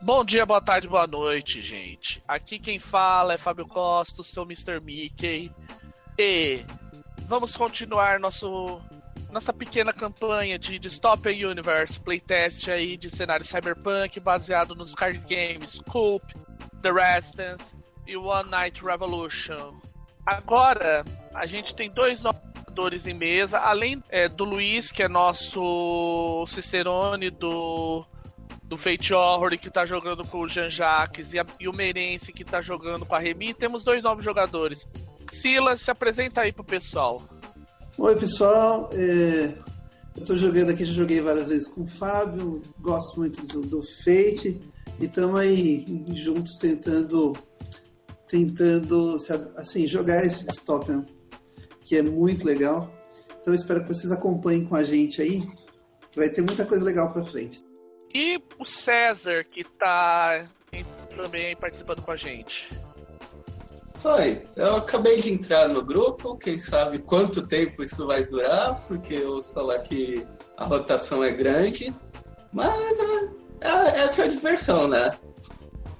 Bom dia, boa tarde, boa noite, gente. Aqui quem fala é Fábio Costa, seu Mr. Mickey. E vamos continuar nosso nossa pequena campanha de Dystopian Universe playtest aí de cenário cyberpunk baseado nos card games Coop, The Residence e One Night Revolution. Agora, a gente tem dois jogadores em mesa, além é, do Luiz, que é nosso Cicerone do do Fate Horror que tá jogando com o Jean Jacques e, a, e o Meirense que tá jogando com a Remy, temos dois novos jogadores. Silas, se apresenta aí pro pessoal. Oi, pessoal. É, eu tô jogando aqui, já joguei várias vezes com o Fábio, gosto muito do, do Fate e estamos aí juntos tentando tentando assim jogar esse Dystopian, que é muito legal. Então espero que vocês acompanhem com a gente aí, que vai ter muita coisa legal para frente. E o César, que tá também participando com a gente. Oi, eu acabei de entrar no grupo, quem sabe quanto tempo isso vai durar, porque eu ouço falar que a rotação é grande, mas é, é, essa é a diversão, né?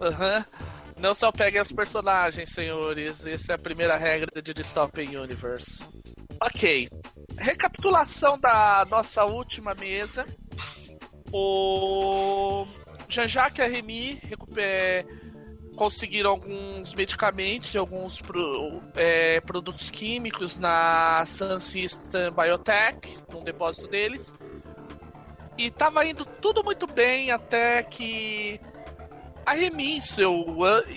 Aham. Uhum. Não só peguem os personagens, senhores. Essa é a primeira regra de Dystopian Universe. Ok. Recapitulação da nossa última mesa. O Jean-Jacques e a Remy conseguiram alguns medicamentos e alguns pro, é, produtos químicos na Sun System Biotech, no depósito deles. E tava indo tudo muito bem até que a Remy, em seu,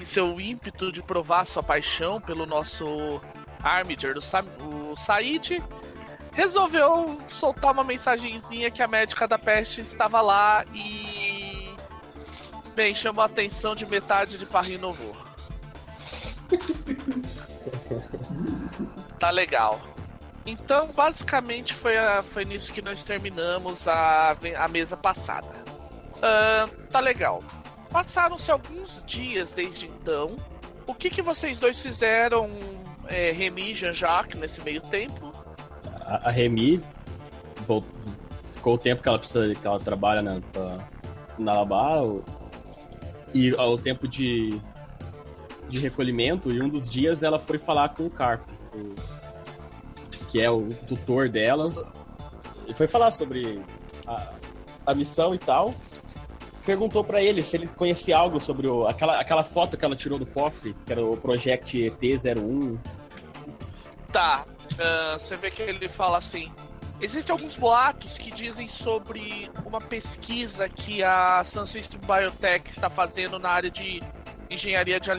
seu ímpeto de provar sua paixão pelo nosso Armiger, o, o Said, resolveu soltar uma mensagenzinha que a médica da peste estava lá e. Bem, chamou a atenção de metade de Paris Novo. tá legal. Então, basicamente, foi, a, foi nisso que nós terminamos a, a mesa passada. Uh, tá legal. Passaram-se alguns dias desde então. O que, que vocês dois fizeram, é, Remy e Jean-Jacques, nesse meio tempo? a, a Remy voltou, ficou o tempo que ela precisa, que ela trabalha na, na Alabá e ao tempo de, de recolhimento, e um dos dias ela foi falar com o Carp, que é o tutor dela, e foi falar sobre a, a missão e tal. Perguntou para ele se ele conhecia algo sobre o, aquela, aquela foto que ela tirou do cofre, que era o Project ET-01. Tá, uh, você vê que ele fala assim: Existem alguns boatos que dizem sobre uma pesquisa que a Sunsystem Biotech está fazendo na área de engenharia de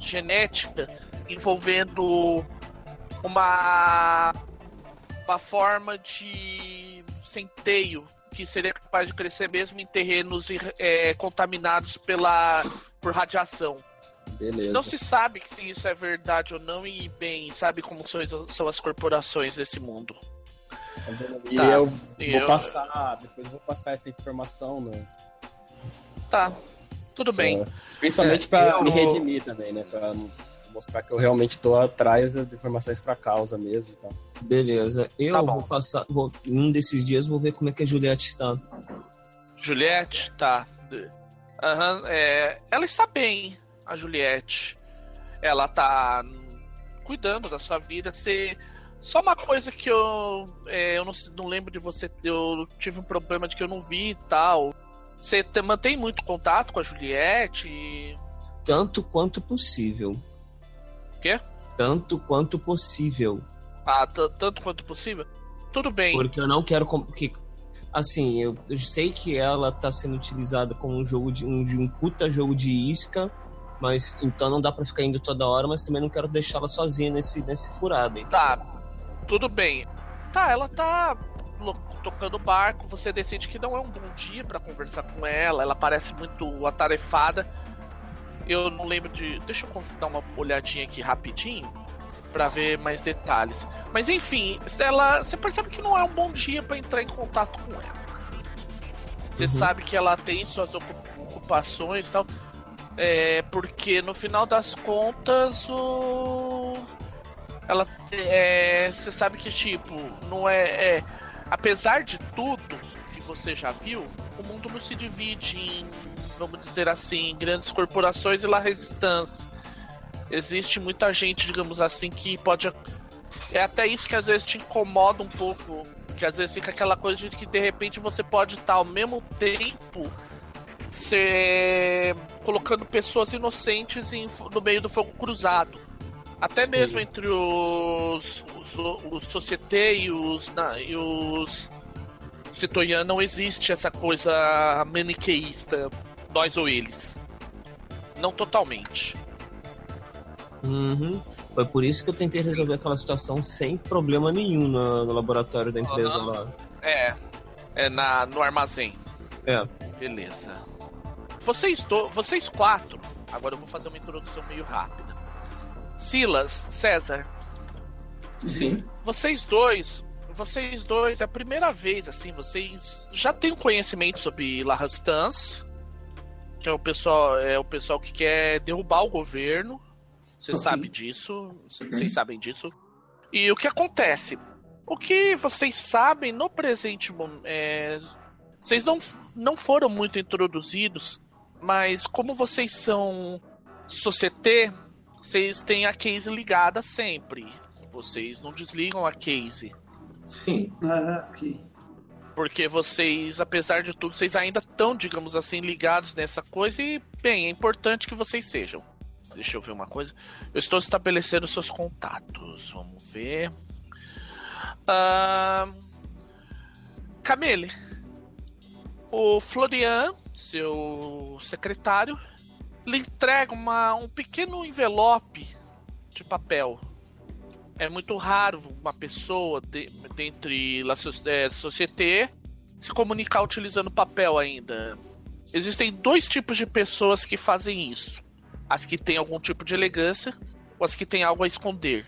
genética, envolvendo uma, uma forma de centeio que seria capaz de crescer mesmo em terrenos é, contaminados pela, por radiação. Beleza. Não se sabe se isso é verdade ou não, e bem, sabe como são, são as corporações desse mundo. E tá. eu vou eu... passar, depois eu vou passar essa informação, né? Tá, tudo bem. Principalmente é, pra eu... me redimir também, né? Pra mostrar que eu realmente tô atrás das informações pra causa mesmo. Tá? Beleza. Eu tá vou passar. Vou, um desses dias vou ver como é que a Juliette está. Juliette? Tá. Uhum, é, ela está bem a Juliette, ela tá cuidando da sua vida. Você. Só uma coisa que eu. É, eu não, não lembro de você. Eu tive um problema de que eu não vi e tal. Você te, mantém muito contato com a Juliette? E... Tanto quanto possível. Quê? Tanto quanto possível. Ah, tanto quanto possível? Tudo bem. Porque eu não quero que assim, eu, eu, sei que ela tá sendo utilizada como um jogo de um, um puta jogo de isca mas então não dá para ficar indo toda hora, mas também não quero deixá-la sozinha nesse, nesse furado. Então. Tá, tudo bem. Tá, ela tá tocando barco, você decide que não é um bom dia para conversar com ela, ela parece muito atarefada. Eu não lembro de. Deixa eu dar uma olhadinha aqui rapidinho para ver mais detalhes. Mas enfim, ela, você percebe que não é um bom dia para entrar em contato com ela. Você uhum. sabe que ela tem suas ocupações e tal. É, porque no final das contas o. Ela. É, você sabe que, tipo, não é, é. Apesar de tudo que você já viu, o mundo não se divide em, vamos dizer assim, grandes corporações e La Resistance. Existe muita gente, digamos assim, que pode. É até isso que às vezes te incomoda um pouco. Que às vezes fica aquela coisa de que de repente você pode estar ao mesmo tempo ser colocando pessoas inocentes em, no meio do fogo cruzado. Até mesmo Sim. entre os, os, os Societe e os, na, e os Citoyan não existe essa coisa maniqueísta, nós ou eles. Não totalmente. Uhum. Foi por isso que eu tentei resolver aquela situação sem problema nenhum no, no laboratório da empresa uhum. lá. É, é na, no armazém. É. Beleza. Vocês, do, vocês quatro, agora eu vou fazer uma introdução meio rápida. Silas, César. Sim. Vocês dois vocês dois, é a primeira vez, assim, vocês já têm um conhecimento sobre La Rastance, que é o pessoal, é o pessoal que quer derrubar o governo. Você okay. sabe disso, vocês sabem disso. E o que acontece? O que vocês sabem no presente momento. É, vocês não, não foram muito introduzidos, mas como vocês são societé, vocês têm a case ligada sempre. Vocês não desligam a case. Sim. Ah, ok. Porque vocês, apesar de tudo, vocês ainda estão, digamos assim, ligados nessa coisa e, bem, é importante que vocês sejam. Deixa eu ver uma coisa. Eu estou estabelecendo seus contatos. Vamos ver. Uh... Camille. O Florian, seu secretário, lhe entrega uma, um pequeno envelope de papel é muito raro uma pessoa de, dentre la é, société se comunicar utilizando papel ainda. Existem dois tipos de pessoas que fazem isso: as que têm algum tipo de elegância ou as que têm algo a esconder.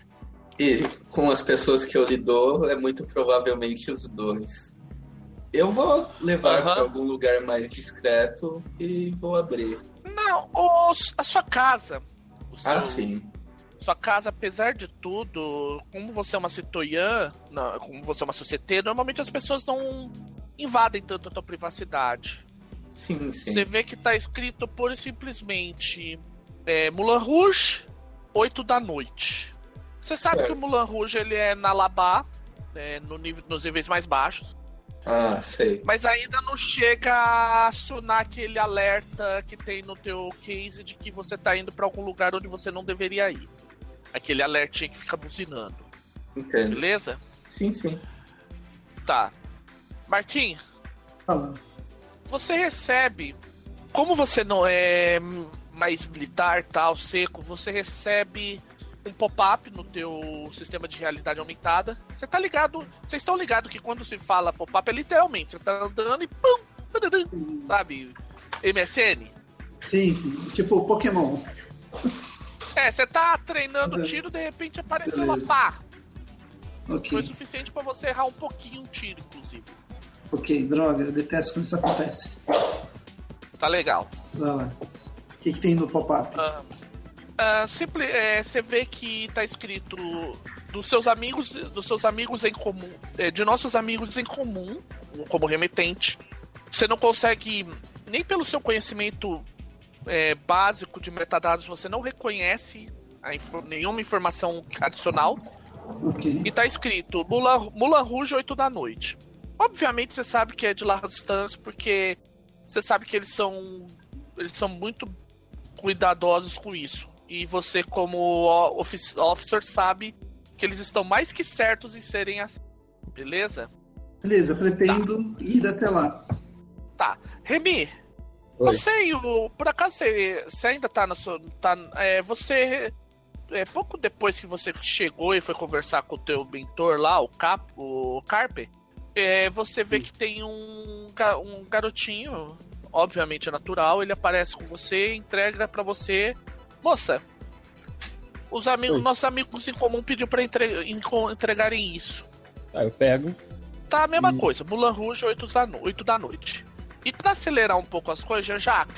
E com as pessoas que eu lido, é muito provavelmente os dois. Eu vou levar uhum. para algum lugar mais discreto e vou abrir. Não, os, a sua casa. Ah, sim. Sua casa, apesar de tudo, como você é uma citoyen, como você é uma sociedade, normalmente as pessoas não invadem tanto a tua privacidade. Sim, sim. Você vê que tá escrito pura e simplesmente é, Mulan Rouge, 8 da noite. Você certo. sabe que o Mulan Rouge ele é na Labá, é, no nível, nos níveis mais baixos. Ah, sei. Mas ainda não chega a acionar aquele alerta que tem no teu case de que você tá indo para algum lugar onde você não deveria ir aquele alertinho que fica buzinando. Entendo. Beleza? Sim, sim. Tá. Marquinhos. Fala. Você recebe. Como você não é mais militar, tal, seco, você recebe um pop-up no teu sistema de realidade aumentada. Você tá ligado? Vocês estão ligados que quando se fala pop-up é literalmente, você tá andando e pum, sabe? MSN? Sim, sim. Tipo Pokémon. É, você tá treinando tiro, de repente apareceu uma pá. Okay. Foi suficiente para você errar um pouquinho o tiro, inclusive. Ok, droga, eu detesto quando isso acontece. Tá legal. Vai lá. O que, que tem no pop-up? Uh, simple, é, você vê que tá escrito dos seus amigos, dos seus amigos em comum, é, de nossos amigos em comum, como remetente. Você não consegue nem pelo seu conhecimento é, básico de metadados você não reconhece inf nenhuma informação adicional. Okay. E tá escrito Mulan, Mulan Rouge 8 da noite. Obviamente você sabe que é de larga distância, porque você sabe que eles são. Eles são muito cuidadosos com isso. E você, como officer, sabe que eles estão mais que certos em serem assim. Beleza? Beleza, pretendo tá. ir até lá. Tá. Remy, você o. Por acaso você, você ainda tá na sua. Tá, é, você. É, pouco depois que você chegou e foi conversar com o teu mentor lá, o, Cap, o Carpe, é, você vê que tem um, um garotinho, obviamente é natural, ele aparece com você entrega para você. Moça, os amigos, nossos amigos em comum pediu pra entre, entregarem isso. Aí eu pego. Tá a mesma e... coisa, Mulan Rouge, 8 da, 8 da noite. E para acelerar um pouco as coisas, Jack,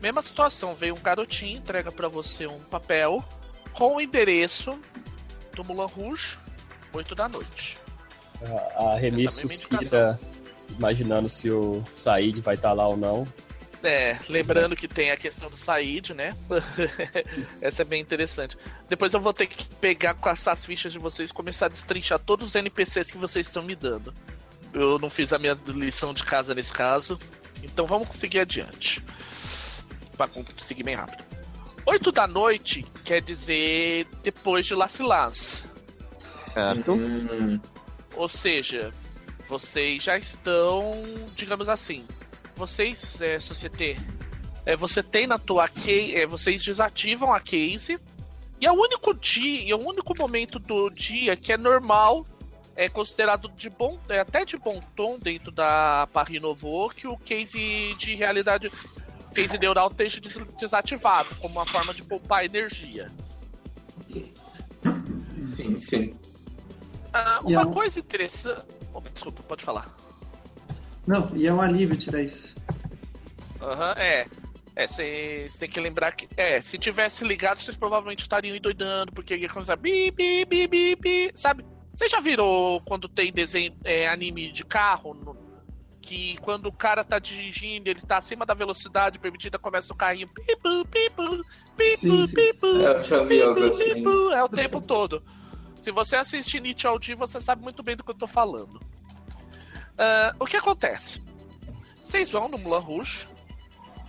mesma situação, veio um garotinho, entrega para você um papel com o endereço do Mulan Rouge, 8 da noite. A, a Remy suspira, imaginando se o Said vai estar lá ou não. É, lembrando que tem a questão do Said, né? Essa é bem interessante. Depois eu vou ter que pegar com essas fichas de vocês e começar a destrinchar todos os NPCs que vocês estão me dando. Eu não fiz a minha lição de casa nesse caso. Então vamos seguir adiante. Pra conseguir bem rápido. 8 da noite quer dizer depois de Las Las. Certo. Hum, Ou seja, vocês já estão, digamos assim, vocês, é, Societe, é, você tem na tua case, é, vocês desativam a case, e é o único dia, é o único momento do dia que é normal, é considerado de bom, é, até de bom tom dentro da Paris Novo, que o case de realidade, case neural esteja des- desativado, como uma forma de poupar energia. sim, sim. Ah, E uma é um- coisa interessante... Opa, desculpa, pode falar. Não, e é um alívio tirar isso. Aham, é. É, vocês têm que lembrar que. É, se tivesse ligado, vocês provavelmente estariam endoidando, porque ia começar bi, bi, bi, bi, bi, sabe? Você já virou quando tem desenho, é, anime de carro? no- que quando o cara tá dirigindo, ele tá acima da velocidade permitida, começa o carrinho. Pipu, pipu, pipu, pipu, assim. pipu, É o tempo todo. Se você assistir Nietzsche ao dia, você sabe muito bem do que eu tô falando. Ah, o que acontece? Vocês vão no Moulin Rouge.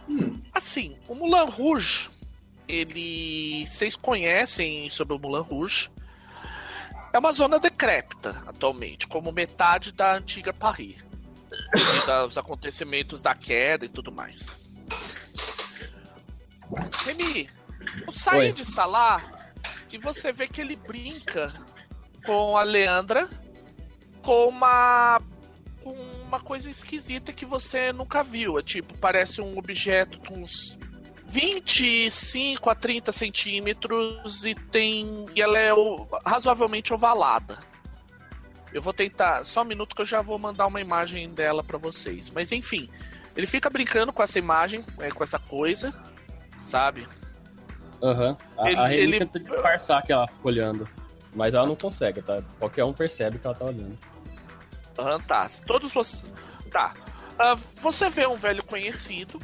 Hum. Assim, o Moulin Rouge, ele. Vocês conhecem sobre o Moulin Rouge. É uma zona decrépita atualmente, como metade da antiga Paris. Devido aos acontecimentos da queda e tudo mais. Remy, o Said está lá e você vê que ele brinca com a Leandra com uma com uma coisa esquisita que você nunca viu. É tipo, parece um objeto com uns 25 a 30 centímetros e tem. E ela é o- razoavelmente ovalada. Eu vou tentar. Só um minuto que eu já vou mandar uma imagem dela pra vocês. Mas enfim, ele fica brincando com essa imagem, é, com essa coisa, sabe? Aham. A, Ele- a ele- tenta disfarçar que ela fica olhando. Mas ela não consegue, tá? Qualquer um percebe que ela tá olhando. Aham, tá. Todos vocês. Tá. Ah, você vê um velho conhecido.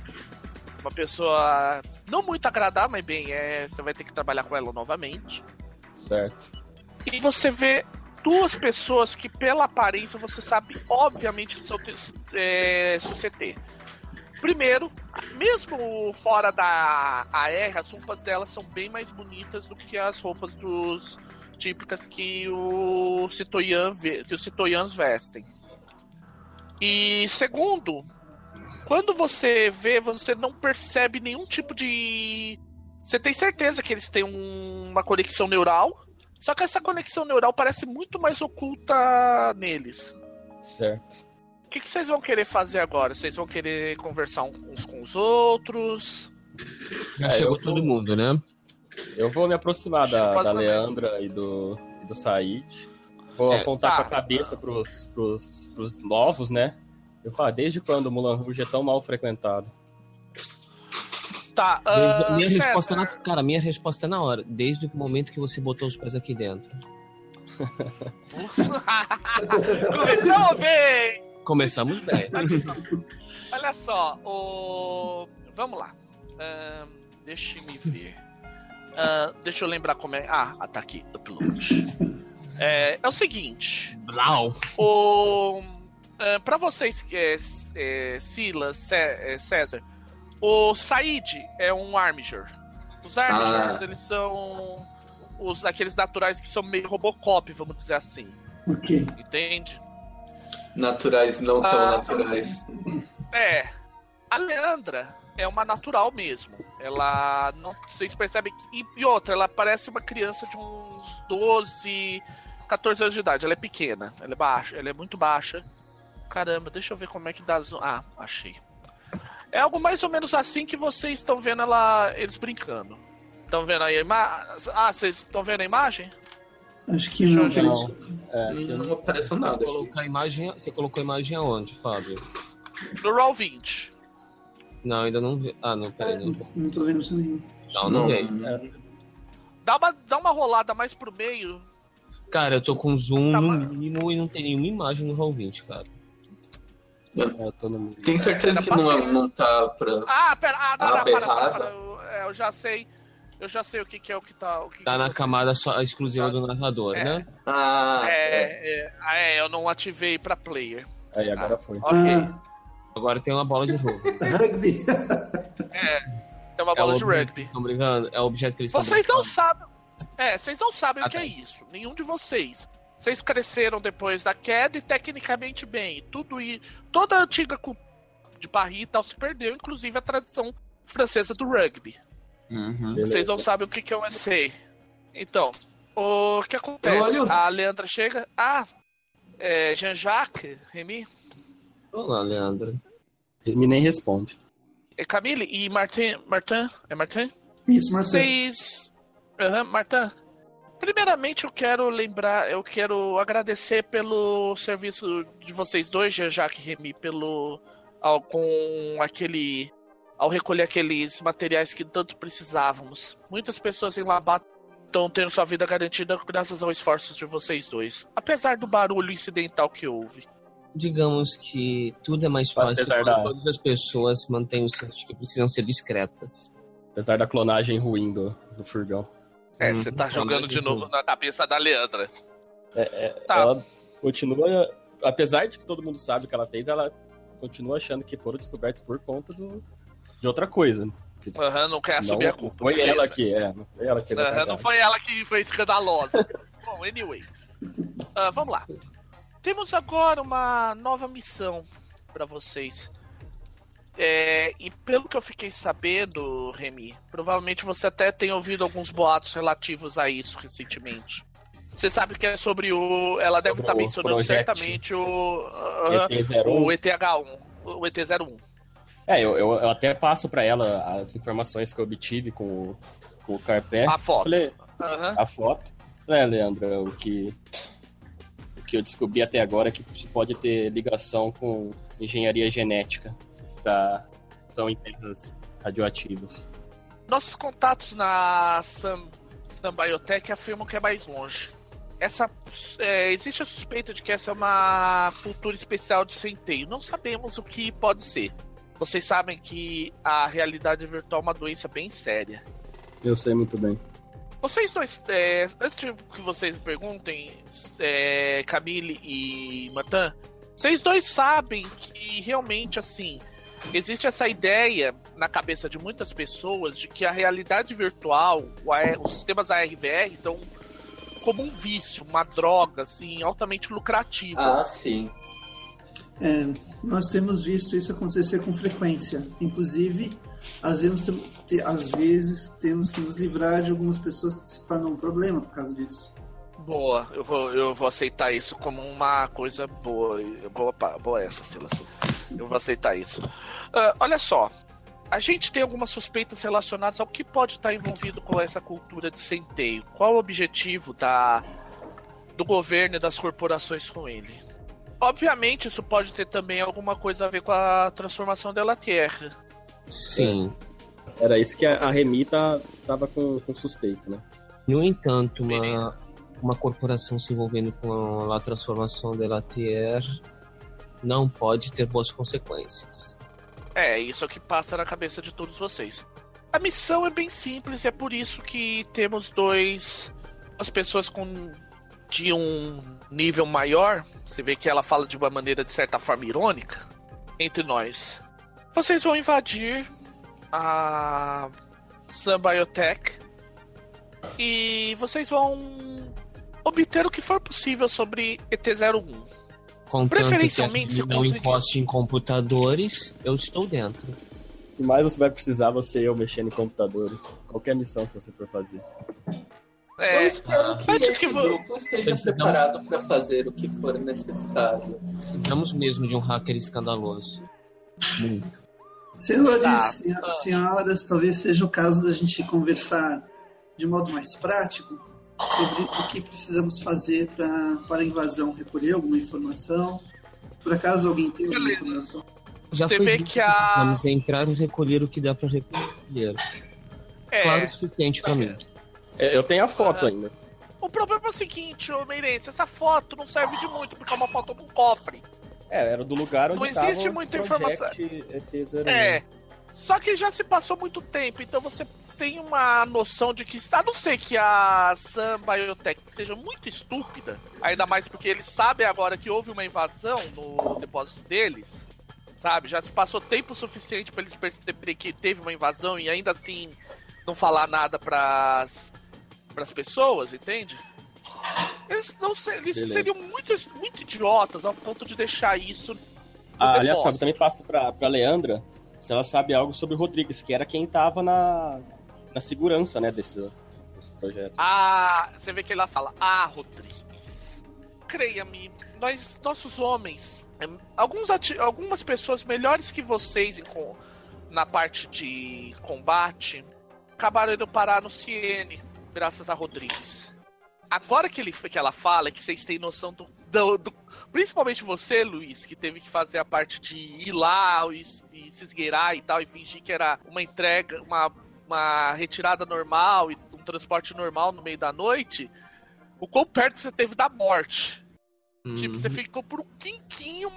Uma pessoa não muito agradável, mas bem, é, você vai ter que trabalhar com ela novamente. Certo. E você vê duas pessoas que, pela aparência, você sabe, obviamente, que são é, societê. Primeiro, mesmo fora da AR, as roupas delas são bem mais bonitas do que as roupas dos típicas que o Citoyan que os Citoyans vestem. E segundo, quando você vê, você não percebe nenhum tipo de. Você tem certeza que eles têm um- uma conexão neural, só que essa conexão neural parece muito mais oculta neles. Certo. O que, que vocês vão querer fazer agora? Vocês vão querer conversar uns com os outros? Já É, chegou todo mundo, né? Eu vou me aproximar da, da. Leandra e do, e do Said. Vou É, apontar tá. com a cabeça pros, pros, pros novos, né? Eu falo, desde quando o Mulan Rouge é tão mal frequentado? Tá, Desde- ah, minha César, resposta na, cara, minha resposta é na hora. Desde o momento que você botou os pés aqui dentro. Começou bem! Começamos bem. Olha só, o... vamos lá. Ahn, deixa me ver. Ah, deixa eu lembrar como é. Ah, ah, tá aqui. Upload. É, é o seguinte. Blau. O, ah, pra vocês, é, é, Silas, Cé- é, César, o Said é um Armiger. Os Armigers, Ah. eles são os, aqueles naturais que são meio Robocop, vamos dizer assim. Ok. Entende? Naturais não tão Ah. naturais. É. A Leandra é uma natural mesmo. Ela não. Vocês percebem que. E, e outra, ela parece uma criança de uns 12, 14 anos de idade. Ela é pequena, ela é baixa, ela é muito baixa. Caramba, deixa eu ver como é que dá. zo- Ah, achei. É algo mais ou menos assim que vocês estão vendo ela, eles brincando. Estão vendo aí a imagem? Ah, vocês estão vendo a imagem? Acho que não. Eu- Não. gente. É, Não não- apareceu nada aqui. Colocar a imagem, você colocou a imagem aonde, Fábio? No Roll 20. Não, ainda não vi. Ah, não, peraí. Não, Não tô vendo também. não, não veio. Dá uma, dá uma rolada mais pro meio. Cara, eu tô com zoom Tá, no mínimo e não tem nenhuma imagem no Roll20, cara. Eu tô no... Tem certeza que não, não tá pra. Ah, pera, ah, não, não, Ah, para, para, para, Eu, é, eu já sei. Eu já sei o que, que é o que tá. O que Tá que na eu- camada só exclusiva do narrador, É. né? Ah, é. É, é, ah, é, eu não ativei pra player. Aí agora foi. Ok. Ah, Agora tem uma bola de jogo. rugby. É, tem uma bola é o de rugby. que Estão brigando? É o objeto que eles estão Vocês não brincando. sabem. É, vocês não sabem Ah, o que tá. é isso. Nenhum de vocês. Vocês cresceram depois da queda e tecnicamente bem. Tudo e toda a antiga cultura de Paris e tal se perdeu, inclusive a tradição francesa do rugby. Uhum. Beleza. Vocês não sabem o que, que é um essay. Então, o que acontece? Olha. A Leandra chega. Ah, é, Jean-Jacques, Remy, Olá, Leandro. Ele nem responde. é Camille e Martin. Martin? É Martin? Isso, Marcelo. Vocês. Aham, Martin. Primeiramente eu quero lembrar, eu quero agradecer pelo serviço de vocês dois, Jean-Jacques e Remy, pelo. Ao, com aquele. Ao recolher aqueles materiais que tanto precisávamos. Muitas pessoas em Labat estão tendo sua vida garantida graças aos esforços de vocês dois. Apesar do barulho incidental que houve. Digamos que tudo é mais fácil Apesar quando da- todas as pessoas mantêm o senso de que precisam ser discretas. Apesar da clonagem ruim do, do furgão. É, Hum, você tá jogando de de novo na cabeça da Leandra. É, Tá. Ela continua. Apesar de que todo mundo sabe o que ela fez, ela continua achando que foram descobertos por conta do, de outra coisa. Aham, não quer assumir não, a culpa. Foi beleza. ela que é, não foi ela que fez a Aham, não foi ela que foi escandalosa. Bom, anyway. Ah, vamos lá. Temos agora uma nova missão pra vocês. É, e pelo que eu fiquei sabendo, Remy, provavelmente você até tem ouvido alguns boatos relativos a isso recentemente. Você sabe que é sobre o. Ela deve estar o mencionando certamente o. ET-01. o ETH1. O ET01. É, eu, eu, eu até passo pra ela as informações que eu obtive com, o- com o Carpé. A foto. Falei, Aham. a foto. É, Leandro, o que, o que eu descobri até agora é que isso pode ter ligação com engenharia genética da são em terras radioativas. Nossos contatos na Sam, Sam Biotech afirmam que é mais longe. Essa, é, existe a suspeita de que essa é uma cultura especial de centeio. Não sabemos o que pode ser. Vocês sabem que a realidade virtual é uma doença bem séria. Eu sei muito bem. Vocês dois, é, antes de que vocês me perguntem, é, Camille e Matan, vocês dois sabem que realmente, assim, existe essa ideia na cabeça de muitas pessoas de que a realidade virtual, o AR os sistemas ARVR são como um vício, uma droga, assim, altamente lucrativa. Ah, sim. É, nós temos visto isso acontecer com frequência. Inclusive, às vezes, às vezes temos que nos livrar de algumas pessoas que se tornam um problema por causa disso. Boa, eu vou, eu vou aceitar isso como uma coisa boa. Boa, boa essa, Silas. Eu vou aceitar isso. Ah, olha só, a gente tem algumas suspeitas relacionadas ao que pode estar envolvido com essa cultura de centeio. Qual o objetivo da, do governo e das corporações com ele? Obviamente, isso pode ter também alguma coisa a ver com a transformação da Terra. Sim. Era isso que a, a Remy tá, tava com, com suspeito, né? No entanto, uma, uma corporação se envolvendo com a transformação da LATR não pode ter boas consequências. É, isso é o que passa na cabeça de todos vocês. A missão é bem simples é por isso que temos dois. As pessoas com. de um nível maior. Você vê que ela fala de uma maneira de certa forma irônica. Entre nós. Vocês vão invadir a. Sun Biotech. E vocês vão obter o que for possível sobre ET01. Contanto Preferencialmente, que não conseguir. encoste em computadores, eu estou dentro. E mais você vai precisar você e eu mexendo em computadores. Qualquer missão que você for fazer. Eu É, espero que antes esse que grupo esteja Precisamos- preparado para fazer o que for necessário. Precisamos mesmo de um hacker escandaloso. Muito. Senhores, Tá, tá. senhoras, talvez seja o caso da gente conversar de modo mais prático sobre o que precisamos fazer pra, para a invasão. Recolher alguma informação? Por acaso alguém tem alguma Beleza. informação? Já Você vê dito que a- Vamos entrar e recolher o que dá pra recolher. é. Claro o suficiente pra mim. É, Eu tenho a foto Aham. ainda. O problema é o seguinte, ô Meirense, essa foto não serve de muito, porque é uma foto de um cofre. É, era do lugar onde Não existe muita informação. ET-01. É. Só que já se passou muito tempo, então você tem uma noção de que, a não ser que a Sun Biotech seja muito estúpida, ainda mais porque eles sabem agora que houve uma invasão no depósito deles, sabe? Já se passou tempo suficiente pra eles perceberem que teve uma invasão e ainda assim não falar nada pras, pras pessoas, entende? Eles, não, eles Beleza. seriam muito, muito idiotas ao ponto de deixar isso Ah, aliás. Fábio, também passo pra, pra Leandra se ela sabe algo sobre o Rodrigues, que era quem tava na, na segurança, né, desse, desse projeto. Ah, você vê que ela fala, ah, Rodrigues, creia-me, nós, nossos homens, em- alguns algumas pessoas melhores que vocês com- na parte de combate acabaram indo parar no Ciene, graças a Rodrigues. Agora que, ele, que ela fala, que vocês têm noção do, do- do- Principalmente você, Luiz, que teve que fazer a parte de ir lá e, e se esgueirar e tal, e fingir que era uma entrega, uma, uma retirada normal e um transporte normal no meio da noite, o quão perto você teve da morte. Tipo, Uhum. você ficou por um quinquinho,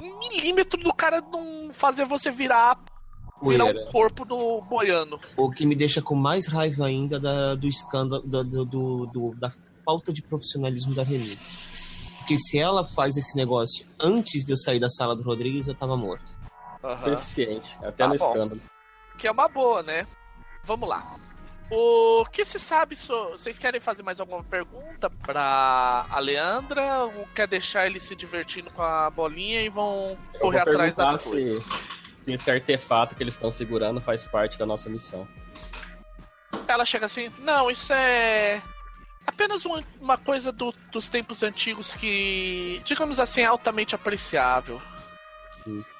um milímetro do cara não fazer você virar, virar Poeira. um corpo no boiano. O que me deixa com mais raiva ainda da- do escândalo, do, do- do- do- da falta de profissionalismo da Remy. Porque se ela faz esse negócio antes de eu sair da sala do Rodrigues, eu tava morto. Aham. Eficiente, até Tá no bom. escândalo. Que é uma boa, né? Vamos lá. O que se sabe so... Vocês querem fazer mais alguma pergunta pra a Leandra? Ou quer deixar ele se divertindo com a bolinha e vão Eu correr atrás das perguntar coisas? se, se esse artefato que eles estão segurando faz parte da nossa missão. Ela chega assim: Não, isso é apenas uma, uma coisa do- dos tempos antigos que, digamos assim, é altamente apreciável.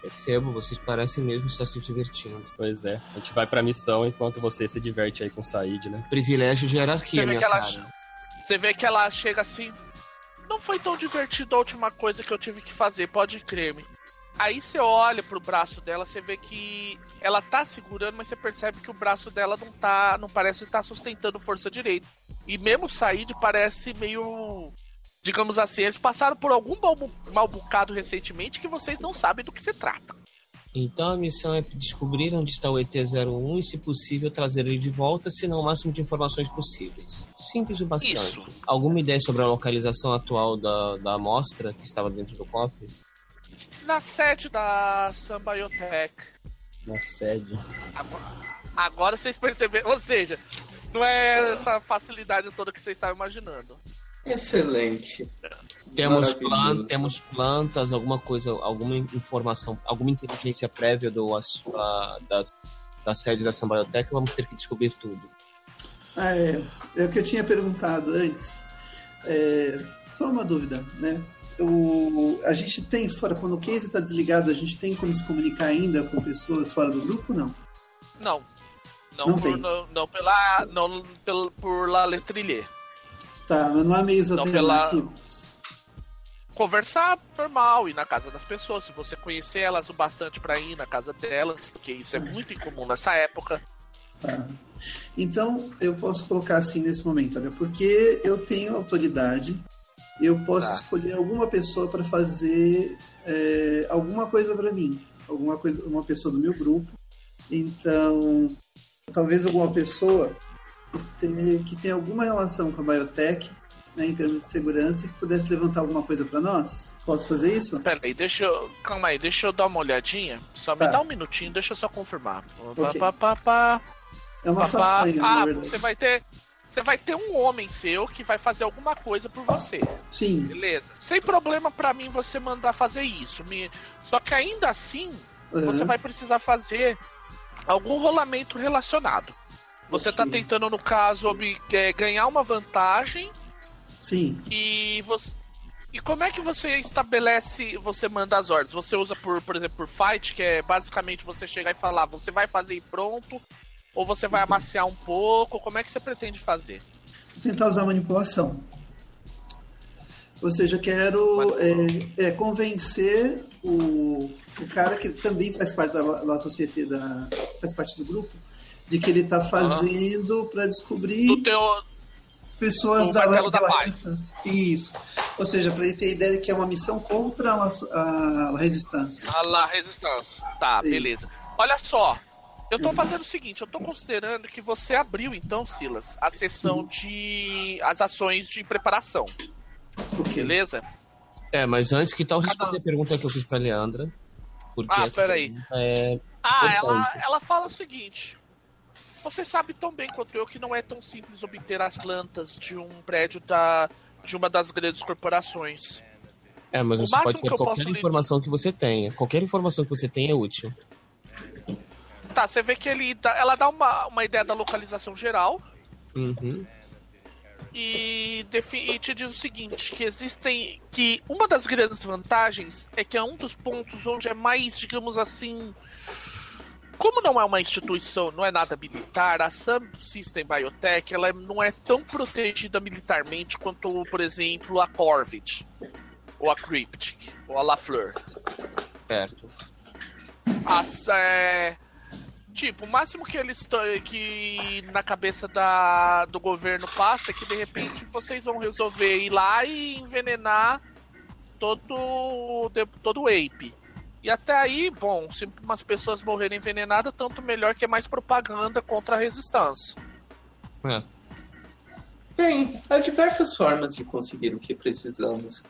Percebo, vocês parecem mesmo estar se divertindo. Pois é, a gente vai pra missão enquanto você se diverte aí com o Said, né? Privilégio de hierarquia, Você vê minha que ela- cara. Você vê que ela chega assim. Não foi tão divertido a última coisa que eu tive que fazer, pode crer-me. Aí você olha pro braço dela, você vê que ela tá segurando, mas você percebe que o braço dela não tá. não parece estar sustentando força direito. E mesmo o Said parece meio. Digamos assim, eles passaram por algum mal, bocado recentemente que vocês não sabem do que se trata. Então a missão é descobrir onde está o ET-01 e, se possível, trazer ele de volta, se não o máximo de informações possíveis. Simples o bastante. Isso. Alguma ideia sobre a localização atual da, da amostra que estava dentro do cofre? Na sede da Sun Biotech. Na sede. Agora, agora vocês perceberam, ou seja, não é essa facilidade toda que vocês estavam imaginando. Excelente. Temos, plan- temos plantas, alguma coisa, alguma informação, alguma inteligência prévia do, ass- da, da, da sede da Sambiotech, vamos ter que descobrir tudo. É, é o que eu tinha perguntado antes. É, só uma dúvida, né? O, a gente tem fora, quando o case está desligado, a gente tem como se comunicar ainda com pessoas fora do grupo não? Não. Não, Não por, tem. não, não pela. Não pelo, por La Letrillier. Tá, mas não há meios Não, pela- alternativos. Conversar normal, ir na casa das pessoas. Se você conhecer elas o bastante pra ir na casa delas, porque isso é muito incomum nessa época. Tá. Então, eu posso colocar assim nesse momento, olha, porque eu tenho autoridade, eu posso Tá. escolher alguma pessoa para fazer é, alguma coisa para mim, alguma coisa, uma pessoa do meu grupo. Então, talvez alguma pessoa que tenha alguma relação com a biotech, né, em termos de segurança, que pudesse levantar alguma coisa para nós. Posso fazer isso? Pera aí, deixa eu. Calma aí, deixa eu dar uma olhadinha. Só me Tá. dá um minutinho, deixa eu só confirmar. Ok. Pá, pá, pá. É uma façanha, Ah, você vai ter. Você vai ter um homem seu que vai fazer alguma coisa por você. Sim, Beleza. Sem problema pra mim você mandar fazer isso. Me... Só que ainda assim, você aham, vai precisar fazer algum rolamento relacionado. Você tá Ok. tentando, no caso, é, ganhar uma vantagem sim. e você. E como é que você estabelece, você manda as ordens? Você usa por, por exemplo, por fight, que é basicamente você chegar e falar, você vai fazer e pronto, ou você vai amaciar um pouco, como é que você pretende fazer? tentar usar manipulação. Ou seja, quero é, é, convencer o, o cara que também faz parte da, da sociedade, da, faz parte do grupo, de que ele está fazendo para descobrir teu, pessoas da, da instância. Isso. Ou seja, para ele ter ideia de que é uma missão contra a, a, a resistência. A la resistência. Tá, Isso. beleza. Olha só. Eu tô fazendo o seguinte, eu tô considerando que você abriu então, Silas, a sessão de as ações de preparação, Ok. beleza? É, mas antes, que tal Cada- responder a pergunta que eu fiz pra Leandra? Porque Ah, peraí. É... Ah, ela, ela fala o seguinte. Você sabe tão bem quanto eu que não é tão simples obter as plantas de um prédio da, de uma das grandes corporações. é, mas O você pode ter qualquer informação que você tenha. Qualquer informação que você tenha é útil. Tá, você vê que ele dá- ela dá uma, uma ideia da localização geral Uhum. e, e te diz o seguinte, que existem. que uma das grandes vantagens é que é um dos pontos onde é mais, digamos assim. Como não é uma instituição, não é nada militar, a Sun System Biotech ela não é tão protegida militarmente quanto, por exemplo, a Corvid, ou a Cryptic, ou a LaFleur. Certo. As, é, tipo, o máximo que eles que na cabeça da, do governo passa é que de repente vocês vão resolver ir lá e envenenar todo todo o Ape. E até aí, bom, se umas pessoas morrerem envenenadas, tanto melhor que é mais propaganda contra a resistência. É. Bem, há diversas formas de conseguir o que precisamos.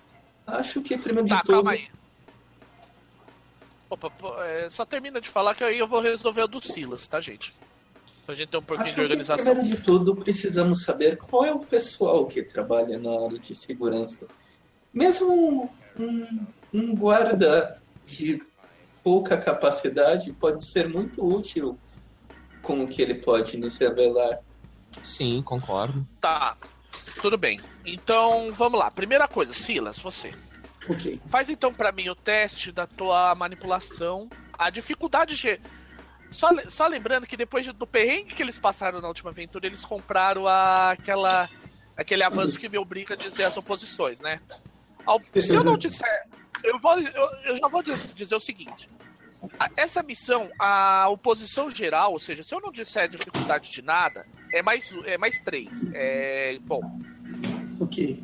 Acho que, primeiro Tá, de tudo, calma aí. Opa, é, só termina de falar que aí eu vou resolver o do Silas, tá, gente? Pra gente ter um pouquinho acho de que, organização. primeiro de tudo, precisamos saber qual é o pessoal que trabalha na área de segurança. Mesmo um, um guarda de pouca capacidade pode ser muito útil com o que ele pode nos revelar. Sim, concordo. Tá, tudo bem. Então, vamos lá. Primeira coisa, Silas, você. Ok. Faz então pra mim o teste da tua manipulação. A dificuldade G. Só, só lembrando que depois do perrengue que eles passaram na última aventura, eles compraram a- aquela, aquele avanço que me obriga a dizer as oposições, né? Ao- se eu não disser. Eu, vou, eu, eu já vou diz- dizer o seguinte. Essa missão, a oposição geral, ou seja, se eu não disser dificuldade de nada, é mais, é mais três. É, bom, Ok.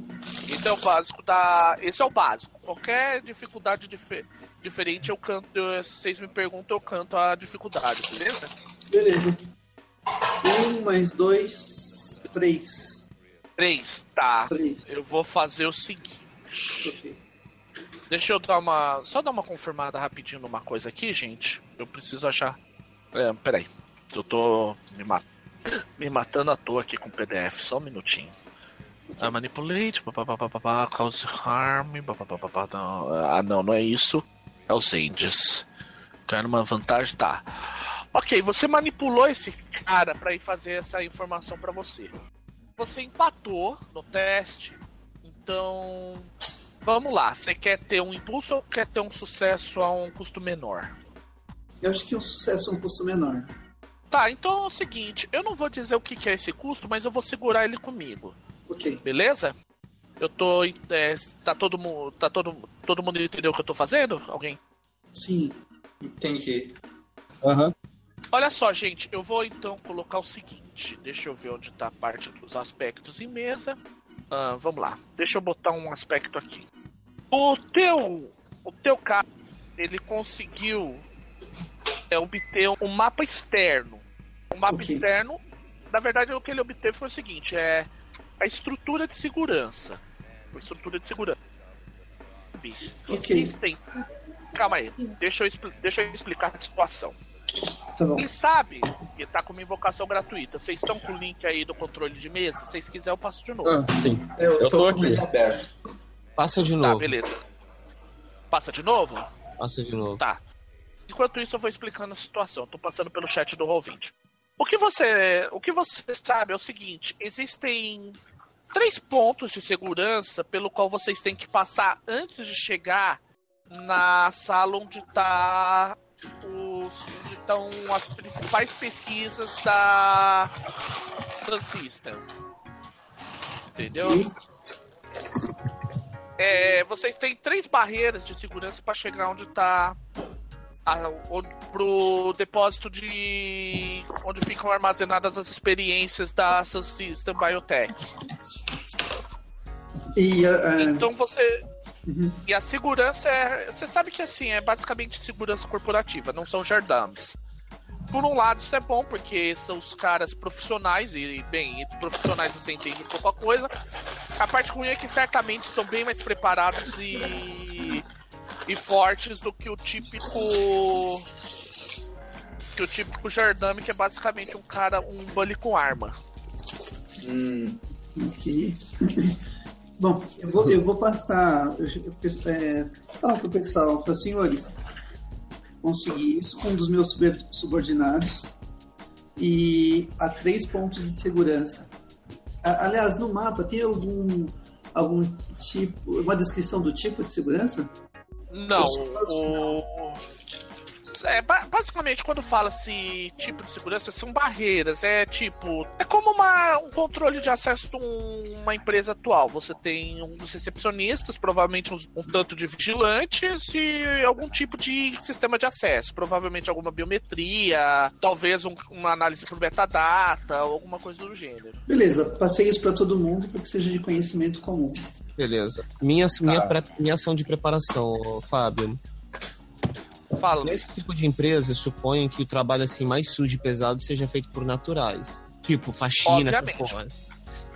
esse é o básico da. Esse é o básico. Qualquer dificuldade dife- diferente, eu canto. eu- Se vocês me perguntam, eu canto a dificuldade, beleza? Beleza. Um mais dois, três. Três, tá. Três. Eu vou fazer o seguinte. Ok. Deixa eu dar uma. Só dar uma confirmada rapidinho numa coisa aqui, gente. Eu preciso achar. É, peraí. Eu tô me, ma- me matando à toa aqui com o PDF. Só um minutinho. Ah, manipulate, papapá, cause harm, papapá, não. Ah, não, não é isso. É os Ages. Quero uma vantagem, tá. Ok, você manipulou esse cara pra ir fazer essa informação pra você. Você empatou no teste, então Vamos lá, você quer ter um impulso ou quer ter um sucesso a um custo menor? Eu acho que um sucesso é um custo menor. Tá, então é o seguinte, eu não vou dizer o que é esse custo, mas eu vou segurar ele comigo, Ok. beleza? Eu tô. é, tá todo mundo. Tá todo, todo mundo entendeu o que eu tô fazendo? Alguém? Sim. Entendi. Aham. Olha só, gente, eu vou então colocar o seguinte. Deixa eu ver onde tá a parte dos aspectos em mesa. Ah, vamos lá. Deixa eu botar um aspecto aqui. O teu. O teu cara, ele conseguiu é, obter um mapa externo. Um mapa Ok. externo. Na verdade, o que ele obteve foi o seguinte: é a estrutura de segurança. A estrutura de segurança. Ok. Existem. Calma aí. Deixa eu, deixa eu explicar a situação. Tá bom. Quem sabe que tá com uma invocação gratuita. Vocês estão com o link aí do controle de mesa? Se vocês quiserem, eu passo de novo. Ah, sim. Eu, Eu tô, tô aqui. aberto. Passa de tá, novo. beleza. Passa de novo? Passa de novo. Tá. Enquanto isso, eu vou explicando a situação. Tô passando pelo chat do Roll20. O que você, o que você sabe é o seguinte: existem três pontos de segurança pelo qual vocês têm que passar antes de chegar na sala onde tá os onde estão as principais pesquisas da Sun System. Entendeu? É, vocês têm três barreiras de segurança para chegar onde tá onde, pro depósito de onde ficam armazenadas as experiências da Sun System Biotech. E, uh, então você. Uhum. E a segurança é. Você sabe que assim, é basicamente segurança corporativa, não são jardames. Por um lado, isso é bom, porque são os caras profissionais, e, bem, entre profissionais você entende pouca coisa. A parte ruim é que certamente são bem mais preparados e, e fortes do que o típico. Que o típico Jardame, que é basicamente um cara, um bully com arma. Hum. Ok. Bom, eu vou, eu vou passar. É, falar pro pessoal, para senhores consegui isso com um dos meus subordinados e a três pontos de segurança. Aliás, no mapa tem algum algum tipo, uma descrição do tipo de segurança? Não. O, é, basicamente, quando fala-se tipo de segurança, são barreiras. É tipo. É como uma, um controle de acesso de uma empresa atual. Você tem uns recepcionistas, provavelmente um, um tanto de vigilantes e algum tipo de sistema de acesso. Provavelmente alguma biometria, talvez um, uma análise por metadata, ou alguma coisa do gênero. Beleza, passei isso para todo mundo para que seja de conhecimento comum. Beleza. Minha, tá. minha, pré, minha ação de preparação, Fábio. Fala, Nesse tipo de empresa, suponho que o trabalho assim mais sujo e pesado seja feito por naturais. Tipo, faxina, essas coisas.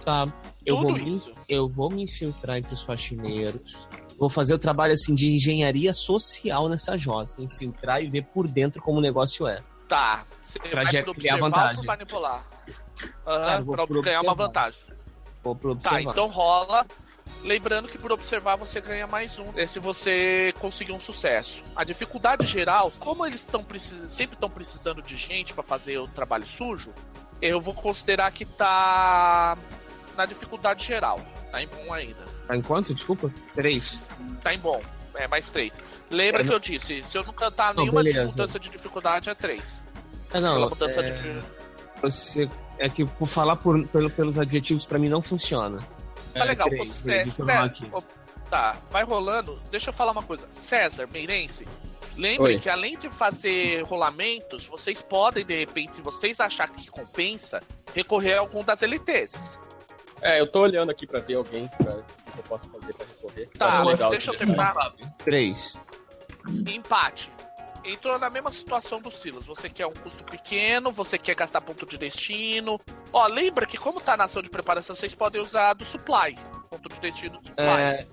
Tá. Eu vou, me, eu vou me infiltrar entre os faxineiros. Vou fazer o trabalho assim de engenharia social nessa jossa. Infiltrar e ver por dentro como o negócio é. Tá. Você pra vai criar vantagem. manipular. Uhum, claro, pra ganhar uma vantagem. Vou pro tá, então rola Lembrando que por observar você ganha mais um é se você conseguir um sucesso. A dificuldade geral, como eles estão sempre estão precisando de gente para fazer o trabalho sujo, eu vou considerar que tá na dificuldade geral. Tá em bom ainda. Tá em quanto? Desculpa? Três. Tá em bom. É mais três. Lembra é, que eu disse, se eu não cantar não, nenhuma beleza. mudança de dificuldade, é três. É, não, Pela mudança é... de. Você, é que por falar por, pelo, pelos adjetivos para mim não funciona. Tá é, legal. Três, César, tá, vai rolando. Deixa eu falar uma coisa. César, Meirense, lembrem que além de fazer rolamentos, vocês podem, de repente, se vocês acharem que compensa, recorrer a algum das LTs. É, eu tô olhando aqui pra ver alguém pra, que eu posso fazer pra recorrer. Tá, mas deixa eu terminar. Três. Empate entrou na mesma situação do Silas. Você quer um custo pequeno, você quer gastar ponto de destino. Ó, lembra que como tá na ação de preparação, vocês podem usar do supply. Ponto de destino do supply. É...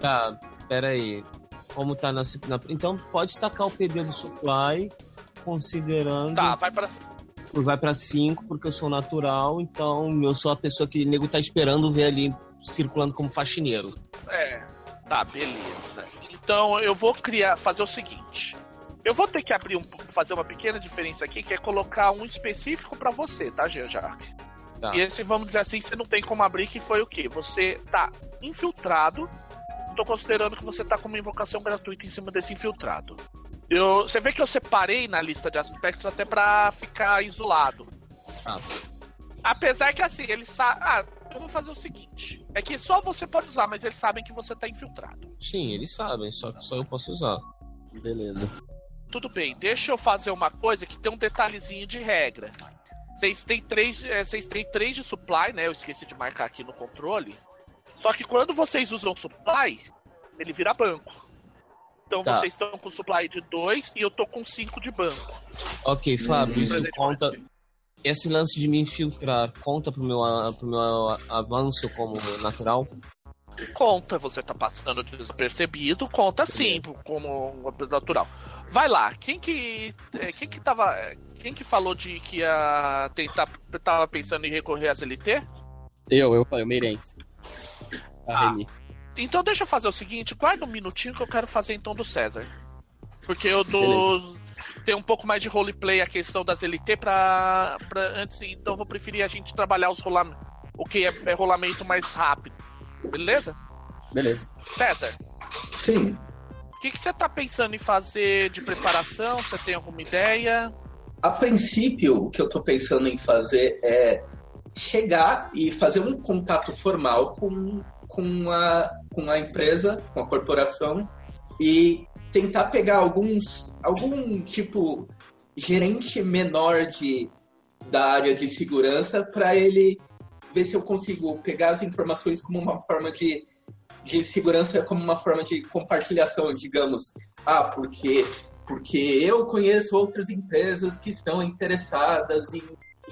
Tá, pera aí. Como tá na, na... Então pode tacar o PD do supply, considerando... Tá, vai pra... Vai pra 5, porque eu sou natural, então eu sou a pessoa que o nego tá esperando ver ali circulando como faxineiro. É, tá, beleza. Então eu vou criar, fazer o seguinte. Eu vou ter que abrir um, fazer uma pequena diferença aqui, que é colocar um específico para você, tá, Jean Tá. E esse, vamos dizer assim, você não tem como abrir, que foi o quê? Você tá infiltrado. Tô considerando que você tá com uma invocação gratuita em cima desse infiltrado. Eu, você vê que eu separei na lista de aspectos até para ficar isolado. Ah. Apesar que assim, eles sabem. Ah, eu vou fazer o seguinte. É que só você pode usar, mas eles sabem que você tá infiltrado. Sim, eles sabem, só que só eu posso usar. Beleza tudo bem, deixa eu fazer uma coisa que tem um detalhezinho de regra. Vocês têm três, é, vocês têm três de supply, né? Eu esqueci de marcar aqui no controle. Só que quando vocês usam supply, ele vira banco. Então tá. vocês estão com supply de dois e eu tô com cinco de banco. Ok, Fábio, hum, isso conta. Esse lance de me infiltrar conta pro meu, pro meu avanço como natural? Conta, você tá passando desapercebido, conta sim, como natural. Vai lá, quem que. É, quem que tava. Quem que falou de que ia tentar. Tava pensando em recorrer às LT? Eu, eu falei, o Meirense. Ah, então deixa eu fazer o seguinte, guarda um minutinho que eu quero fazer então do César. Porque eu dou. Tem um pouco mais de roleplay a questão das LT pra, pra antes, então eu vou preferir a gente trabalhar os rolamentos. O que é, é rolamento mais rápido. Beleza? Beleza. César. Sim. O que, você está pensando em fazer de preparação? Você tem alguma ideia? A princípio, o que eu estou pensando em fazer é chegar e fazer um contato formal com, com, a, com a empresa, com a corporação e tentar pegar alguns algum tipo gerente menor de da área de segurança para ele ver se eu consigo pegar as informações como uma forma de, de segurança, como uma forma de compartilhação, digamos. Ah, porque, porque eu conheço outras empresas que estão interessadas em,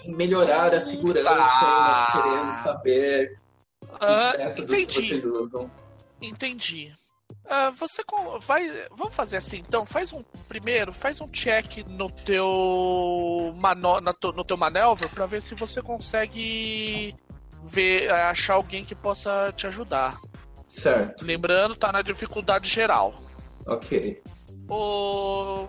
em melhorar a segurança Tá. e nós queremos saber Ah, os métodos que entendi. vocês usam. Entendi. Ah, você vai. Vamos fazer assim, então. Faz um. Primeiro, faz um check no teu. Mano, no teu maneuver pra ver se você consegue ver, achar alguém que possa te ajudar. Certo, Lembrando, tá na dificuldade geral. ok. O.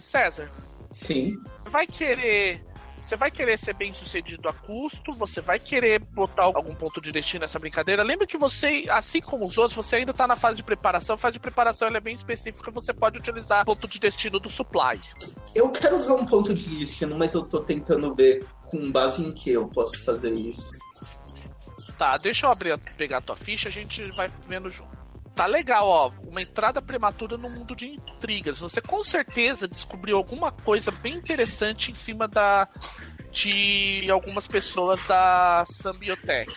César, Sim, vai querer. Você vai querer ser bem sucedido a custo, você vai querer botar algum ponto de destino nessa brincadeira. Lembra que você, assim como os outros, você ainda tá na fase de preparação. A fase de preparação é bem específica, você pode utilizar ponto de destino do supply. eu quero usar um ponto de destino, mas eu tô tentando ver com base em que eu posso fazer isso. Tá, deixa eu abrir, pegar a tua ficha, a gente vai vendo junto. Tá legal, ó. Uma entrada prematura no mundo de intrigas. Você com certeza descobriu alguma coisa bem interessante em cima da de algumas pessoas da Sambiotech.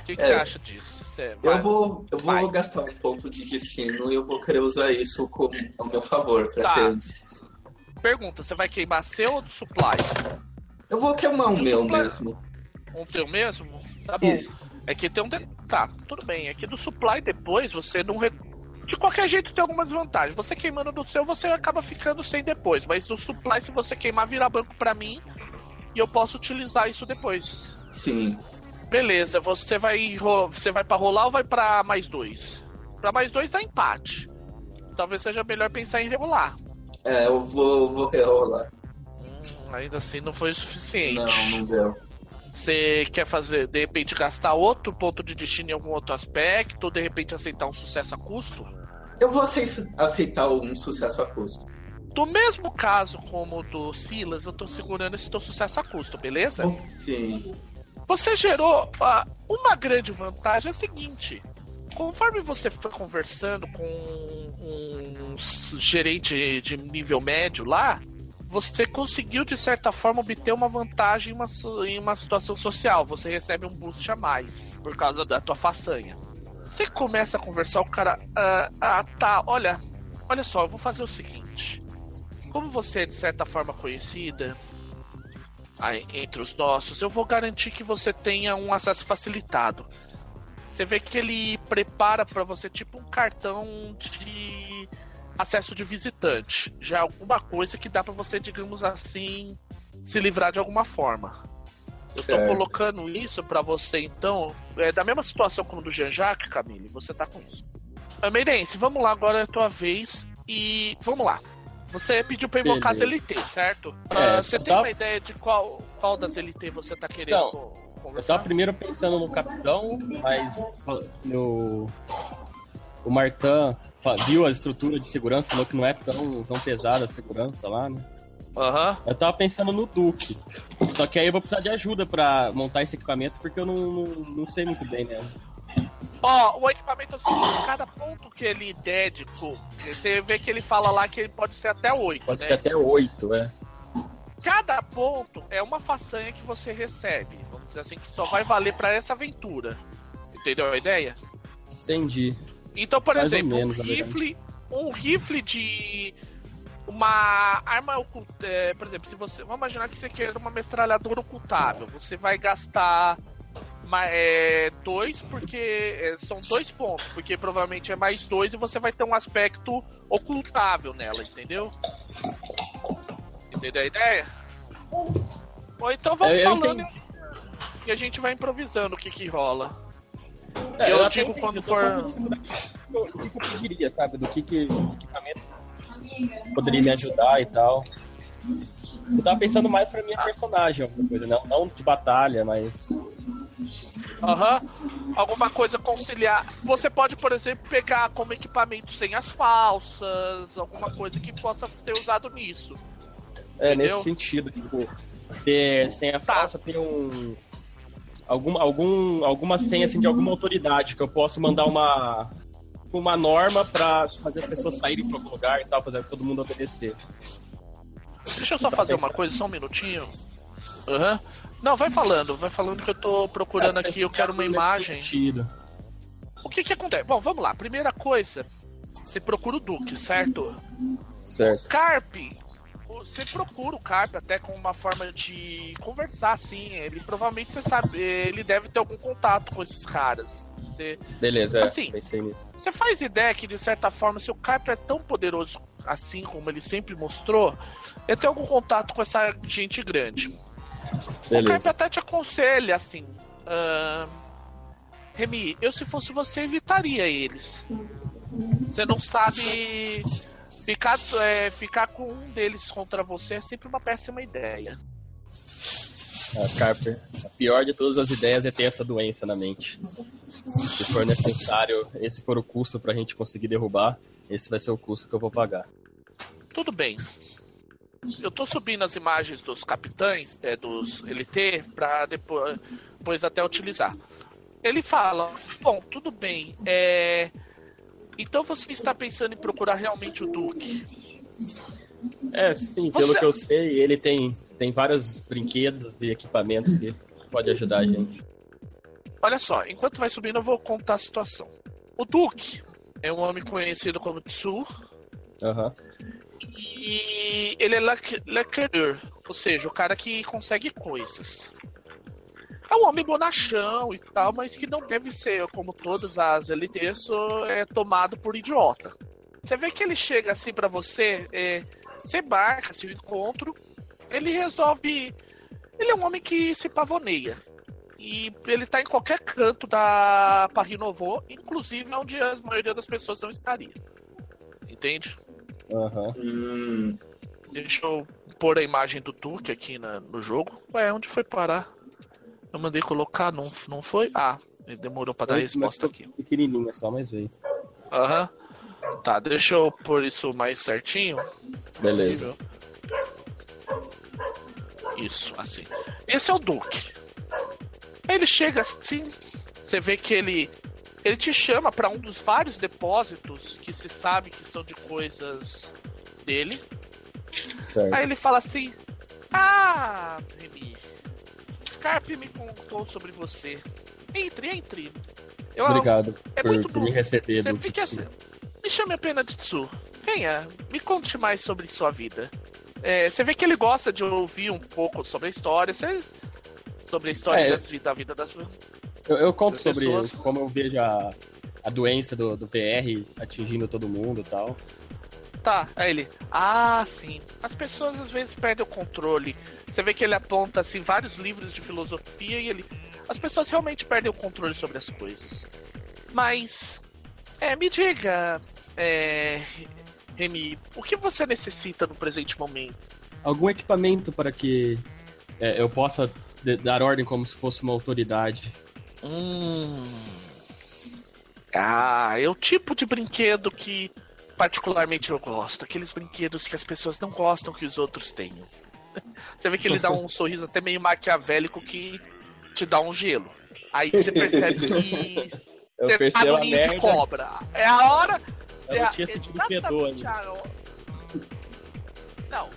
O que, que É. você acha disso? Você Eu vai- vou, eu vou vai. gastar um pouco de destino e eu vou querer usar isso como ao meu favor pra Tá. ter. Pergunta, você vai queimar seu ou do supply? Eu vou queimar o Eu meu sou pla- mesmo. Um teu mesmo? Tá bom. Isso. É que tem um. De... Tá, tudo bem. É que do supply depois você não. Re... De qualquer jeito tem algumas vantagens. Você queimando do seu, você acaba ficando sem depois. Mas do supply, se você queimar, vira banco pra mim. E eu posso utilizar isso depois. Sim. Beleza, você vai. Você vai pra rolar ou vai pra mais dois? Pra mais dois dá empate. Talvez seja melhor pensar em rolar. É, eu vou, vou rerolar. Hum, ainda assim não foi o suficiente. Não, não deu. Você quer fazer, de repente, gastar outro ponto de destino em algum outro aspecto, ou de repente aceitar um sucesso a custo? Eu vou acei- aceitar um sucesso a custo. Do mesmo caso como o do Silas, eu tô segurando esse teu sucesso a custo, beleza? Sim. Você gerou ah, uma grande vantagem é a seguinte. Conforme você foi conversando com um gerente de nível médio lá, você conseguiu de certa forma obter uma vantagem em uma, em uma situação social. Você recebe um boost a mais por causa da tua façanha. Você começa a conversar, o cara. Ah, ah, tá, olha. Olha só, eu vou fazer o seguinte. Como você é de certa forma conhecida, aí, entre os nossos, eu vou garantir que você tenha um acesso facilitado. Você vê que ele prepara para você tipo um cartão de acesso de visitante. Já é alguma coisa que dá para você, digamos assim, se livrar de alguma forma. Eu tô Certo. colocando isso para você, então, é da mesma situação como do Jean-Jacques, Camille, você tá com isso. Meirense, vamos lá, agora é a tua vez e vamos lá. Você pediu pra invocar Beleza. as LT, certo? É, Ah, você tem tava- uma ideia de qual, qual das LT você tá querendo Não, co- Eu conversar? tava primeiro pensando no capitão, mas no. O Martin viu a estrutura de segurança, falou que não é tão, tão pesada a segurança lá, né? Aham. Eu tava pensando no Duke. Só que aí eu vou precisar de ajuda pra montar esse equipamento, porque eu não, não, não sei muito bem, né? Ó, o equipamento é o seguinte, cada ponto que ele der de co- você vê que ele fala lá que ele pode ser até 8, Pode né? ser até oito, é. Cada ponto é uma façanha que você recebe. Vamos dizer assim, que só vai valer pra essa aventura. Entendeu a ideia? Entendi. Então, por Mais exemplo, menos, um rifle, um rifle de uma arma oculta, é, por exemplo, se você, vamos imaginar que você quer uma metralhadora ocultável, você vai gastar é, dois porque é, são dois pontos, porque provavelmente é mais dois e você vai ter um aspecto ocultável nela, entendeu? Entendeu a ideia? Ou então vamos É, falando e a gente vai improvisando o que que rola. É, eu até digo entendi, quando eu for- só pensando O que eu pediria, sabe? Do que, que equipamento poderia me ajudar e tal. Eu tava pensando mais pra minha personagem, alguma coisa, não, não de batalha, mas. Aham. Alguma coisa conciliar. Você pode, por exemplo, pegar como equipamento senhas falsas, alguma coisa que possa ser usado nisso. É, Entendeu? nesse sentido, tipo, ter senha Tá. falsa, ter um. Algum, algum, alguma senha assim, de alguma autoridade que eu possa mandar uma. Uma norma pra fazer as pessoas saírem pra algum lugar e tal, fazer todo mundo obedecer. Deixa eu só fazer uma coisa, só um minutinho. Aham. Não, vai falando, vai falando que eu tô procurando É, aqui, eu quero uma imagem. sentido. O que que acontece? Bom, vamos lá. Primeira coisa, você procura o Duque, certo? Certo. Carp, você procura o Carp até com uma forma de conversar, assim. Ele provavelmente você sabe, ele deve ter algum contato com esses caras. Você, Beleza, é. Assim. Pensei nisso. você faz ideia que, de certa forma, se o Carp é tão poderoso assim como ele sempre mostrou, ele tem algum contato com essa gente grande. O Carp Beleza. até te aconselha assim. ah, Remy, eu se fosse você evitaria eles. Você não sabe. Ficar, é, ficar com um deles contra você é sempre uma péssima ideia. A Carper, a pior de todas as ideias é ter essa doença na mente. Se for necessário, esse for o custo pra gente conseguir derrubar, esse vai ser o custo que eu vou pagar. Tudo bem. Eu tô subindo as imagens dos capitães, é, dos LT, pra depois, depois até utilizar. Ele fala: Bom, tudo bem. É... Então você está pensando em procurar realmente o Duque? É, sim, pelo Você- que eu sei, ele tem, tem vários brinquedos e equipamentos que pode ajudar a gente. Olha só, enquanto vai subindo, eu vou contar a situação. O Duque é um homem conhecido como Tsu, Aham. e ele é lac- lacquereur, ou seja, o cara que consegue coisas. É um homem bonachão e tal, mas que não deve ser, como todas as LTs, é tomado por idiota. Você vê que ele chega assim pra você, é, você marca seu encontro, ele resolve. Ele é um homem que se pavoneia. E ele tá em qualquer canto da Paris Nouveau, inclusive onde a maioria das pessoas não estaria. Entende? Aham. Hum, Deixa eu pôr a imagem do Duque aqui na- no jogo. Ué, onde foi parar? Eu mandei colocar, não, não foi? Ah, ele demorou pra dar a resposta aqui. Pequenininha só, mas veio. Aham. Tá, deixa eu pôr isso mais certinho. Beleza. Isso, assim. Esse é o. Aí ele chega assim, você vê que ele ele te chama pra um dos vários depósitos que se sabe que são de coisas dele. Certo. Aí ele fala assim: Ah, Remy, Carp me contou sobre você. Entre, entre. Eu, Obrigado é por, muito por me bom. receber. Você do fica assim. Me chame apenas de Tsu. Venha, me conte mais sobre sua vida. É, você vê que ele gosta de ouvir um pouco sobre a história. Você, sobre a história É, das da vida das Eu, eu conto das sobre pessoas. como eu vejo a, a doença do, do VR atingindo todo mundo e tal. Tá, aí ele. Ah, sim. As pessoas às vezes perdem o controle. Você vê que ele aponta assim vários livros de filosofia e ele. As pessoas realmente perdem o controle sobre as coisas. Mas. É, me diga. É. Remy, o que você necessita no presente momento? Algum equipamento para que é, eu possa dar ordem como se fosse uma autoridade. Hum. Ah, é o tipo de brinquedo que particularmente eu gosto. Aqueles brinquedos que as pessoas não gostam que os outros tenham. Você vê que ele dá um sorriso até meio maquiavélico que te dá um gelo. Aí você percebe que você tá no ninho de merda. cobra. É a hora. Eu é não a- tinha sentido fedor ainda. a Não.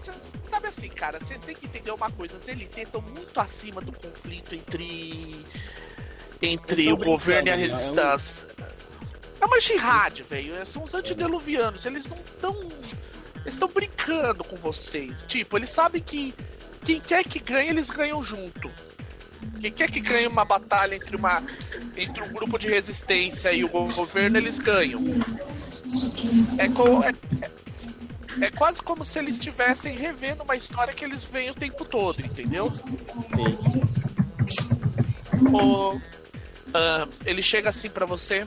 Cê- Sabe assim, cara, vocês têm que entender uma coisa. Os LT estão muito acima do conflito entre. Entre o governo e a né? resistência. É uma jihad, velho. São os antediluvianos. Eles não estão. Eles estão brincando com vocês. Tipo, eles sabem que quem quer que ganhe, eles ganham junto. Quem quer que ganhe uma batalha entre, uma, entre um grupo de resistência e o go- governo, eles ganham. É, co- é, é- é quase como se eles estivessem revendo uma história que eles veem o tempo todo, entendeu? Sim. O- ah, ele chega assim pra você.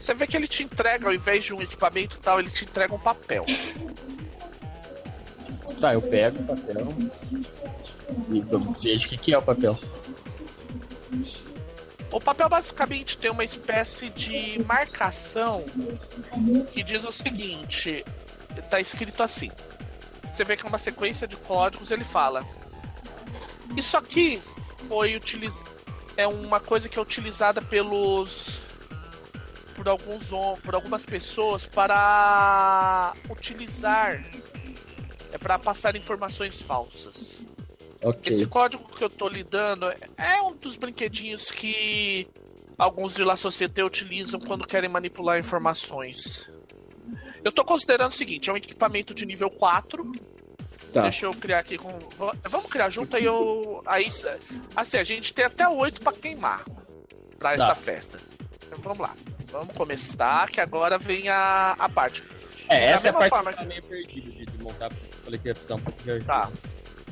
Você vê que ele te entrega, ao invés de um equipamento e tal, ele te entrega um papel. Tá, eu pego o papel e vejo o que, que é o papel. O papel basicamente tem uma espécie de marcação que diz o seguinte: tá escrito assim. Você vê que é uma sequência de códigos, ele fala. Isso aqui foi utilizado. É uma coisa que é utilizada pelos. Por, alguns, hom- por algumas pessoas para utilizar. É para passar informações falsas. Ok. Esse código que eu tô lidando é um dos brinquedinhos que alguns de La Société utilizam quando querem manipular informações. Eu tô considerando o seguinte, é um equipamento de nível 4. Tá. Deixa eu criar aqui com. va- Vamos criar junto aí eu. Aí. Assim, a gente tem até 8 pra queimar. Pra Tá. essa festa. Então vamos lá. Vamos começar, que agora vem a, a parte. É, essa é a parte forma que tá meio perdido de, de montar. Falei que ia precisar um pouco de ajuda.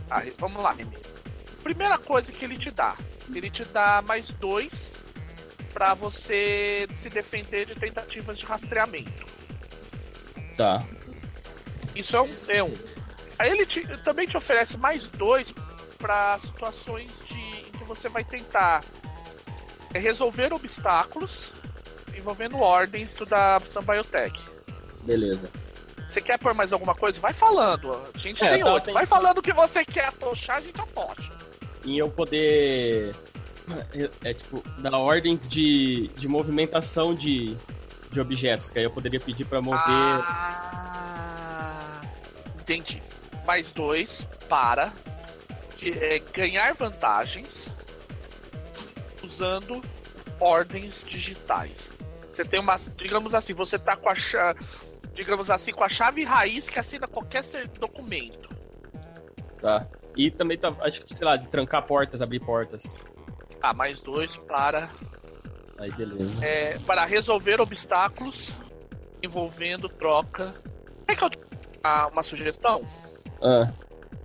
Tá. Vamos lá, Remy. Primeira coisa que ele te dá. Ele te dá mais dois pra você se defender de tentativas de rastreamento. Tá. Isso é um. É um. Aí ele te- também te oferece mais dois pra situações de, em que você vai tentar é, resolver obstáculos envolvendo ordens do da Sambiotech. Beleza. Você quer pôr mais alguma coisa? Vai falando. A gente É, tem oito. Vai falando o que você quer atochar, a gente atocha. E eu poder. É, é, tipo, dar ordens de, de movimentação de, de objetos, que aí eu poderia pedir pra mover. Ah, entendi. Mais dois para de, é, ganhar vantagens usando ordens digitais. Você tem uma, digamos assim, você tá com a chave, digamos assim, com a chave raiz que assina qualquer documento. Tá. E também tá, acho que, sei lá, de trancar portas, abrir portas. Ah, mais dois para Aí beleza. é, para resolver obstáculos envolvendo troca. É que eu ah, uma sugestão? Ah,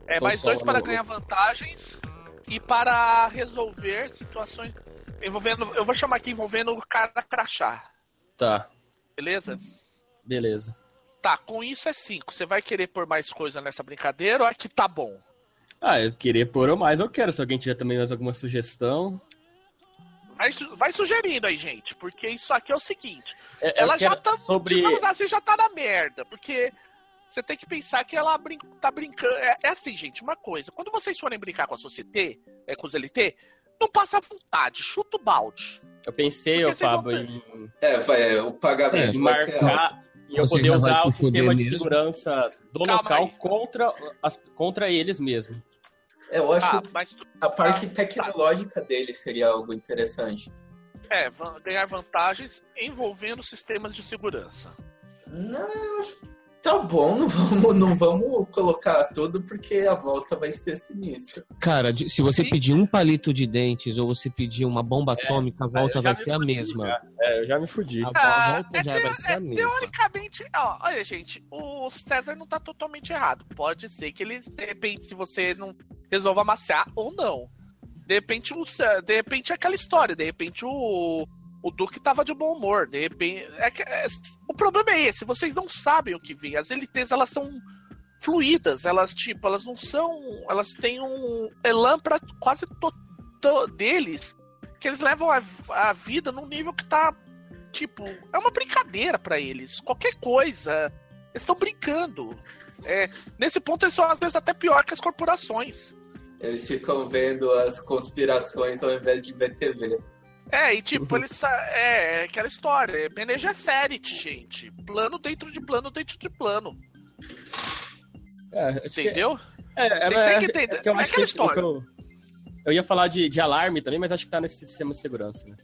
É mais dois para ganhar vantagens e para resolver situações envolvendo. Eu vou chamar aqui envolvendo o cara crachá, tá. beleza? Beleza. Tá, com isso é cinco. Você vai querer pôr mais coisa nessa brincadeira ou é que tá bom? Ah, eu queria pôr ou mais, eu quero. Se alguém tiver também mais alguma sugestão. Vai, vai sugerindo aí, gente, porque isso aqui é o seguinte. É, ela já tá. Sobre. Digamos assim, já tá na merda. Porque você tem que pensar que ela brin tá brincando. É, é assim, gente, uma coisa. Quando vocês forem brincar com a Société, é, com os LT, não passa vontade, chuta o balde. Eu pensei, ô Fábio, ter- em, É, vai, o pagamento alto. marcar e eu Você poder usar o sistema de mesmo. segurança do Calma local aí. contra, as, contra eles mesmos. Eu acho Ah, mas a parte tá. tecnológica dele seria algo interessante. é, ganhar vantagens envolvendo sistemas de segurança. Não, eu acho tá bom, não vamos, não vamos colocar tudo porque a volta vai ser sinistra. Cara, se você Sim. pedir um palito de dentes ou você pedir uma bomba atômica, a volta eu já vai ser a fudi, mesma. já. É, eu já me fudi. A, Ah, a volta é já vai ser é a mesma. Teoricamente, ó, olha, gente, o César não tá totalmente errado. Pode ser que ele, de repente, se você não resolva amaciar ou não. De repente, o, de repente é aquela história, de repente o, o Duque tava de bom humor, de repente. é é- o problema é esse, vocês não sabem o que vem. As LTs, elas são fluídas, elas, tipo, elas não são. Elas têm um elan pra quase todo deles, que eles levam a, a vida num nível que tá Tipo, é uma brincadeira pra eles. Qualquer coisa. Eles estão brincando. É, nesse ponto, eles são às vezes até pior que as corporações. Eles ficam vendo as conspirações ao invés de ver TV. É, e tipo, eles. sa- É, é aquela história. Bene Gesserit, gente. Plano dentro de plano dentro de plano. É, que- Entendeu? É, é, Vocês é, têm que é entender. que eu É aquela que história. Eu, eu ia falar de, de alarme também, mas acho que tá nesse sistema de segurança. Né?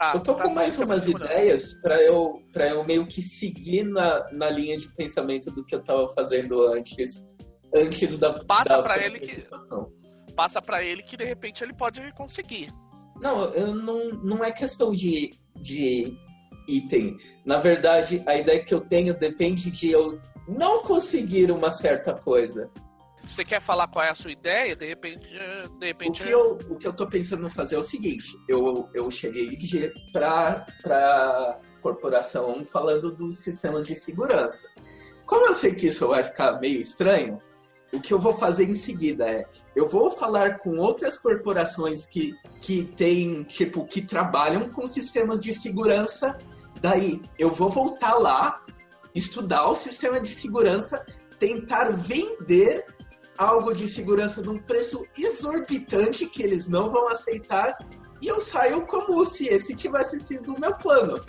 Ah, Eu tô tá com mais umas ideias pra eu, pra eu meio que seguir na, na linha de pensamento do que eu tava fazendo antes. Antes da. Passa da pra ele que-. Passa pra ele que de repente ele pode conseguir. Não, eu não, não é questão de, de item. Na verdade, a ideia que eu tenho depende de eu não conseguir uma certa coisa. Você quer falar qual é a sua ideia? De repente. eh, De O repente. que, eu, o que eu tô pensando em fazer é o seguinte: eu, eu cheguei pra, pra corporação falando dos sistemas de segurança. Como eu sei que isso vai ficar meio estranho, o que eu vou fazer em seguida é: eu vou falar com outras corporações que, que tem, tipo, que trabalham com sistemas de segurança. Daí eu vou voltar lá, estudar o sistema de segurança, tentar vender algo de segurança num preço exorbitante que eles não vão aceitar e eu saio como se esse tivesse sido o meu plano.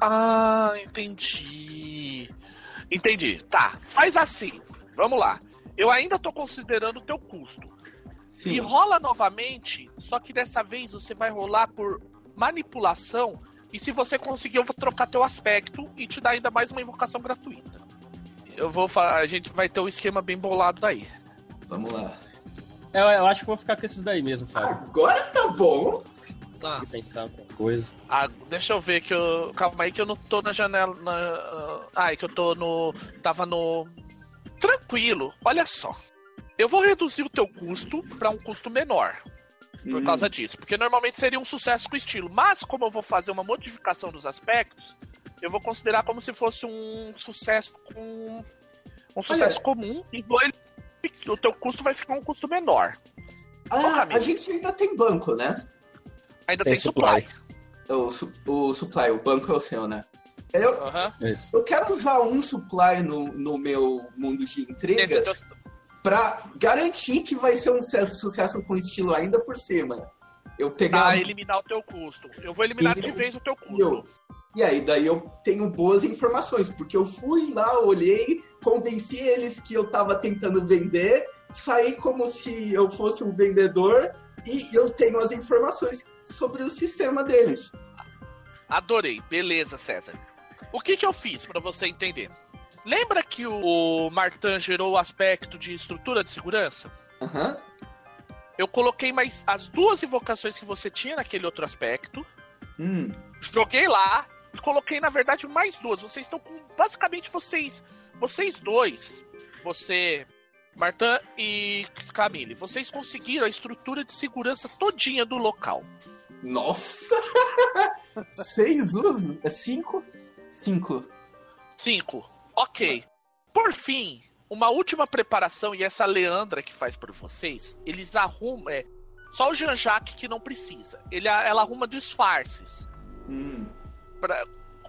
Ah, entendi. Entendi. Tá, faz assim. Vamos lá. Eu ainda tô considerando o teu custo. Sim. E rola novamente, só que dessa vez você vai rolar por manipulação. E se você conseguir, eu vou trocar teu aspecto e te dar ainda mais uma invocação gratuita. Eu vou falar, a gente vai ter um esquema bem bolado daí. Vamos lá. Eu, eu acho que vou ficar com esses daí mesmo, Fábio. Agora tá bom. Ah, Vou pensar em outra coisa. ah, deixa eu ver que eu. Calma aí que eu não tô na janela. Na... Ah, é que eu tô no. Tava no. Tranquilo, olha só. Eu vou reduzir o teu custo para um custo menor. por Hum, causa disso. Porque normalmente seria um sucesso com estilo. Mas como eu vou fazer uma modificação dos aspectos, eu vou considerar como se fosse um sucesso com. Um sucesso comum. E vou ele- o teu custo vai ficar um custo menor. Ah, a gente ainda tem banco, né? Ainda Tem tem, supply. O, su- o supply, o banco é o seu, né? Eu. Isso. eu quero usar um supply no, no meu mundo de Esse teu- pra garantir que vai ser um sucesso, sucesso com estilo ainda por cima. Eu pegar. Pra eliminar o teu custo. Eu vou eliminar de vez o teu custo. eu- E aí, daí eu tenho boas informações, porque eu fui lá, olhei, convenci eles que eu tava tentando vender, saí como se eu fosse um vendedor e eu tenho as informações sobre o sistema deles. Adorei. Beleza, César. O que que eu fiz pra você entender? Lembra que o, Martin gerou o aspecto de estrutura de segurança? Aham. Eu coloquei mais as duas invocações que você tinha naquele outro aspecto. Hum. Joguei lá. e Coloquei, na verdade, mais duas. Vocês estão com. Basicamente, vocês. Vocês dois. Você. Martin e Camille, vocês conseguiram a estrutura de segurança todinha do local. Nossa! Seis usos? É cinco? Cinco. Cinco. Ok. Por fim, uma última preparação, e essa Leandra que faz por vocês, eles arrumam. É, só o Jean-Jacques que não precisa. Ele, ela arruma disfarces. Hum. Pra-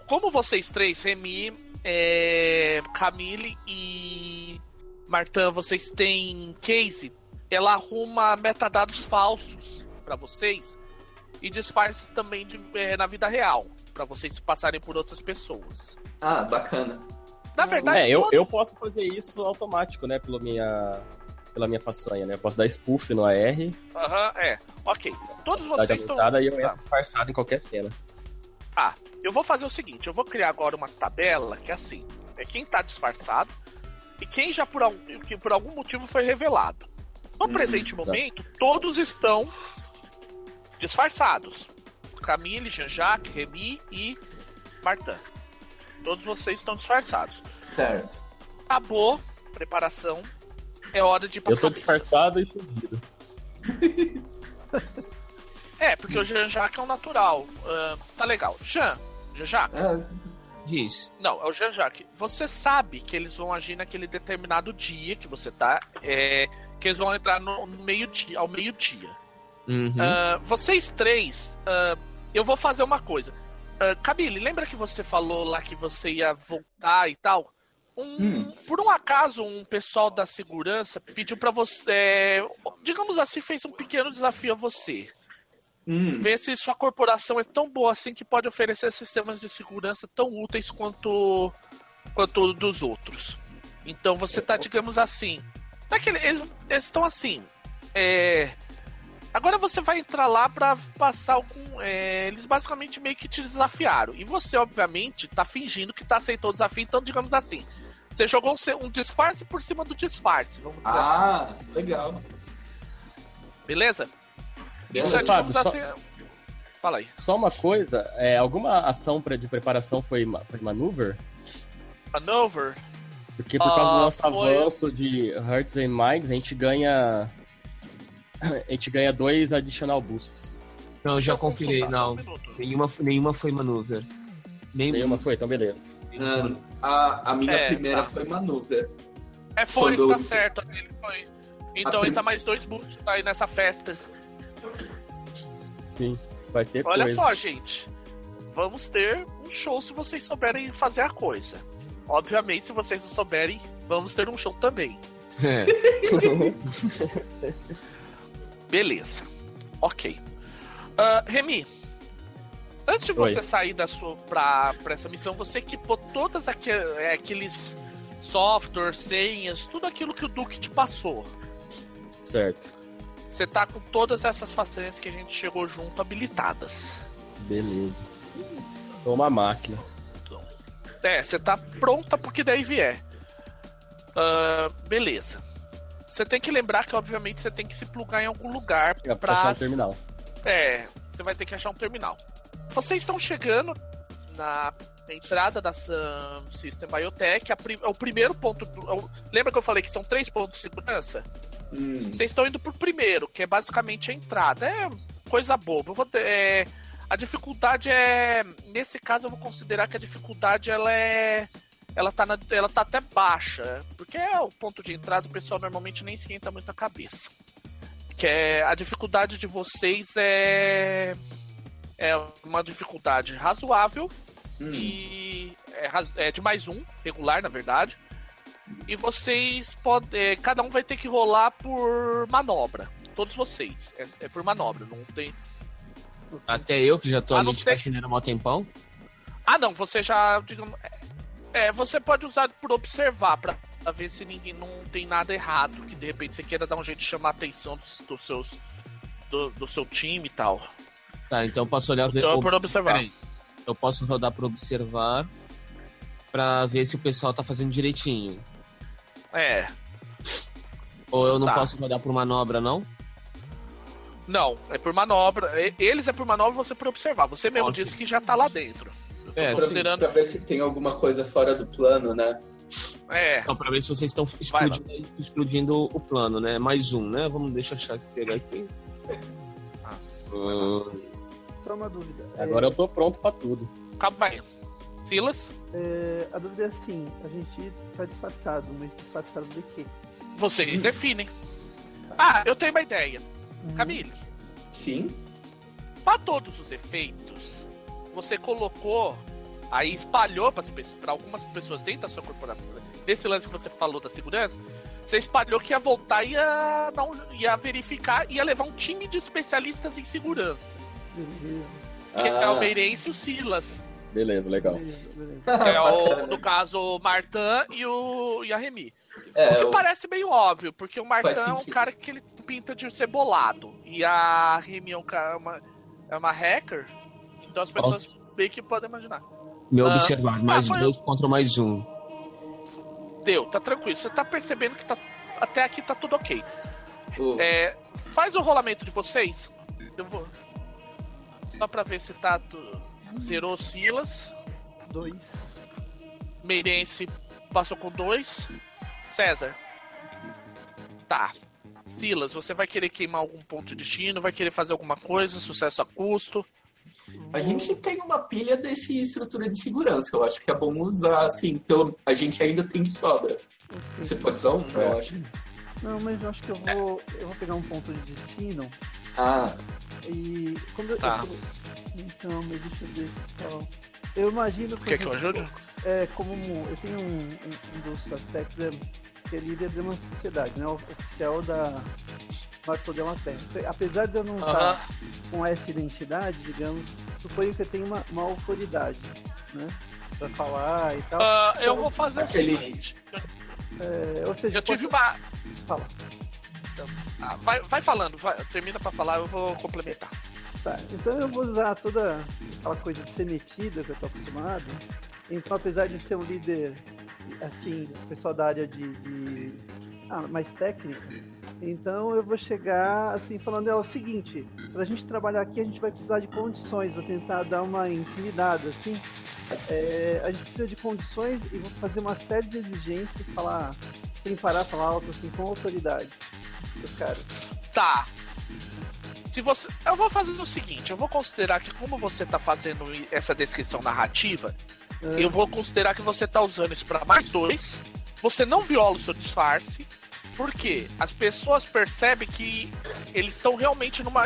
como vocês três, Remy, é, Camille e Martin, vocês têm case, ela arruma metadados falsos pra vocês e disfarces também de- é, na vida real, pra vocês passarem por outras pessoas. Ah, bacana. Na verdade, É, eu, todo- eu posso fazer isso automático, né? Pela minha, pela minha façanha, né? Eu posso dar spoof no AR, Aham, é. Ok. Todos vocês estão. e eu Tá. entro disfarçado em qualquer cena. Ah, eu vou fazer o seguinte: eu vou criar agora uma tabela que é assim: é quem tá disfarçado e quem já por, al- que por algum motivo foi revelado. No Hum, presente tá. momento, todos estão disfarçados: Camille, Jean-Jacques, Remy e Martin. Todos vocês estão disfarçados. Certo. Acabou a preparação. É hora de passar Eu tô disfarçado e fugido. É, porque o Jean-Jacques é um natural. Ah, tá legal. Jean, Jean-Jacques. Ah, Diz. Não, é o Jean-Jacques. Você sabe que eles vão agir naquele determinado dia que você tá. É, que eles vão entrar no, no meio-dia, ao meio-dia. Uhum. Ah, vocês três, ah, eu vou fazer uma coisa. Uh, Camille, lembra que você falou lá que você ia voltar e tal? Um- Hum. Por um acaso, um pessoal da segurança pediu pra você. é, digamos assim, fez um pequeno desafio a você. hum. Ver se sua corporação é tão boa assim que pode oferecer sistemas de segurança tão úteis quanto quanto dos outros. Então você tá, digamos assim. Naquele, eles eles estão assim. é, agora você vai entrar lá pra passar algum. é, eles basicamente meio que te desafiaram. E você, obviamente, tá fingindo que tá aceitou o desafio. Então, digamos assim. Você jogou um, um disfarce por cima do disfarce, vamos dizer assim. Ah, legal. Beleza? Isso Beleza. é, Fábio, digamos só- assim. Fala aí. Só uma coisa, é, alguma ação pra, de preparação foi, ma- foi maneuver? Maneuver. Porque por causa Ah, do nosso foi. avanço de Hearts and Minds, a gente ganha. A gente ganha dois additional boosts. Não, eu já consultar, só não. um. Nenhuma, nenhuma foi maneuver. Nenhuma. Nenhuma foi? Então beleza. Ah, a, a minha É, primeira tá. foi maneuver. É, foi, Quando- tá certo. Ele foi. Então A entra mais dois boosts aí nessa festa. Sim, vai ter Olha coisa. só, gente. Vamos ter um show se vocês souberem fazer a coisa. Obviamente, se vocês não souberem, vamos ter um show também. É. Beleza. Ok. Ah, Remy, antes de você Oi. sair da sua pra, pra essa missão, você equipou todas é, aqueles software, senhas, tudo aquilo que o Duque te passou. Certo. Você tá com todas essas façanhas que a gente chegou junto habilitadas. Beleza. Tô uma máquina. É, você tá pronta pro que daí vier. Ah, beleza. Você tem que lembrar que, obviamente, você tem que se plugar em algum lugar É, pra pra. achar um terminal. É, você vai ter que achar um terminal. Vocês estão chegando na entrada da Sun System Biotech. a prim- é o primeiro ponto. Lembra que eu falei que são três pontos de segurança? Hum, Vocês estão indo pro primeiro, que é basicamente a entrada. É coisa boba. Eu vou ter- é, a dificuldade é. Nesse caso, eu vou considerar que a dificuldade ela é. Ela tá, na- ela tá até baixa. Porque é o ponto de entrada, o pessoal normalmente nem esquenta muito a cabeça. Que é. A dificuldade de vocês é. É uma dificuldade razoável hum. que é, é de mais um, regular, na verdade. E vocês podem. Cada um vai ter que rolar por manobra. Todos vocês. É, é por manobra, não tem. Até eu, que já tô A ali de ser- faxineira há mó tempão. Ah, não, você já. Digamos, é, você pode usar por observar pra, pra ver se ninguém não tem nada errado. Que de repente você queira dar um jeito de chamar a atenção dos, dos seus. Do, do seu time e tal. Tá, então eu posso olhar... Então, ob- por observar. Peraí. Eu posso rodar pra observar pra ver se o pessoal tá fazendo direitinho. É. Ou eu não Tá. posso rodar por manobra, não? Não, é por manobra. Eles é por manobra, você por observar. Você mesmo disse que já tá lá dentro. É, pra, considerando- pra ver se tem alguma coisa fora do plano, né? É. Então, pra ver se vocês estão explodindo, explodindo o plano, né? Mais um, né? Vamos, deixa eu achar que pegar aqui. Ah, Hum, Só uma dúvida. Agora eu tô pronto pra tudo. Calma aí. Silas, É, a dúvida é assim, a gente tá disfarçado, mas disfarçado de quê? vocês definem. Ah, eu tenho uma ideia. Uhum. Camille, Sim. para todos os efeitos, você colocou, aí espalhou para algumas pessoas dentro da sua corporação, nesse lance que você falou da segurança, você espalhou que ia voltar e ia, dar um- ia verificar, ia levar um time de especialistas em segurança. Beleza, Que é o Ah. Meirense e o Silas. Beleza, legal. beleza, beleza. É o, no caso, o Martin e, o, e a Remy. É, o que eu- parece meio óbvio, porque o Martin é um cara que ele pinta de ser bolado. E a Remy é, um cara, uma, é uma hacker. Então as pessoas bem que podem imaginar. me Ah, observar, mais foi- dois contra mais um. Deu, tá tranquilo. Você tá percebendo que tá, até aqui tá tudo ok. É, faz o rolamento de vocês. Eu vou. Só pra ver se tá. tu- Zerou Silas. Dois. Meirense passou com dois. César. Tá. Silas, você vai querer queimar algum ponto de destino? Vai querer fazer alguma coisa? Sucesso a custo? A gente tem uma pilha desse estrutura de segurança. Eu acho que é bom usar, assim, pelo... a gente ainda tem de sobra. Ok. Você pode usar um, É. eu acho. Não, mas eu acho que eu vou. Eu vou pegar um ponto de destino Ah, e. Tá. eu- então, mas deixa eu ver. Eu imagino Quer que eu ajude? É, como eu tenho um, um- um dos aspectos é ser líder de uma sociedade, né? O oficial da Marco de uma Terra. Apesar de eu não estar Aham. com essa identidade, digamos, suponho que eu tenho uma, uma autoridade, né? Pra falar e tal. Ah, eu vou fazer Aquele- o seguinte. É, ou seja, Eu tive pode- uma. Fala. Ah, vai, vai falando, vai, termina pra falar, eu vou complementar. Tá, então eu vou usar toda aquela coisa de ser metida que eu tô acostumado. Então, apesar de ser um líder, assim, pessoal da área de, de- ah, mais técnica, então eu vou chegar assim falando é o seguinte, pra gente trabalhar aqui a gente vai precisar de condições, vou tentar dar uma intimidada, assim. É, a gente precisa de condições e vou fazer uma série de exigências, falar, sem parar, falar alto, assim, com autoridade. Os caras. Tá. Se você. Eu vou fazer o seguinte, eu vou considerar que como você tá fazendo essa descrição narrativa, É, eu vou considerar que você tá usando isso pra mais dois. Você não viola o seu disfarce. Porque as pessoas percebem que eles estão realmente numa.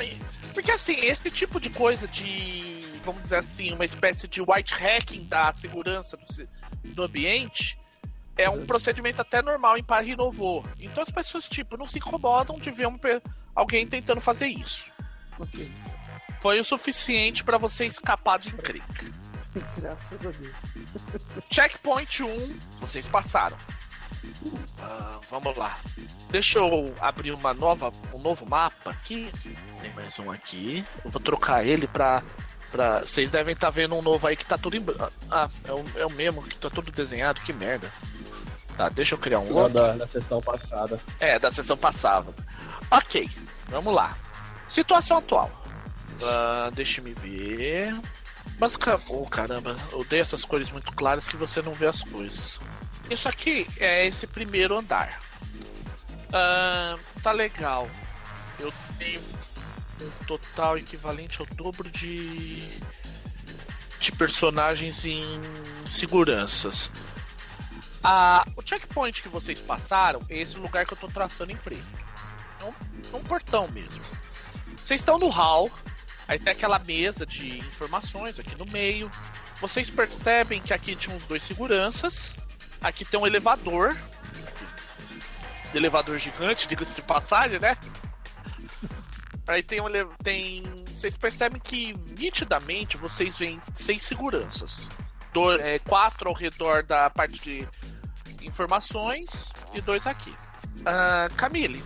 Porque assim, esse tipo de coisa de. Vamos dizer assim, uma espécie de white hacking da segurança do, do ambiente é um procedimento até normal em Paris Novo. Então as pessoas, tipo, não se incomodam de ver um alguém tentando fazer isso. Ok. Foi o suficiente pra você escapar de encrenca. Graças a Deus. Checkpoint 1, vocês passaram. Ah, vamos lá. Deixa eu abrir uma nova, um novo mapa aqui. Tem mais um aqui. Eu vou trocar ele pra. pra... Vocês devem estar vendo um novo aí que tá tudo em. Ah, é o, é o mesmo que tá tudo desenhado. Que merda. Tá, deixa eu criar um outro. da, da sessão passada. É, da sessão passada. Ok, vamos lá. Situação atual. Ah, deixa me ver. Basicamente. Oh, caramba, eu dei essas cores muito claras que você não vê as coisas. Isso aqui é esse primeiro andar. Ah, tá legal. Eu tenho um total equivalente ao dobro de. de personagens em seguranças. Ah, o checkpoint que vocês passaram é esse lugar que eu tô traçando em preto. É um, é um portão mesmo. Vocês estão no hall, aí tem aquela mesa de informações aqui no meio. Vocês percebem que aqui tinha uns dois seguranças. Aqui tem um elevador. Aqui, elevador gigante, diga-se de passagem, né? Aí tem um. Tem. Vocês percebem que nitidamente vocês veem seis seguranças. Do, é, quatro ao redor da parte de informações e dois aqui. Ah, Camille,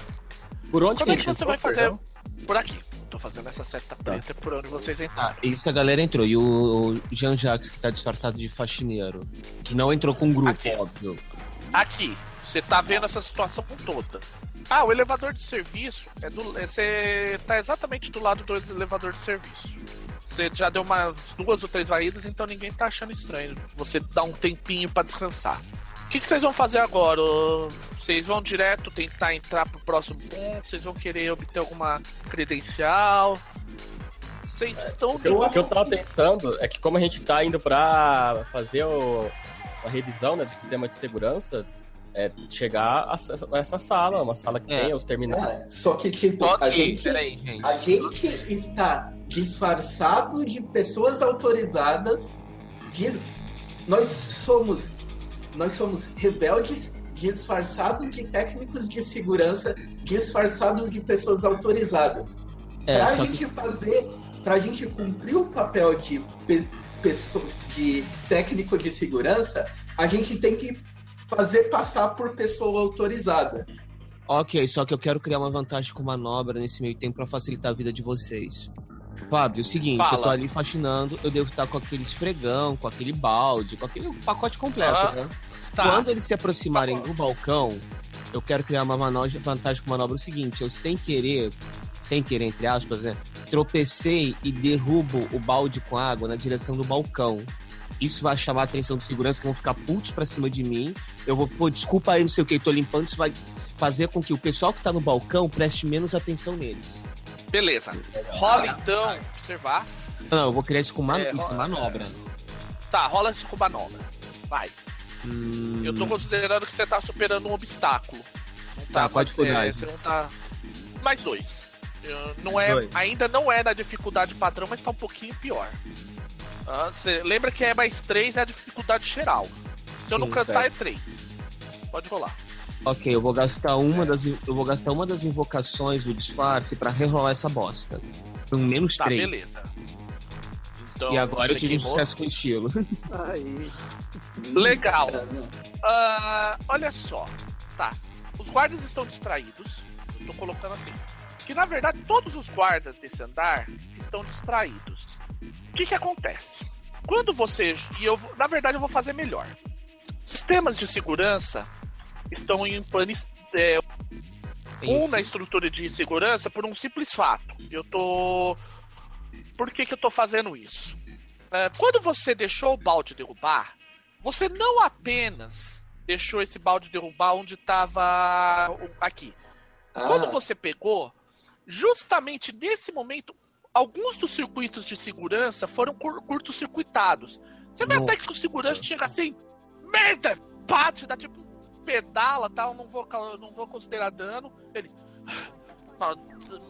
Por onde quando é que você vai fazer? perdão? Por aqui. Tô fazendo essa seta preta por onde vocês entraram. Isso a galera entrou. E o Jean-Jacques, que tá disfarçado de faxineiro. Que não entrou com um grupo, Aqui. óbvio. Aqui, você tá vendo essa situação toda. Ah, o elevador de serviço é do. é- Você tá exatamente do lado do elevador de serviço. Você já deu umas duas ou três varridas, então ninguém tá achando estranho. Você dá um tempinho pra descansar. O que, que vocês vão fazer agora? Vocês vão direto tentar entrar pro próximo ponto? Vocês vão querer obter alguma credencial? Vocês estão de eu O que eu tava pensando é que como a gente tá indo pra fazer o, a revisão né, do sistema de segurança, é chegar a, essa- a essa sala, uma sala que É. tem os terminais. É, só que, tipo, a Ok, gente, peraí, gente. a gente está disfarçado de pessoas autorizadas de. Nós somos. Nós somos rebeldes disfarçados de técnicos de segurança, disfarçados de pessoas autorizadas. É, pra só que gente fazer, pra gente cumprir o papel de, pe- pessoa, de técnico de segurança, a gente tem que fazer passar por pessoa autorizada. Ok, só que eu quero criar uma vantagem com manobra nesse meio tempo pra facilitar a vida de vocês. Fábio, é o seguinte, Fala. eu tô ali faxinando, eu devo estar com aquele esfregão, com aquele balde, com aquele pacote completo, Aham. né? Tá. Quando eles se aproximarem Tá do balcão, eu quero criar uma manobra, vantagem com manobra é o seguinte, eu sem querer, sem querer, entre aspas, né? Tropecei e derrubo o balde com água na direção do balcão. Isso vai chamar a atenção de segurança, que vão ficar putos pra cima de mim. Eu vou, pô, desculpa aí, não sei o que, tô limpando. Isso vai fazer com que o pessoal que tá no balcão preste menos atenção neles. Beleza. Rola então, observar. Não, eu vou criar isso com man... É, isso, ó, manobra. Tá, rola isso com manobra. Vai. Hum, Eu tô considerando que você tá superando um obstáculo. Não Tá, pode você, furar. você não tá. Mais dois. Não é, Dois. ainda não é na dificuldade padrão, mas tá um pouquinho pior. Ah, Você lembra que é mais três é a dificuldade geral. Se eu não Sim, cantar, certo. é três. Pode rolar. Ok, eu vou gastar uma das eu vou gastar uma das invocações do disfarce pra rerolar essa bosta. Um menos Tá, três. beleza. Então, E agora eu tive um sucesso com estilo. Aí. Legal. Ah, olha só. Tá. Os guardas estão distraídos. Eu tô colocando assim. Que na verdade todos os guardas desse andar estão distraídos. O que que acontece? Quando você. E eu, vou- na verdade, eu vou fazer melhor. Sistemas de segurança estão em panis, é, um na estrutura de segurança por um simples fato. Eu tô. Por que, que eu tô fazendo isso? É, quando você deixou o balde derrubar, você não apenas deixou esse balde derrubar onde estava aqui. Quando Ah, você pegou, justamente nesse momento, alguns dos circuitos de segurança foram cur- curto-circuitados. Você vê Nossa. até que o segurança chega assim, merda, bate, dá tipo um pedala tal, não vou, não vou considerar dano. Ele. "Mal-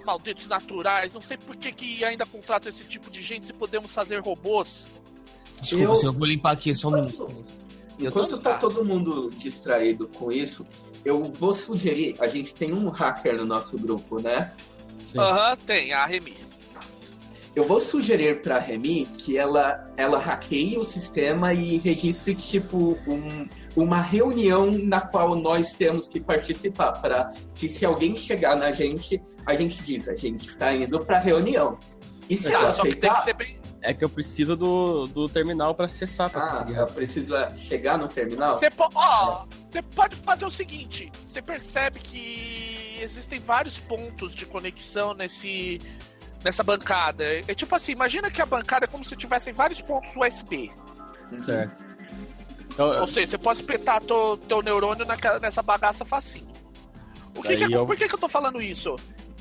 Malditos naturais, não sei por que, que ainda contrata esse tipo de gente se podemos fazer robôs. Desculpa, Eu- senhor, eu vou limpar aqui só um Enquanto- minuto. Enquanto tá Tá. todo mundo distraído com isso, eu vou sugerir, a gente tem um hacker no nosso grupo, né? Aham, tem, a Remy. eu vou sugerir pra Remy que ela, ela hackeie o sistema e registre, tipo, um, uma reunião na qual nós temos que participar, para que se alguém chegar na gente, a gente diz, a gente está indo pra reunião. E se ela Tá, só que que aceitar... bem. É que eu preciso do, do terminal pra acessar, pra Ah, conseguir. ela precisa chegar no terminal? Você, po- você pode fazer o seguinte: você percebe que existem vários pontos de conexão nesse nessa bancada. É tipo assim, imagina que a bancada é como se tivessem vários pontos USB. Uhum. Certo. Então, Ou seja, você pode espetar teu, teu neurônio naquela- nessa bagaça facinho. O que que- eu- Por que, que eu tô falando isso?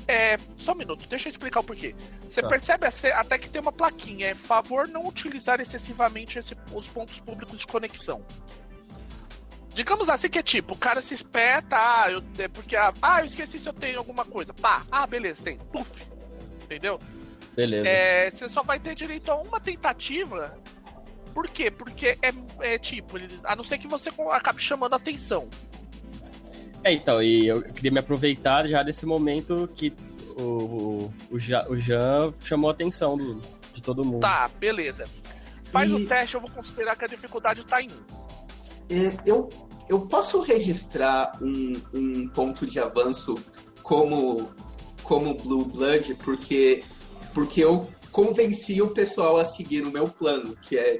É, só um minuto, deixa eu explicar o porquê. Você Tá. percebe até que tem uma plaquinha, é favor não utilizar excessivamente esse- os pontos públicos de conexão. Digamos assim que é tipo, o cara se espeta, ah, eu, é porque, ah, ah, eu esqueci se eu tenho alguma coisa. Pá, ah, beleza, tem. Puf. Entendeu? beleza. É, você só vai ter direito a uma tentativa. Por quê? Porque é, é tipo, ele- a não ser que você acabe chamando a atenção. É, então, e eu queria me aproveitar já desse momento que o, o, o, Ja- o Jean chamou a atenção do- de todo mundo. Tá, beleza. Faz E- o teste, eu vou considerar que a dificuldade tá em 1. É, eu, eu posso registrar um, um ponto de avanço como, como Blue Blood, porque, porque eu convenci o pessoal a seguir o meu plano, que é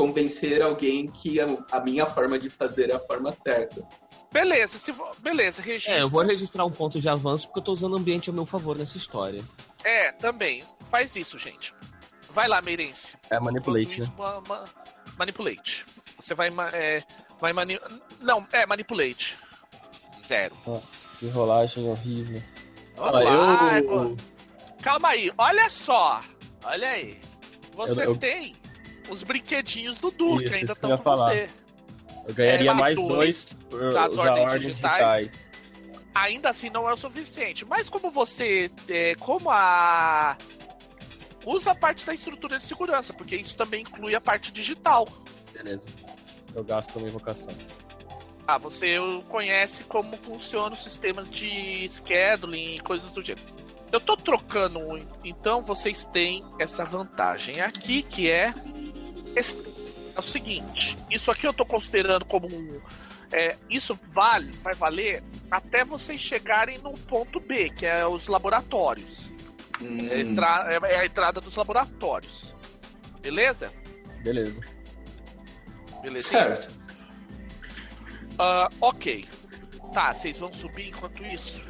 convencer alguém que a, a minha forma de fazer é a forma certa. Beleza, se vo- beleza, registra. É, eu vou registrar um ponto de avanço porque eu tô usando o ambiente a meu favor nessa história. É, também. Faz isso, gente. Vai lá, Meirense. É manipulate, isso, né? ma- ma- manipulate. Você vai. ma- É, vai mani... Não, é manipulate. Zero. Nossa, que rolagem horrível. Vamos Ah, eu- pô. Calma aí, olha só. Olha aí. Você Eu- eu- tem os brinquedinhos do Duque, Isso, ainda estão com falar. você. Eu ganharia É, mais mais dois dois das ordens ordens digitais. digitais. Ainda assim não é o suficiente. Mas como você. é, como a. Usa a parte da estrutura de segurança, porque isso também inclui a parte digital. Beleza. Eu gasto uma invocação. Ah, você conhece como funcionam os sistemas de scheduling e coisas do gênero. Eu tô trocando um, então vocês têm essa vantagem aqui que é, é o seguinte. Isso aqui eu tô considerando como um. é, isso vale, vai valer até vocês chegarem no ponto B, que é os laboratórios. Hum, É, a entra- é a entrada dos laboratórios. Beleza? Beleza. Beleza. certo. Ah, ok. Tá, vocês vão subir enquanto isso?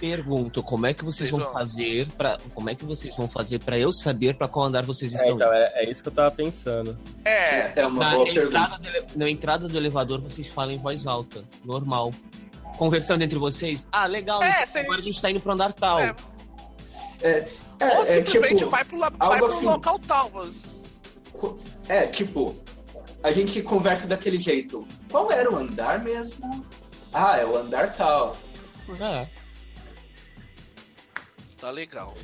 Pergunto, como é que vocês vão fazer para como é que vocês vão fazer para eu saber para qual andar vocês É, estão então, é, é isso que eu tava pensando. É, É uma Na boa pergunta. entrada, do, ele- na entrada do elevador, vocês falam em voz alta, normal. Conversando entre vocês. Ah, legal, É, agora a gente tá indo pro andar tal. É. É, Ou é, é simplesmente tipo, vai pro, vai pro assim. local tal. é tipo, a gente conversa daquele jeito. Qual era o andar mesmo? Ah, é o andar tal. É. Tá legal.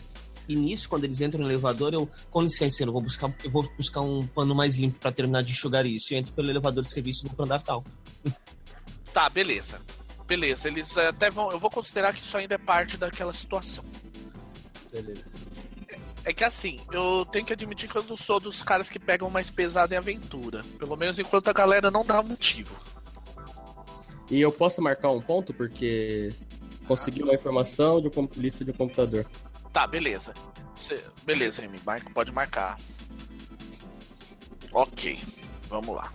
E nisso, quando eles entram no elevador, eu, com licença, eu vou buscar, eu vou buscar um pano mais limpo pra terminar de enxugar isso. E entro pelo elevador de serviço e vou pro andar tal. Tá, beleza. Beleza, eles até vão. Eu vou considerar que isso ainda é parte daquela situação. Beleza. É que assim, eu tenho que admitir que eu não sou dos caras que pegam mais pesado em aventura. Pelo menos enquanto a galera não dá motivo. E eu posso marcar um ponto porque consegui uma informação de um lista de um computador. Tá, beleza. Cê- beleza, marca, pode marcar. Ok, vamos lá.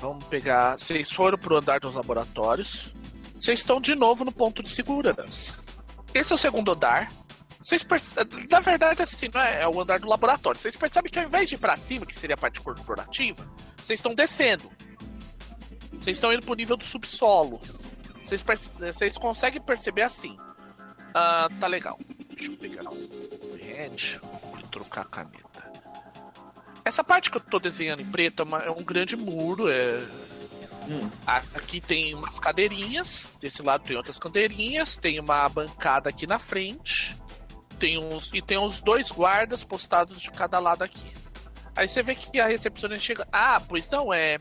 Vamos pegar. Vocês foram pro andar dos laboratórios. Vocês estão de novo no ponto de segurança. Esse é o segundo andar. Vocês perce... Na verdade, assim, não é, é o andar do laboratório. Vocês percebem que ao invés de ir pra cima, que seria a parte corporativa, vocês estão descendo. Vocês estão indo pro nível do subsolo. Vocês, vocês conseguem perceber assim. Ah, tá legal. Deixa eu pegar um red e trocar a caneta. Essa parte que eu tô desenhando em preto é, uma- é um grande muro. É... Hum. Aqui tem umas cadeirinhas. Desse lado tem outras cadeirinhas. Tem uma bancada aqui na frente. Tem uns, e tem uns dois guardas postados de cada lado aqui. Aí você vê que a recepcionista chega. Ah, pois não, é.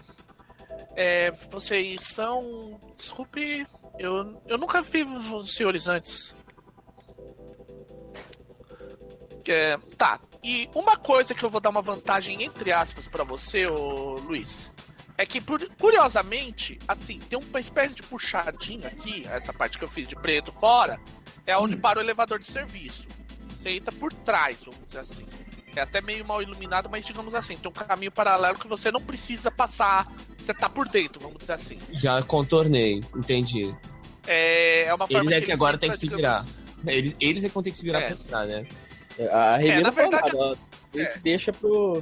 É, vocês são. Desculpe, eu, eu nunca vi os senhores antes. É, tá. E uma coisa que eu vou dar uma vantagem, entre aspas, pra você, ô Luiz, é que, curiosamente, assim, tem uma espécie de puxadinha aqui, essa parte que eu fiz de preto fora, é onde para o elevador de serviço. Você entra por trás, vamos dizer assim. É até meio mal iluminado, mas digamos assim, tem um caminho paralelo que você não precisa passar. Você tá por dentro, vamos dizer assim. Já contornei, entendi. É, é uma forma Eles é que eles agora tem que se digamos- virar. Eles, eles é que vão ter que se virar É. pra entrar, né? A Remy É, na verdade, nada, é. que deixa pro,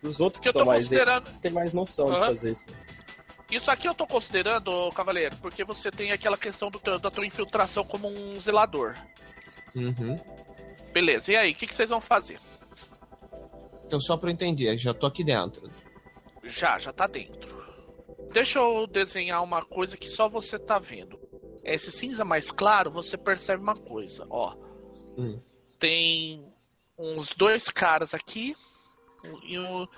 pros outros Que que eu são tô mais considerando. tem mais noção Aham. de fazer isso. Isso aqui eu tô considerando, Cavaleiro, porque você tem aquela questão do teu- da tua infiltração como um zelador. Uhum. Beleza, e aí, o que, que vocês vão fazer? Então, só pra eu entender, já tô aqui dentro. Já, já tá dentro. Deixa eu desenhar uma coisa que só você tá vendo. Esse cinza mais claro, você percebe uma coisa, ó. Hum. Tem uns dois caras aqui e, um-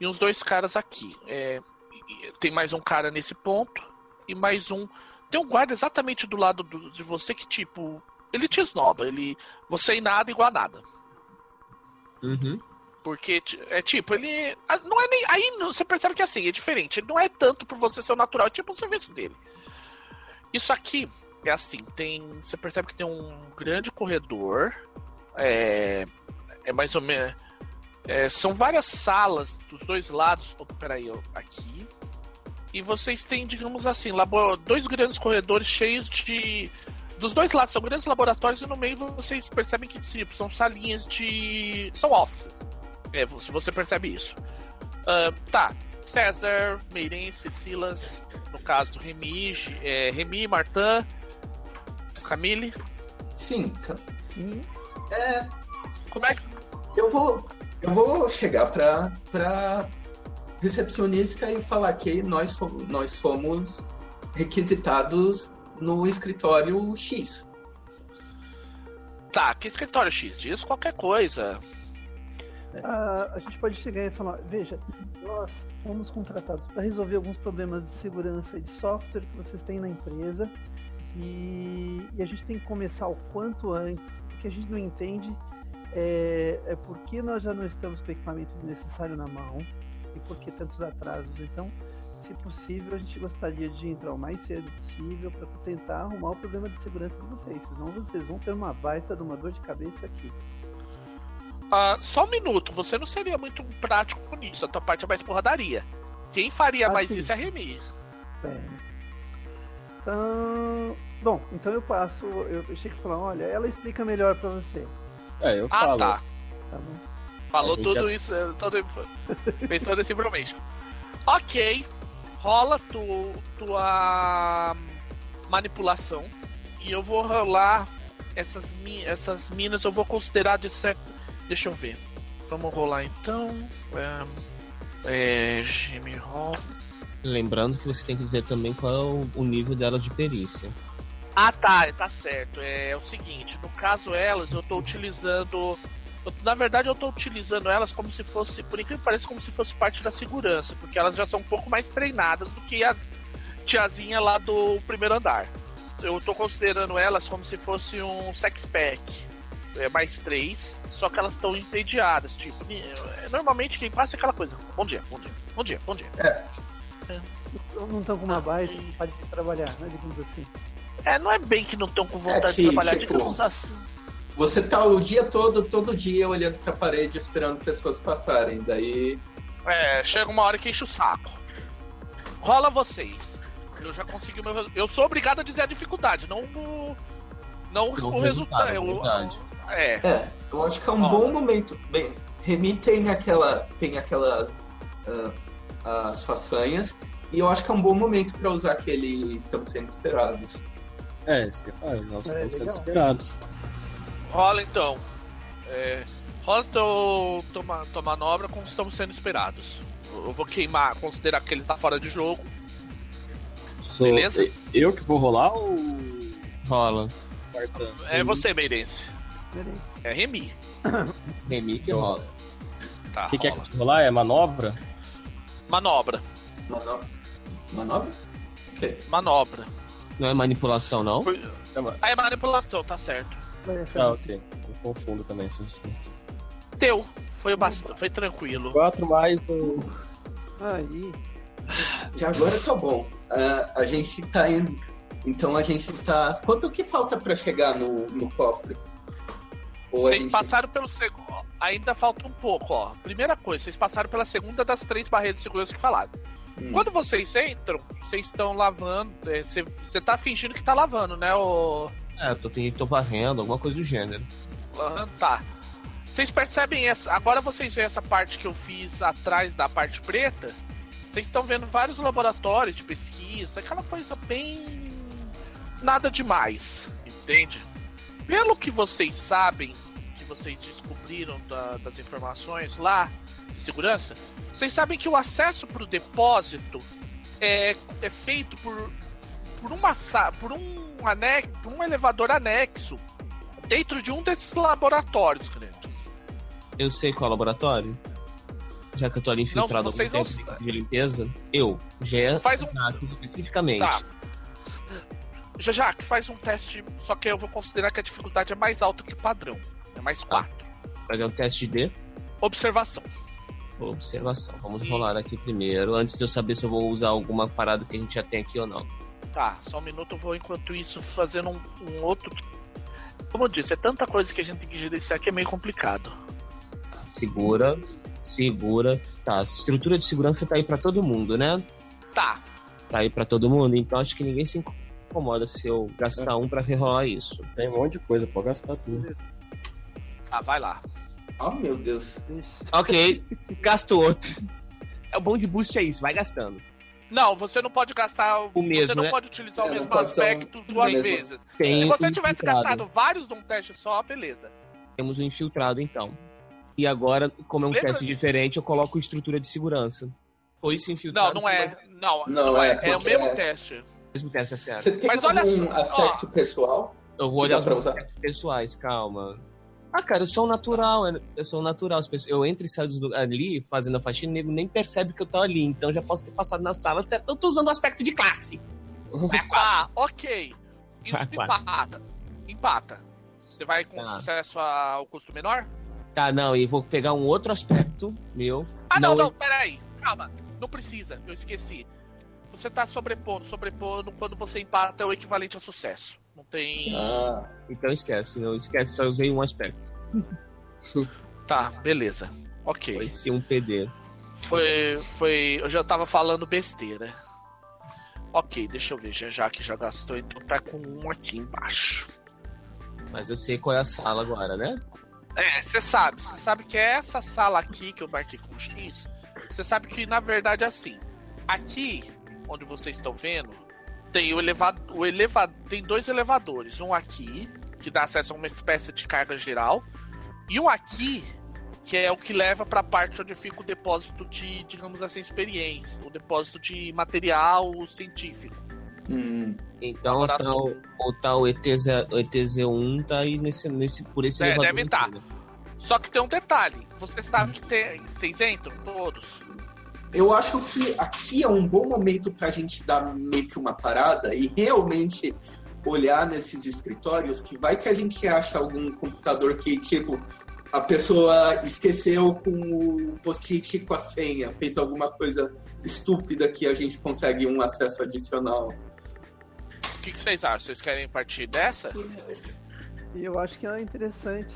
e uns dois caras aqui. É, tem mais um cara nesse ponto e mais um. Tem um guarda exatamente do lado do- de você que, tipo, ele te esnoba. Ele, você e nada igual a nada. Uhum. Porque é tipo, ele. Não é nem. Aí você percebe que assim, é diferente. Não é tanto por você ser o natural, é tipo o serviço dele. Isso aqui é assim, tem. Você percebe que tem um grande corredor. É. É mais ou menos. é, são várias salas dos dois lados. Opa, peraí, ó, aqui. E vocês têm, digamos assim, labo- dois grandes corredores cheios de. Dos dois lados são grandes laboratórios e no meio vocês percebem que tipo, são salinhas de. são offices. É, se você percebe isso. Ah, tá. César, Meirense, Silas, no caso do Remy, é, Remy, Martin, Camille. Sim, ca- Sim. Como é que. eu vou, eu vou chegar pra, pra recepcionista e falar que nós fomos, nós fomos requisitados no escritório X. Tá, que escritório X? Diz qualquer coisa. Ah, a gente pode chegar e falar, veja, nós fomos contratados para resolver alguns problemas de segurança e de software que vocês têm na empresa e, e a gente tem que começar o quanto antes. O que a gente não entende é, é por que nós já não estamos com o equipamento necessário na mão e por que tantos atrasos. Então, se possível, a gente gostaria de entrar o mais cedo possível para tentar arrumar o problema de segurança de vocês. Senão vocês vão ter uma baita de uma dor de cabeça aqui. Ah, só um minuto, você não seria muito prático nisso. A tua parte é mais porradaria. Quem faria Ah, mais isso é a Remy. É. Então, bom, então eu passo, eu, eu chego e falar, olha, ela explica melhor pra você, É, eu Ah, falo. tá. tá bom? Falou gente tudo já- isso, eh, todo, pensou nesse bromente. Ok, rola tu, tua manipulação e eu vou rolar essas, mi- essas minas, eu vou considerar de certo. Deixa eu ver. Vamos rolar então. É, é, Jimmy Roll. Lembrando que você tem que dizer também qual é o, o nível dela de perícia. Ah, tá, tá certo. É, o seguinte, no caso elas, eu tô utilizando. eu- na verdade, eu tô utilizando elas como se fosse, por incrível que pareça, como se fosse parte da segurança, porque elas já são um pouco mais treinadas do que as tiazinha lá do primeiro andar. Eu tô considerando elas como se fosse um sex pack. É, mais três, só que elas estão entediadas. Tipo, é, normalmente quem passa é aquela coisa. Bom dia, bom dia, bom dia, bom dia. Não estão com uma baixa, não pode trabalhar, né, digamos assim. É, não é bem que não estão com vontade É que, de trabalhar, tipo, digamos assim. Você tá o dia todo, todo dia olhando pra parede esperando pessoas passarem. Daí. É, chega uma hora que enche o saco. Rola vocês. Eu já consegui o meu resultado. Eu sou obrigado a dizer a dificuldade, não o. Não, Não o resultado. resultado, eu- verdade. É. É, eu acho que é um Ó. bom momento. Bem, Remy tem aquela. tem aquelas. ah, as façanhas. E eu acho que é um bom momento pra usar aquele estamos sendo esperados. É, isso que eu falo, nós É, estamos sendo esperados. Rola então. É, rola teu, tua, ma- tua manobra como estamos sendo esperados. Eu vou queimar, considerar que ele tá fora de jogo. Sou- Beleza? Eu que vou rolar ou Rola. É você, Meirense. Beleza. É Remy. Remy que rola. Tá, O que, que é que rolar? É manobra? Manobra. Manobra? Manobra? Manobra. Não é manipulação, não? Ah, é manipulação, tá certo. Ah, ok. Eu confundo também. isso. Bateu. Foi, bast... foi tranquilo. 4 mais um. Aí. E agora tá bom. Ah, a gente tá em. Então a gente tá. Quanto que falta pra chegar no, no cofre? Ou Vocês gente- passaram pelo segundo. Ainda falta um pouco, ó. Primeira coisa, vocês passaram pela segunda das três barreiras de segurança que falaram. Hum. Quando vocês entram, vocês estão lavando. é, Você você tá fingindo que tá lavando, né, o. É, tô, tô varrendo, alguma coisa do gênero. Tá. Vocês percebem essa. Agora vocês veem essa parte que eu fiz atrás da parte preta. Vocês estão vendo vários laboratórios de pesquisa, aquela coisa bem. nada demais, entende? Pelo que vocês sabem, que vocês descobriram da- das informações lá de segurança, vocês sabem que o acesso para o depósito é, é feito por, por uma por um anexo, um elevador anexo dentro de um desses laboratórios grandes. Eu sei qual é o laboratório. Já que eu tô ali infiltrado Não, vocês não de limpeza. Eu, Gé, Faz um- especificamente. Tá. Já já, que faz um teste, só que eu vou considerar que a dificuldade é mais alta que o padrão. É mais 4. Fazer um teste de Observação. observação. Vamos E- rolar aqui primeiro, antes de eu saber se eu vou usar alguma parada que a gente já tem aqui ou não. Tá, só um minuto, eu vou enquanto isso fazendo um, um outro. Como eu disse, é tanta coisa que a gente tem que gerenciar que é meio complicado. Segura, segura. Tá, estrutura de segurança tá aí pra todo mundo, né? Tá, Tá aí pra todo mundo, então acho que ninguém se incomoda se eu gastar um pra rerolar isso. Tem um monte de coisa, pode gastar tudo. tá, vai lá. Oh, meu Deus. Ok, gasto outro. É o bom de boost é isso, vai gastando. Não, você não pode gastar. O mesmo, você não né? pode utilizar o É, não mesmo ser um- aspecto duas mesmo. vezes. Tem Se você um tivesse infiltrado. gastado vários num teste só, beleza. Temos um infiltrado, então. E agora, como é um Lembra- teste diferente, eu coloco estrutura de segurança. Foi isso Não, infiltrado? não é. Não, Não, é, É o porque mesmo é- teste. Mesmo é tem Mas olha algum só, aspecto pessoal? Eu vou olhar os aspectos pessoais, calma. Ah, cara, eu sou um natural, eu sou um natural. Eu entro e saio ali fazendo a faxina, o nego nem percebe que eu tô ali. Então já posso ter passado na sala certo. Eu tô usando o aspecto de classe. Ah, ok. Isso empata. Empata. Você vai com Tá. sucesso ao custo menor? Tá, não, e vou pegar um outro aspecto meu. Ah, não, Não, não, peraí. Calma. Não precisa, eu esqueci. Você tá sobrepondo. Sobrepondo, quando você empata, é o equivalente a sucesso. Não tem. Ah, Então esquece, não esquece, só usei um aspecto. Tá, beleza. Ok. Foi sim um PD. Foi. Foi. Eu já tava falando besteira. Ok, deixa eu ver. Já, já que já gastou, então tá com um aqui embaixo. Mas eu sei qual é a sala agora, né? É, você sabe. Você sabe que é essa sala aqui que eu marquei com X. Você sabe que na verdade é assim. Aqui, onde vocês estão vendo, tem o elevador. O eleva tem dois elevadores. Um aqui, que dá acesso a uma espécie de carga geral. E um aqui, que é o que leva para a parte onde fica o depósito de, digamos assim, experiência. O depósito de material científico. hum. Então tá o, o tal ETZ, o ETZ1 tá aí nesse, nesse, por esse É, elevador deve tá. inteiro. Só que tem um detalhe. Você sabe que tem. Vocês entram todos? Eu acho que aqui é um bom momento pra gente dar meio que uma parada e realmente olhar nesses escritórios que vai que a gente acha algum computador que, tipo, a pessoa esqueceu com o post-it com a senha, fez alguma coisa estúpida que a gente consegue um acesso adicional. O que, que vocês acham? Vocês querem partir dessa? Eu acho que é interessante.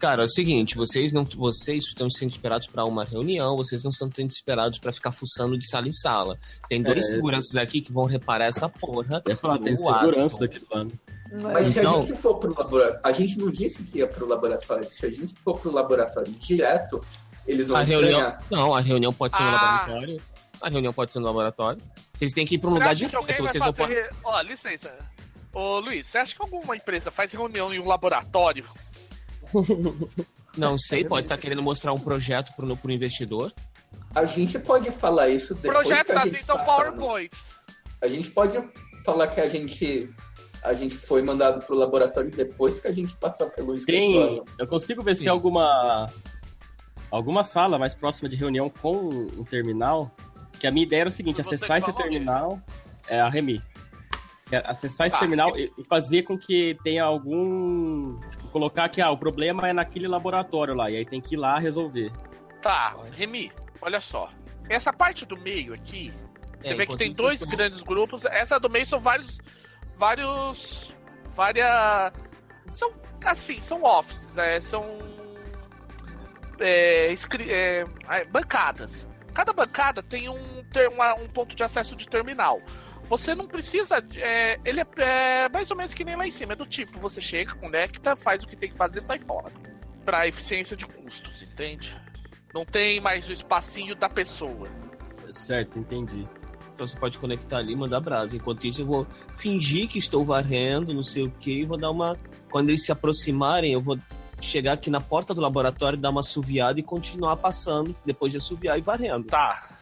Cara, é o seguinte, vocês não vocês estão sendo esperados para uma reunião, vocês não estão sendo esperados para ficar fuçando de sala em sala. Tem dois É. seguranças aqui que vão reparar essa porra. Eu falar, tem no segurança aqui do lado. Mas se a Então- gente for pro laboratório, a gente não disse que ia pro laboratório. Se a gente for pro laboratório direto, eles vão A reunião, não, a reunião pode ser no Ah. laboratório. A reunião pode ser no laboratório. Vocês têm que ir para um lugar de que alguém vai vocês podem. Ó, licença. Ô, Luiz, você acha que alguma empresa faz reunião em um laboratório? Não sei, pode estar querendo mostrar um projeto pro, pro investidor. A gente pode falar isso depois Projetos que a assim gente são passar, né? PowerPoints. A gente pode falar que a gente a gente foi mandado pro laboratório depois que a gente passar pelo Tem. escritório. Eu consigo ver se Sim. tem alguma. Alguma sala mais próxima de reunião com um terminal. Que a minha ideia era o seguinte: acessar esse terminal. É a Remi. É acessar esse Ah, terminal e e fazer com que tenha algum. Tipo, colocar que ah, o problema é naquele laboratório lá, e aí tem que ir lá resolver. Tá, Remy, olha só. Essa parte do meio aqui, você É, vê que tem dois grandes grupos. Essa do meio são vários. Vários. Várias. São. Assim, são offices, é, são. é, escri- é, é, bancadas. Cada bancada tem um, ter- uma- um ponto de acesso de terminal. Você não precisa. é, ele é, é mais ou menos que nem lá em cima. É do tipo, você chega, conecta, faz o que tem que fazer sai fora. Pra eficiência de custos, entende? Não tem mais o espacinho da pessoa. Certo, entendi. Então você pode conectar ali e mandar brasa. Enquanto isso, eu vou fingir que estou varrendo, não sei o que, e vou dar uma. Quando eles se aproximarem, eu vou chegar aqui na porta do laboratório, dar uma assoviada e continuar passando, depois de assoviar e varrendo. Tá,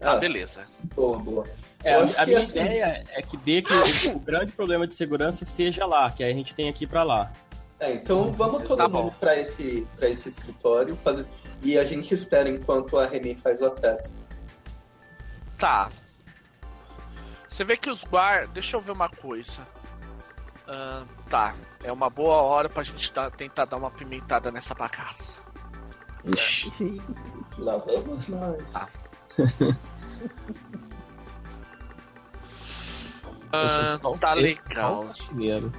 tá, Ah, beleza. boa, boa. É, a, minha assim- ideia é que dê que o, grande problema de segurança seja lá, que aí a gente tem aqui pra lá. É, então vamos todo Tá mundo para esse, pra esse escritório fazer... e a gente espera enquanto a Remy faz o acesso. Tá. Você vê que os guardas. Deixa eu ver uma coisa. Ah, tá. É uma boa hora pra gente dar- tentar dar uma pimentada nessa bagaça. Lá vamos nós. Ah. Ah, só tá legal.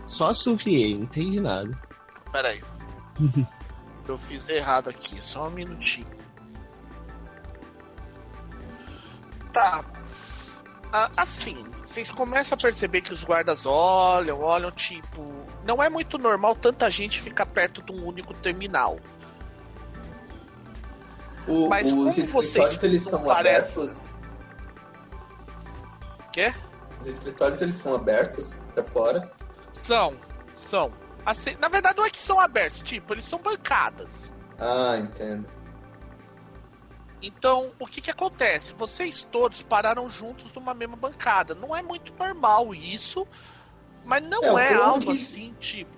Só assoviei, não entendi nada. Pera aí. Eu fiz errado aqui, só um minutinho. Tá. Ah, assim, vocês começam a perceber que os guardas olham, olham, tipo. Não é muito normal tanta gente ficar perto de um único terminal. O- Mas os como escritórios vocês eles são abertos. Quê? Os escritórios eles são abertos para fora. São, são. Assim, na verdade, não é que são abertos, tipo, eles são bancadas. Ah, entendo. Então, o que que acontece? Vocês todos pararam juntos numa mesma bancada. Não é muito normal isso, mas não É, é que eu não algo disse- assim, tipo.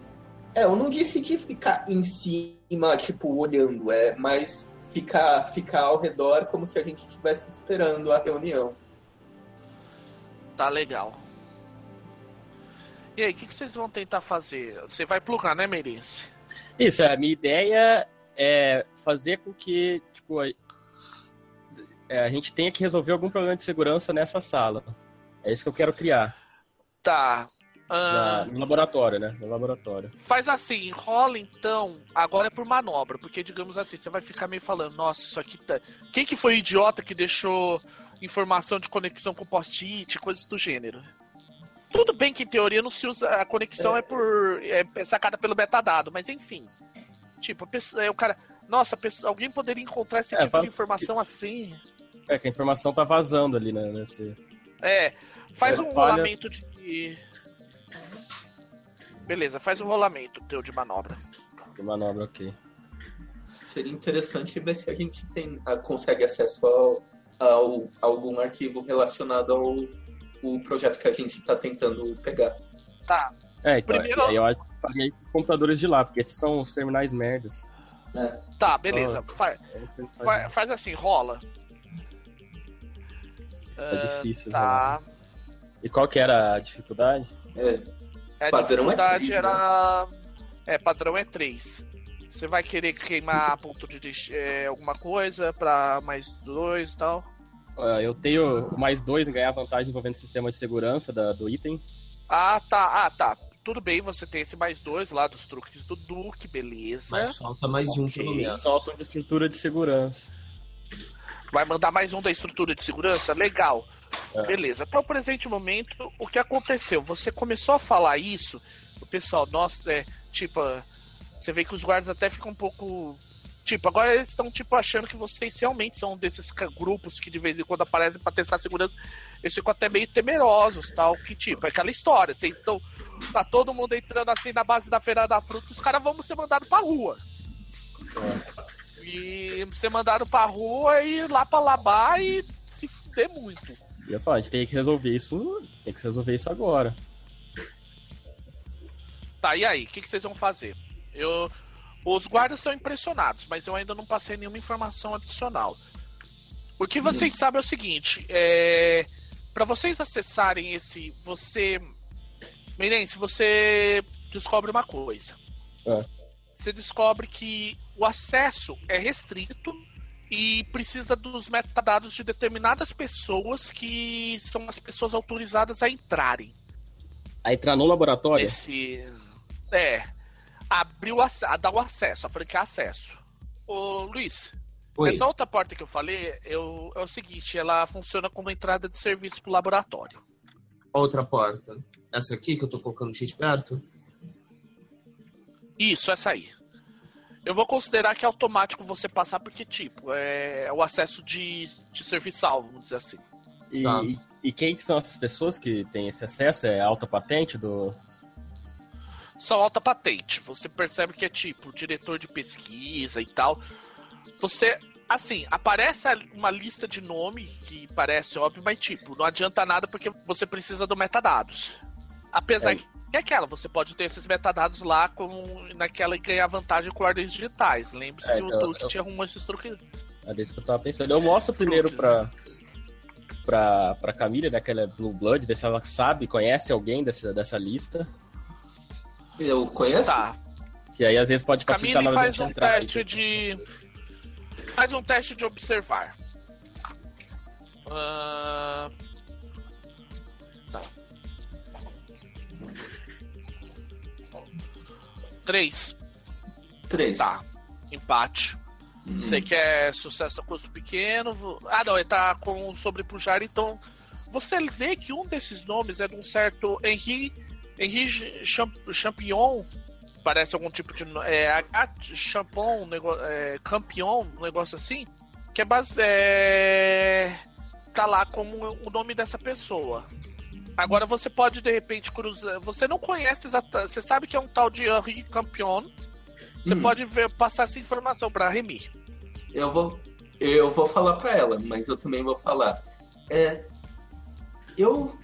É, eu não disse de ficar em cima, tipo, olhando, é mais ficar, ficar ao redor como se a gente estivesse esperando a reunião. Tá legal. E aí, o que, que vocês vão tentar fazer? Você vai plugar, né, Merice? Isso, a minha ideia é fazer com que, tipo, a, é, a gente tenha que resolver algum problema de segurança nessa sala. É isso que eu quero criar. Tá. Ah, no laboratório, né? No laboratório. faz assim, enrola então. Agora é por manobra, porque digamos assim, você vai ficar meio falando, nossa, isso aqui tá. Quem que foi o idiota que deixou informação de conexão com post-it, coisas do gênero? Tudo bem que em teoria não se usa. A conexão é, por. É, é sacada pelo metadado, mas enfim. Tipo, a pessoa, é o cara. Nossa, pessoa- alguém poderia encontrar esse É, tipo de informação assim. É que a informação tá vazando ali, né? Nesse... É, faz É, um falha- rolamento de. Beleza, faz um rolamento teu de manobra. de manobra, ok. Seria interessante ver se a gente tem, ah, consegue acesso ao, ao- a algum arquivo relacionado ao o projeto que a gente está tentando pegar. Tá, É, então, Primeiro- aí eu acho que paguei com computadores de lá, porque esses são os terminais merdas. tá, beleza. Ah. Fa- É fa- faz assim, rola. É difícil. Tá. né? E qual que era a dificuldade? É, É, a Padrão é dificuldade três, era. É, padrão é 3. Você vai querer queimar ponto de é, alguma coisa pra mais dois e tal. Ah, eu tenho mais dois em ganhar vantagem envolvendo o sistema de segurança da- do item. Ah, tá. Ah, tá. Tudo bem, você tem esse mais dois lá dos truques do Duque, beleza. Mas falta mais um, Ok. pelo menos. Soltam de estrutura de segurança. Vai mandar mais um da estrutura de segurança? Legal. É. Beleza. Até o presente momento, o que aconteceu? Você começou a falar isso, o pessoal, nossa, é tipo. Você vê que os guardas até ficam um pouco. Tipo, agora eles estão tipo achando que vocês realmente são desses grupos que de vez em quando aparecem pra testar segurança. Eles ficam até meio temerosos, tal. Que tipo, é aquela história. Vocês estão. Tá todo mundo entrando assim na base da feira da fruta, os caras vão ser mandados pra rua. E ser mandado pra rua e ir lá pra labar e se fuder muito. Eu falo, a gente tem que resolver isso. Tem que resolver isso agora. Tá, e aí? O que, que vocês vão fazer? Eu, os guardas estão impressionados, mas eu ainda não passei nenhuma informação adicional. O que vocês sabem é o seguinte: é, para vocês acessarem esse. Você. Meirense, você descobre uma coisa. É. Você descobre que o acesso é restrito e precisa dos metadados de determinadas pessoas que são as pessoas autorizadas a entrarem. A entrar no laboratório? Esse. É. Abrir o ac- a dar o acesso, a franquear acesso. Ô, Luiz, Oi. essa outra porta que eu falei eu, é o seguinte: ela funciona como entrada de serviço pro laboratório. Outra porta. Essa aqui que eu tô colocando X perto? Isso, essa aí. Eu vou considerar que é automático você passar, porque, tipo, é o acesso de, de serviçal, vamos dizer assim. E, Tá. e, quem que são essas pessoas que têm esse acesso? É alta patente do. São alta patente. Você percebe que é tipo diretor de pesquisa e tal. Você, assim, aparece uma lista de nome que parece óbvio, mas tipo, não adianta nada porque você precisa do metadados. Apesar É. que é aquela, você pode ter esses metadados lá com, naquela e ganhar vantagem com ordens digitais. Lembre-se É, que o eu- truque eu- te arrumou esses truques. É isso que eu tava pensando. Eu mostro primeiro truques, pra, pra, pra Camila, né, que ela é Blue Blood, ver se ela sabe, conhece alguém dessa, dessa lista. Eu conheço? Tá. Que aí às vezes pode facilitar Camille na hora faz de um teste de. Faz um teste de observar. Ah, Três. Três. Tá. Empate. Hum. Você quer sucesso a custo pequeno? Ah, não, ele tá com sobrepujar, então. Você vê que um desses nomes é de um certo Henri, Henri Champ- Champion. Parece algum tipo de. É, H. Champon, nego, é, Campion, um negócio assim. Que é base. É, tá lá como o nome dessa pessoa. Agora você pode de repente cruzar. Você não conhece exatamente. Você sabe que é um tal de Henri Campion. Você Hum. pode ver, passar essa informação pra Remy. Eu vou, eu vou falar pra ela, mas eu também vou falar. É, eu,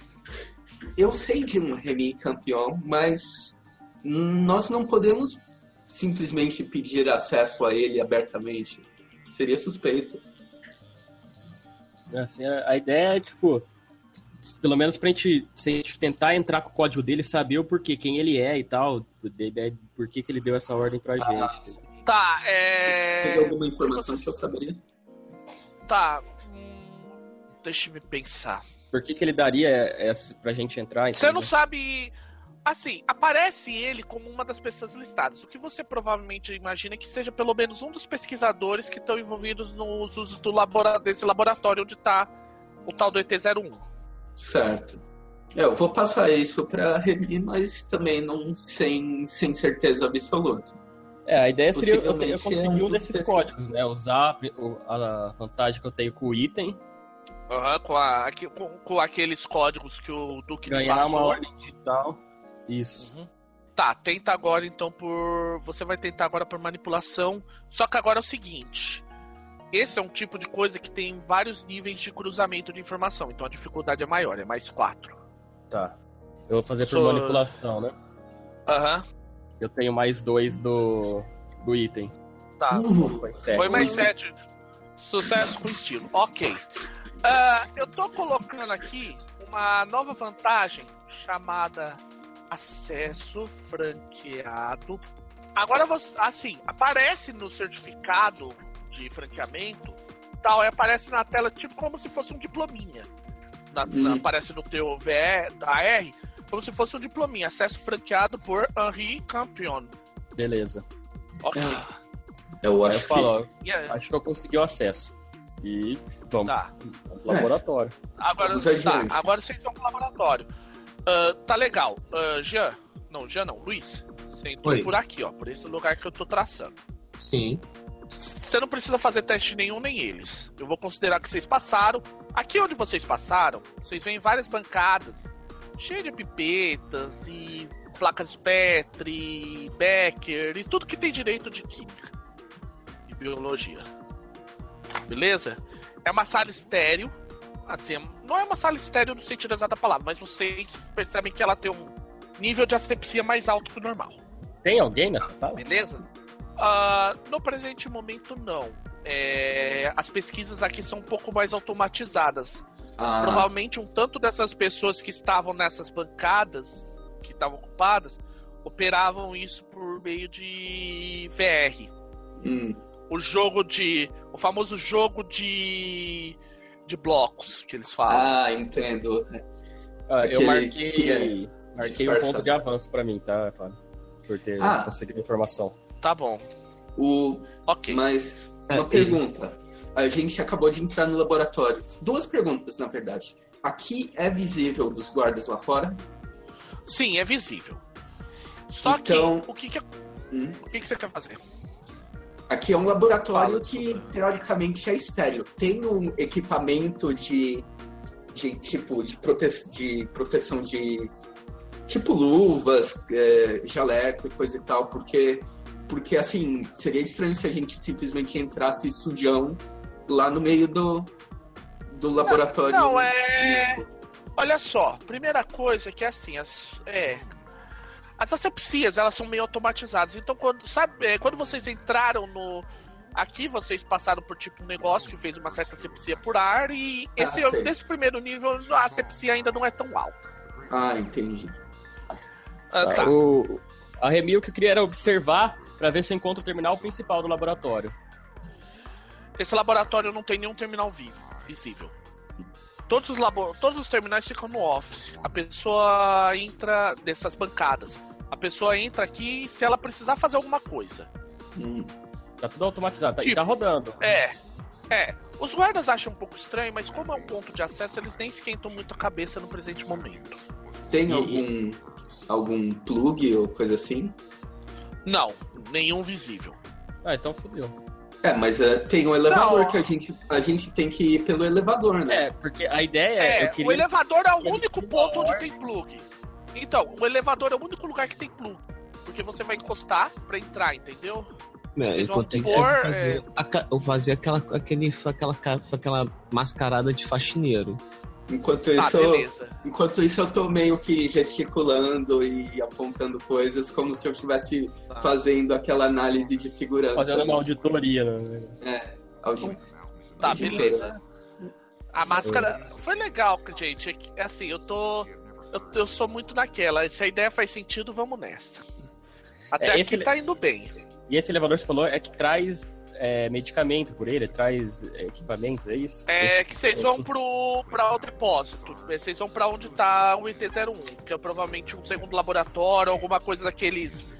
eu sei de um Remy campeão, mas nós não podemos simplesmente pedir acesso a ele abertamente. Seria suspeito. Assim, a, a ideia é, tipo, pelo menos pra gente, se a gente tentar entrar com o código dele, saber o porquê, quem ele é e tal, por que que ele deu essa ordem pra Ah, gente. Tá, Tem é. alguma informação que eu saberia? Tá. hum, Deixa eu pensar. Por que que ele daria essa pra gente entrar? Você não entendeu? sabe. Assim, aparece ele como uma das pessoas listadas. O que você provavelmente imagina é que seja pelo menos um dos pesquisadores que estão envolvidos nos usos do labora... desse laboratório onde tá o tal do ET-01. Certo. É, Eu vou passar isso pra Remy, mas também não sem, sem certeza absoluta. É, a ideia seria eu, eu conseguir é um um desses pesquisadores. códigos, né? Usar o- a vantagem que eu tenho com o item, Aham, com, a- com- com aqueles códigos que o Duque me ganhar passou. uma ordem digital. Isso. Uhum. Tá, tenta agora então por. Você vai tentar agora por manipulação. Só que agora é o seguinte. Esse é um tipo de coisa que tem vários níveis de cruzamento de informação, então a dificuldade é maior, é mais 4. Tá. Eu vou fazer por Sou- manipulação, né? Aham. Eu tenho mais dois do, do item. Tá. Uh, Foi sete. Foi mais 7. Sucesso com estilo. Ok. Ah, eu tô colocando aqui uma nova vantagem chamada acesso franqueado. Agora você, assim, aparece no certificado de franqueamento, tal, e aparece na tela tipo como se fosse um diplominha. Na- Hum. Aparece no teu VE, AR, como se fosse um diplominha. Acesso franqueado por Henri Campion. Beleza. Ok. eu Aí eu acho falo, ó, E aí- acho que eu consegui o acesso. E vamos Tá. pro laboratório. Agora, Vamos tá, agora vocês vão pro laboratório. Ah, tá legal. Ah, Jean, não, Jean não, Luiz. Você entrou Oi. por aqui, ó, por esse lugar que eu tô traçando. Sim. Você não precisa fazer teste nenhum, nem eles. Eu vou considerar que vocês passaram. Aqui onde vocês passaram, vocês veem várias bancadas cheias de pipetas e placas Petri, Becker e tudo que tem direito de química e biologia. Beleza? É uma sala estéreo. Assim, não é uma sala estéreo no sentido exato da palavra, mas vocês percebem que ela tem um nível de asepsia mais alto que o normal. Tem alguém nessa sala? Beleza? Ah, no presente momento, não. É, as pesquisas aqui são um pouco mais automatizadas. Ah, Provavelmente um tanto dessas pessoas que estavam nessas bancadas que estavam ocupadas operavam isso por meio de VR. Hum. O jogo de. O famoso jogo de. de blocos que eles falam. Ah, entendo. Ah, eu marquei, que é marquei um ponto de avanço pra mim, tá, Fábio? Por ter Ah. conseguido a informação. Tá bom. O... Ok. Mas, É, uma pergunta. A gente acabou de entrar no laboratório. Duas perguntas, na verdade. Aqui é visível dos guardas lá fora? Sim, é visível. Só Então- que o que, que Hum. o que, que você quer fazer? Aqui é um laboratório que, teoricamente, é estéreo. Tem um equipamento de, de tipo, de, prote... de proteção de... Tipo luvas, é, jaleco e coisa e tal, porque, porque, assim, seria estranho se a gente simplesmente entrasse sujão lá no meio do, do laboratório. Não, é. Olha só, primeira coisa que é assim, as, é, as asepsias elas são meio automatizadas. Então, quando, sabe, é, quando vocês entraram no. Aqui vocês passaram por tipo um negócio que fez uma certa asepsia por ar e Ah, esse, sei. nesse primeiro nível a asepsia ainda não é tão alta. Ah, entendi. Ah, tá. O, a Remil que eu queria era observar pra ver se eu encontro o terminal principal do laboratório. Esse laboratório não tem nenhum terminal vivo, visível. Todos os, labo... Todos os terminais ficam no office. A pessoa entra dessas bancadas. A pessoa entra aqui se ela precisar fazer alguma coisa. Hum. Tá tudo automatizado, tá, e Tipo, tá rodando. É, é. Os guardas acham um pouco estranho, mas como é um ponto de acesso, eles nem esquentam muito a cabeça no presente momento. Tem E- algum, algum plug ou coisa assim? Não, nenhum visível. Ah, então fodeu. É, mas é, tem um elevador Não. que a gente, a gente tem que ir pelo elevador, né? É, porque a ideia é. É, eu queria... o elevador é o único que ponto onde tem plug. Então, o elevador é o único lugar que tem plug. Porque você vai encostar pra entrar, entendeu? É, Vocês vão pôr, eu fazer, aca- eu fazer aquela, aquele, aquela, aquela mascarada de faxineiro. Enquanto Tá, isso, beleza. enquanto isso eu tô meio que gesticulando e apontando coisas como se eu estivesse Tá. fazendo aquela análise de segurança. Fazendo uma auditoria. Né? Audi- Tá, beleza. A máscara foi legal, gente. É É assim, eu tô. Eu, eu sou muito naquela. Se a ideia faz sentido, vamos nessa. Até É, aqui esse- tá indo bem. E esse elevador que você falou é que traz é, medicamento por ele, traz é, equipamentos, é isso? É que vocês vão pro pra o depósito. Vocês vão pra onde tá o ET01, que é provavelmente um segundo laboratório, alguma coisa daqueles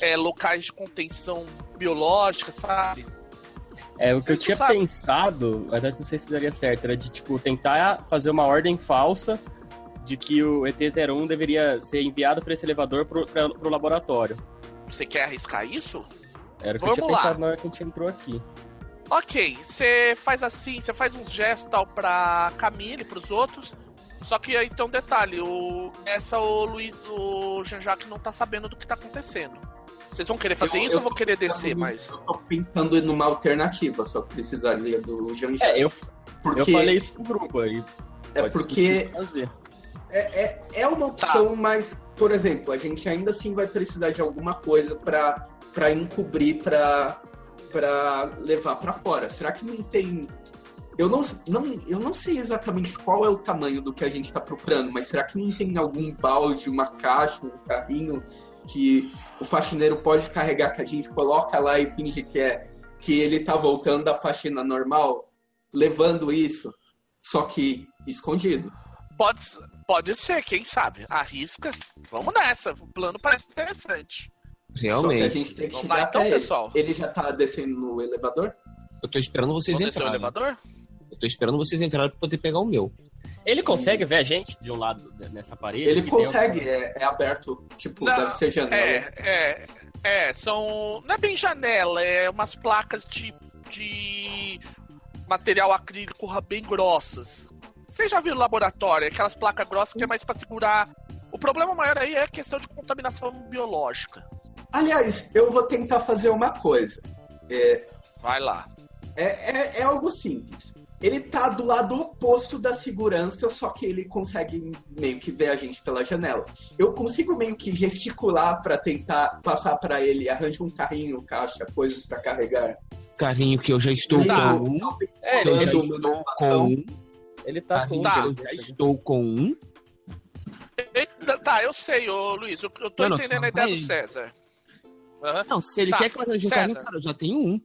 é, locais de contenção biológica, sabe? É, o que eu tinha sabe. pensado, mas eu não sei se daria certo, era de, tipo, tentar fazer uma ordem falsa de que o ET-01 deveria ser enviado para esse elevador pra, pro laboratório. Você quer arriscar isso? Era o que eu tinha Vamos lá. pensado na hora que a gente entrou aqui. Ok, você faz assim, você faz uns gestos tal pra Camille, pros outros. Só que aí tem um detalhe, o, essa o Luiz, o Jean-Jacques não tá sabendo do que tá acontecendo. Vocês vão querer fazer Eu- isso eu ou vão querer descer mais? Eu tô pensando numa alternativa, só que precisaria do Jean É, eu, porque eu falei isso pro grupo aí. é porque é, é, é uma opção, mas, por exemplo, a gente ainda assim vai precisar de alguma coisa pra para encobrir, pra para levar pra fora. Será que não tem eu não, não, eu não sei exatamente qual é o tamanho do que a gente tá procurando, mas será que não tem algum balde, uma caixa, um carrinho que o faxineiro pode carregar que a gente coloca lá e finge que é que ele tá voltando da faxina normal, levando isso, só que escondido. Pode, pode ser, quem sabe? Arrisca. Vamos nessa. O plano parece interessante. Só que a Realmente. gente tem que chegar lá então, ele. pessoal. Ele já tá descendo no elevador? Eu tô esperando vocês Vamos descer o entrarem. elevador? Eu tô esperando vocês entrarem pra poder pegar o meu. Ele consegue ver a gente de um lado nessa parede? Ele consegue, é, é aberto, tipo, Não, deve ser janela. É, é, é, são. Não é bem janela, é umas placas de, de material acrílico bem grossas. Vocês já viram laboratório, aquelas placas grossas que é mais pra segurar. O problema maior aí é a questão de contaminação biológica. Aliás, eu vou tentar fazer uma coisa. É, Vai lá. é, é, é algo simples. Ele tá do lado oposto da segurança, só que ele consegue meio que ver a gente pela janela. Eu consigo meio que gesticular pra tentar passar pra ele, arranje um carrinho, caixa, coisas pra carregar. Carrinho que eu já estou Tá. com um. É, ele Eu já estou com um. Ele tá com Tá. eu já estou com um. Tá, eu sei, ô Luiz, eu, eu tô Não, não, entendendo a calma ideia aí. do César. Aham. Não, se ele Tá, quer que eu arranje um carrinho, cara, eu já tenho um.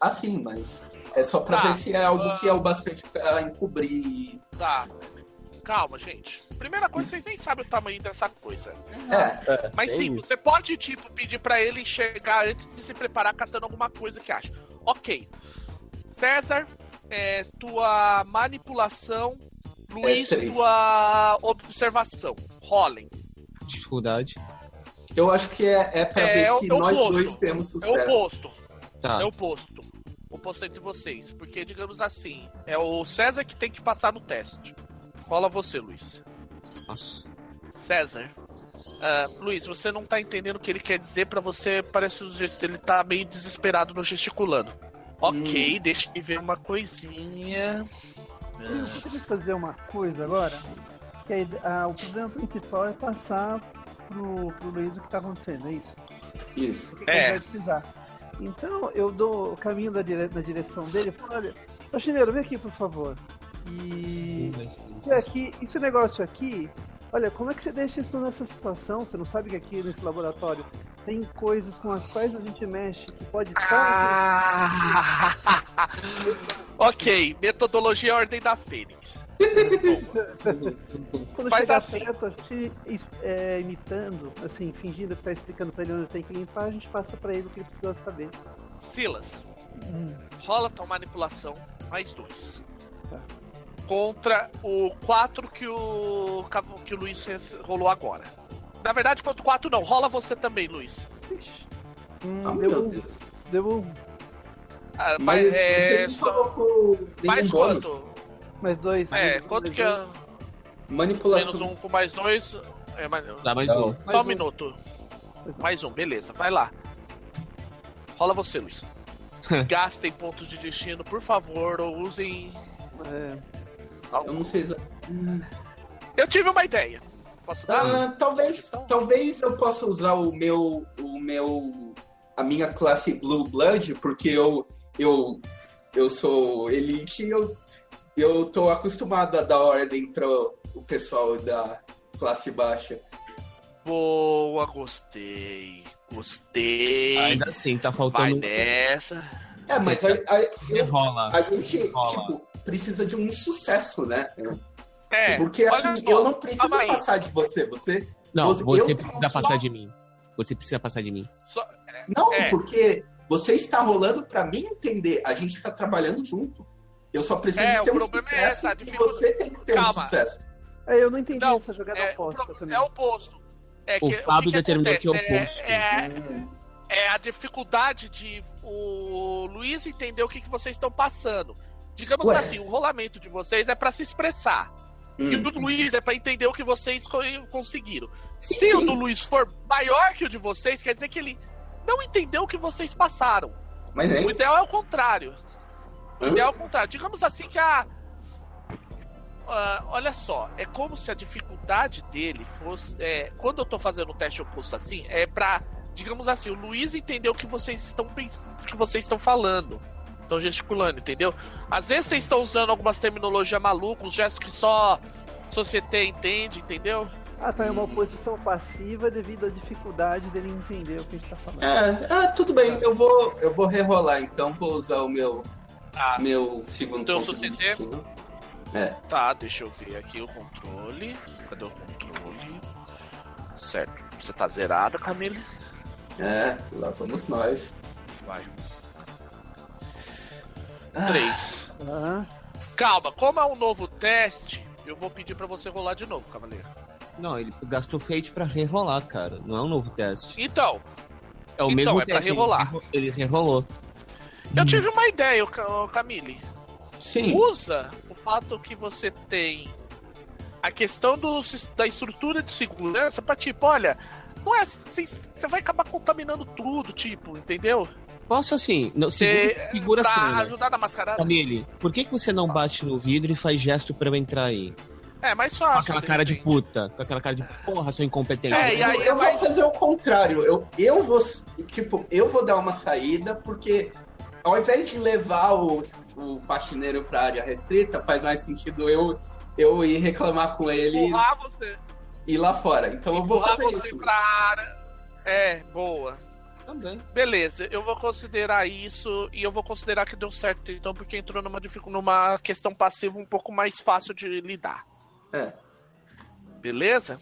Assim, mas é só pra Tá, ver se é algo ah. que é o bastante pra encobrir. Tá. Calma, gente. Primeira coisa, vocês nem sabem o tamanho dessa coisa. É, É, Mas tem sim, isso. você pode, tipo, pedir pra ele chegar antes de se preparar catando alguma coisa que acha. Ok. César, é, tua manipulação. Luiz, três. tua observação. Rolem. Dificuldade. Eu acho que é, é pra É, ver é o- se é o nós oposto. dois temos É sucesso. o oposto. Tá. É o oposto. O oposto entre vocês. Porque, digamos assim, é o César que tem que passar no teste. Rola você, Luiz. Nossa. César. Ah, Luiz, você não tá entendendo o que ele quer dizer pra você. Parece que ele tá meio desesperado no gesticulando. Ok, deixa eu ver uma coisinha. Eu poderia fazer uma coisa agora? Que a ide- ah, o problema principal é passar pro, pro Luiz o que tá acontecendo, é isso? Isso. O que, que É. ele vai precisar. Então eu dou o caminho da dire... na direção dele e falo, olha, faxineiro, vem aqui por favor. E isso aqui, esse negócio aqui, olha, como é que você deixa isso nessa situação? Você não sabe que aqui nesse laboratório tem coisas com as quais a gente mexe que pode estar. Ah! ok, metodologia é ordem da Fênix. Quando faz chegar assim. perto, a gente é, imitando, assim, fingindo que tá explicando pra ele onde tem que limpar, a gente passa pra ele o que ele precisa saber. Silas, Hum, rola tua manipulação, mais dois. Tá. Contra o 4 que o, que o Luiz rolou agora. Na verdade, contra o 4 não, rola você também, Luiz. ixi. Hum, Ah, deu, meu um, Deus. deu um, Ah, Mas mas é, você só- colocou mais bônus. quanto? Mais dois. É, mais quanto dois, que é? Manipulação. Menos um com mais dois. É, mais... Dá mais Não. um. Só um um. minuto. Mais um, beleza, vai lá. Rola você, Luiz. Gastem pontos de destino, por favor, ou usem. É, Eu não sei exa- Eu tive uma ideia. Posso dar? Ah, talvez, talvez eu possa usar o meu, o meu, a minha classe Blue Blood, porque eu, eu, eu sou elite e eu, eu tô acostumado a dar ordem para o pessoal da classe baixa. Boa, gostei. Gostei. Ainda assim, tá Vai faltando. nessa. É, mas a, a, eu- Rola. a gente, Rola. tipo, precisa de um sucesso, né? É, Porque assim, só, eu não preciso calma aí. passar de você. Você. Não, Você- você eu- precisa passar de mim. Você precisa passar de mim. Só- Não, É. porque você está rolando pra mim entender. A gente tá trabalhando junto. Eu só preciso É, ter o um problema é sucesso essa, a e dificuldade- você tem que ter um Calma. sucesso. é, eu não entendi Não, essa jogada é, o oposta pro- também. é o oposto. É O que, Fábio que que determinou que é acontece? oposto. É, é a dificuldade de o Luiz entender o que, que vocês estão passando. Digamos Ué. assim, o rolamento de vocês é pra se expressar. E o Hum. do Luiz é pra entender o que vocês co- conseguiram. Sim, Se o do Luiz for maior que o de vocês, quer dizer que ele não entendeu o que vocês passaram. Mas O é. ideal é o contrário. Ideal é o contrário. Digamos assim que a. Ah, olha só, é como se a dificuldade dele fosse. é, quando eu tô fazendo o teste oposto assim, é pra. Digamos assim, o Luiz entendeu o que vocês estão pensando, o que vocês estão falando. Estão gesticulando, entendeu? Às vezes vocês estão usando algumas terminologias malucas, uns gestos que só sociedade entende, entendeu? Ah, tá, é uma oposição passiva devido à dificuldade dele entender o que a gente tá falando. É, ah, tudo bem, eu vou, eu vou rerolar, então vou usar o meu, Tá, meu segundo Teu suceder? destino. É, tá, deixa eu ver aqui o controle. Cadê o controle? Certo. Você tá zerado, Camille? é, lá vamos nós. Vai. Ah, Três. Ah, Calma, como é um novo teste, eu vou pedir pra você rolar de novo, cavaleiro. Não, ele gastou fate pra rerolar, cara. Não é um novo teste. Então, É o Então, mesmo é pra teste. ele rerolar. rerro- Ele rerolou. Eu tive uma ideia, Camille. Sim, Usa o fato que você tem a questão do, da estrutura de segurança pra tipo, olha, não é assim, você vai acabar contaminando tudo, tipo, entendeu? Posso assim? Não, Você segura, segura pra assim, né? ajudar na mascarada. Camille, por que, que você não bate no vidro e faz gesto pra eu entrar aí? É, mais Com fácil. aquela de cara de puta, com aquela cara de porra, seu incompetente. É, e aí eu, eu vai- vou fazer o contrário. Eu, eu vou, tipo, eu vou dar uma saída, porque ao invés de levar o, o faxineiro pra área restrita, faz mais sentido eu, eu ir reclamar com ele. Empurrar você. ir lá fora. Então eu vou fazer você isso. pra área. É, boa. Também. Beleza, eu vou considerar isso e eu vou considerar que deu certo, então, porque entrou numa, numa questão passiva um pouco mais fácil de lidar. É. Beleza?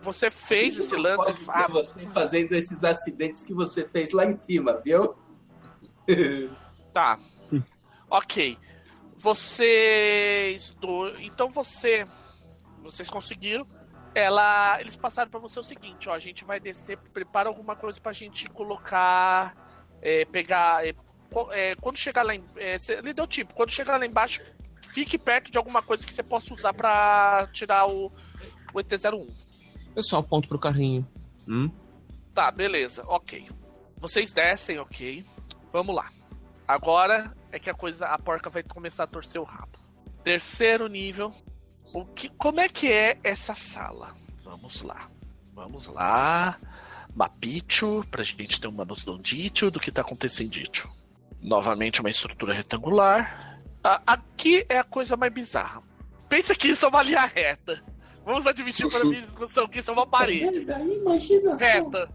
Você fez esse lance. pode Ah, você fazendo esses acidentes que você fez lá em cima, viu? Tá. ok. Vocês. Do... Então você. Vocês conseguiram. Ela. Eles passaram pra você o seguinte, ó. A gente vai descer, prepara alguma coisa pra gente colocar. é, pegar. é, é, quando chegar lá em. É, cê- ele deu tipo, quando chegar lá embaixo, fique perto de alguma coisa que você possa usar pra tirar o, o ET01. Eu só aponto pro carrinho. Hum? Tá, beleza, ok. Vocês descem, ok. Vamos lá. Agora é que a coisa, a porca vai começar a torcer o rabo. Terceiro nível. O que, como é que é essa sala? Vamos lá. Vamos lá. Mapicho, pra gente ter uma noção dítio do que tá acontecendo. Novamente uma estrutura retangular. Ah, aqui é a coisa mais bizarra. Pensa que isso é uma linha reta. Vamos admitir para minha discussão que isso é uma parede. Imagina. Reta.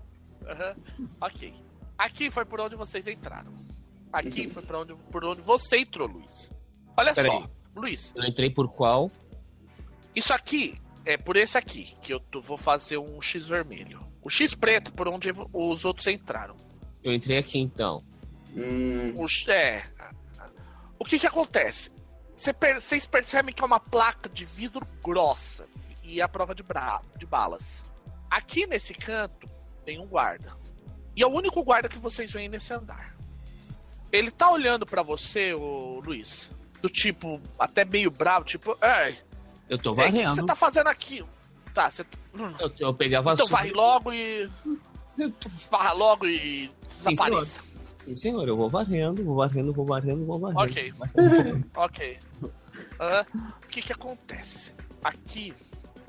Aham. Ok. Aqui foi por onde vocês entraram. Aqui foi por onde, por onde você entrou, Luiz. Olha Peraí. só, Luiz, Eu entrei por qual? isso aqui é por esse aqui que eu tô- vou fazer um X vermelho. O X preto por onde os outros entraram. Eu entrei aqui então. Hum, O, é. O que que acontece? Cê per- Vocês percebem que é uma placa de vidro grossa e a prova de, bra- de balas. Aqui nesse canto tem um guarda. E é o único guarda que vocês veem nesse andar. Ele tá olhando pra você, ô Luiz, do tipo, até meio bravo, tipo, ei, Eu tô ei, o que varrendo. você tá fazendo aqui? Tá, você. hum, eu, eu peguei a Então vassoura. vai logo e. Varra logo e desapareça. Sim, senhor, eu vou varrendo, vou varrendo, vou varrendo, vou varrendo. Ok. Ok. Aham. O que que acontece? Aqui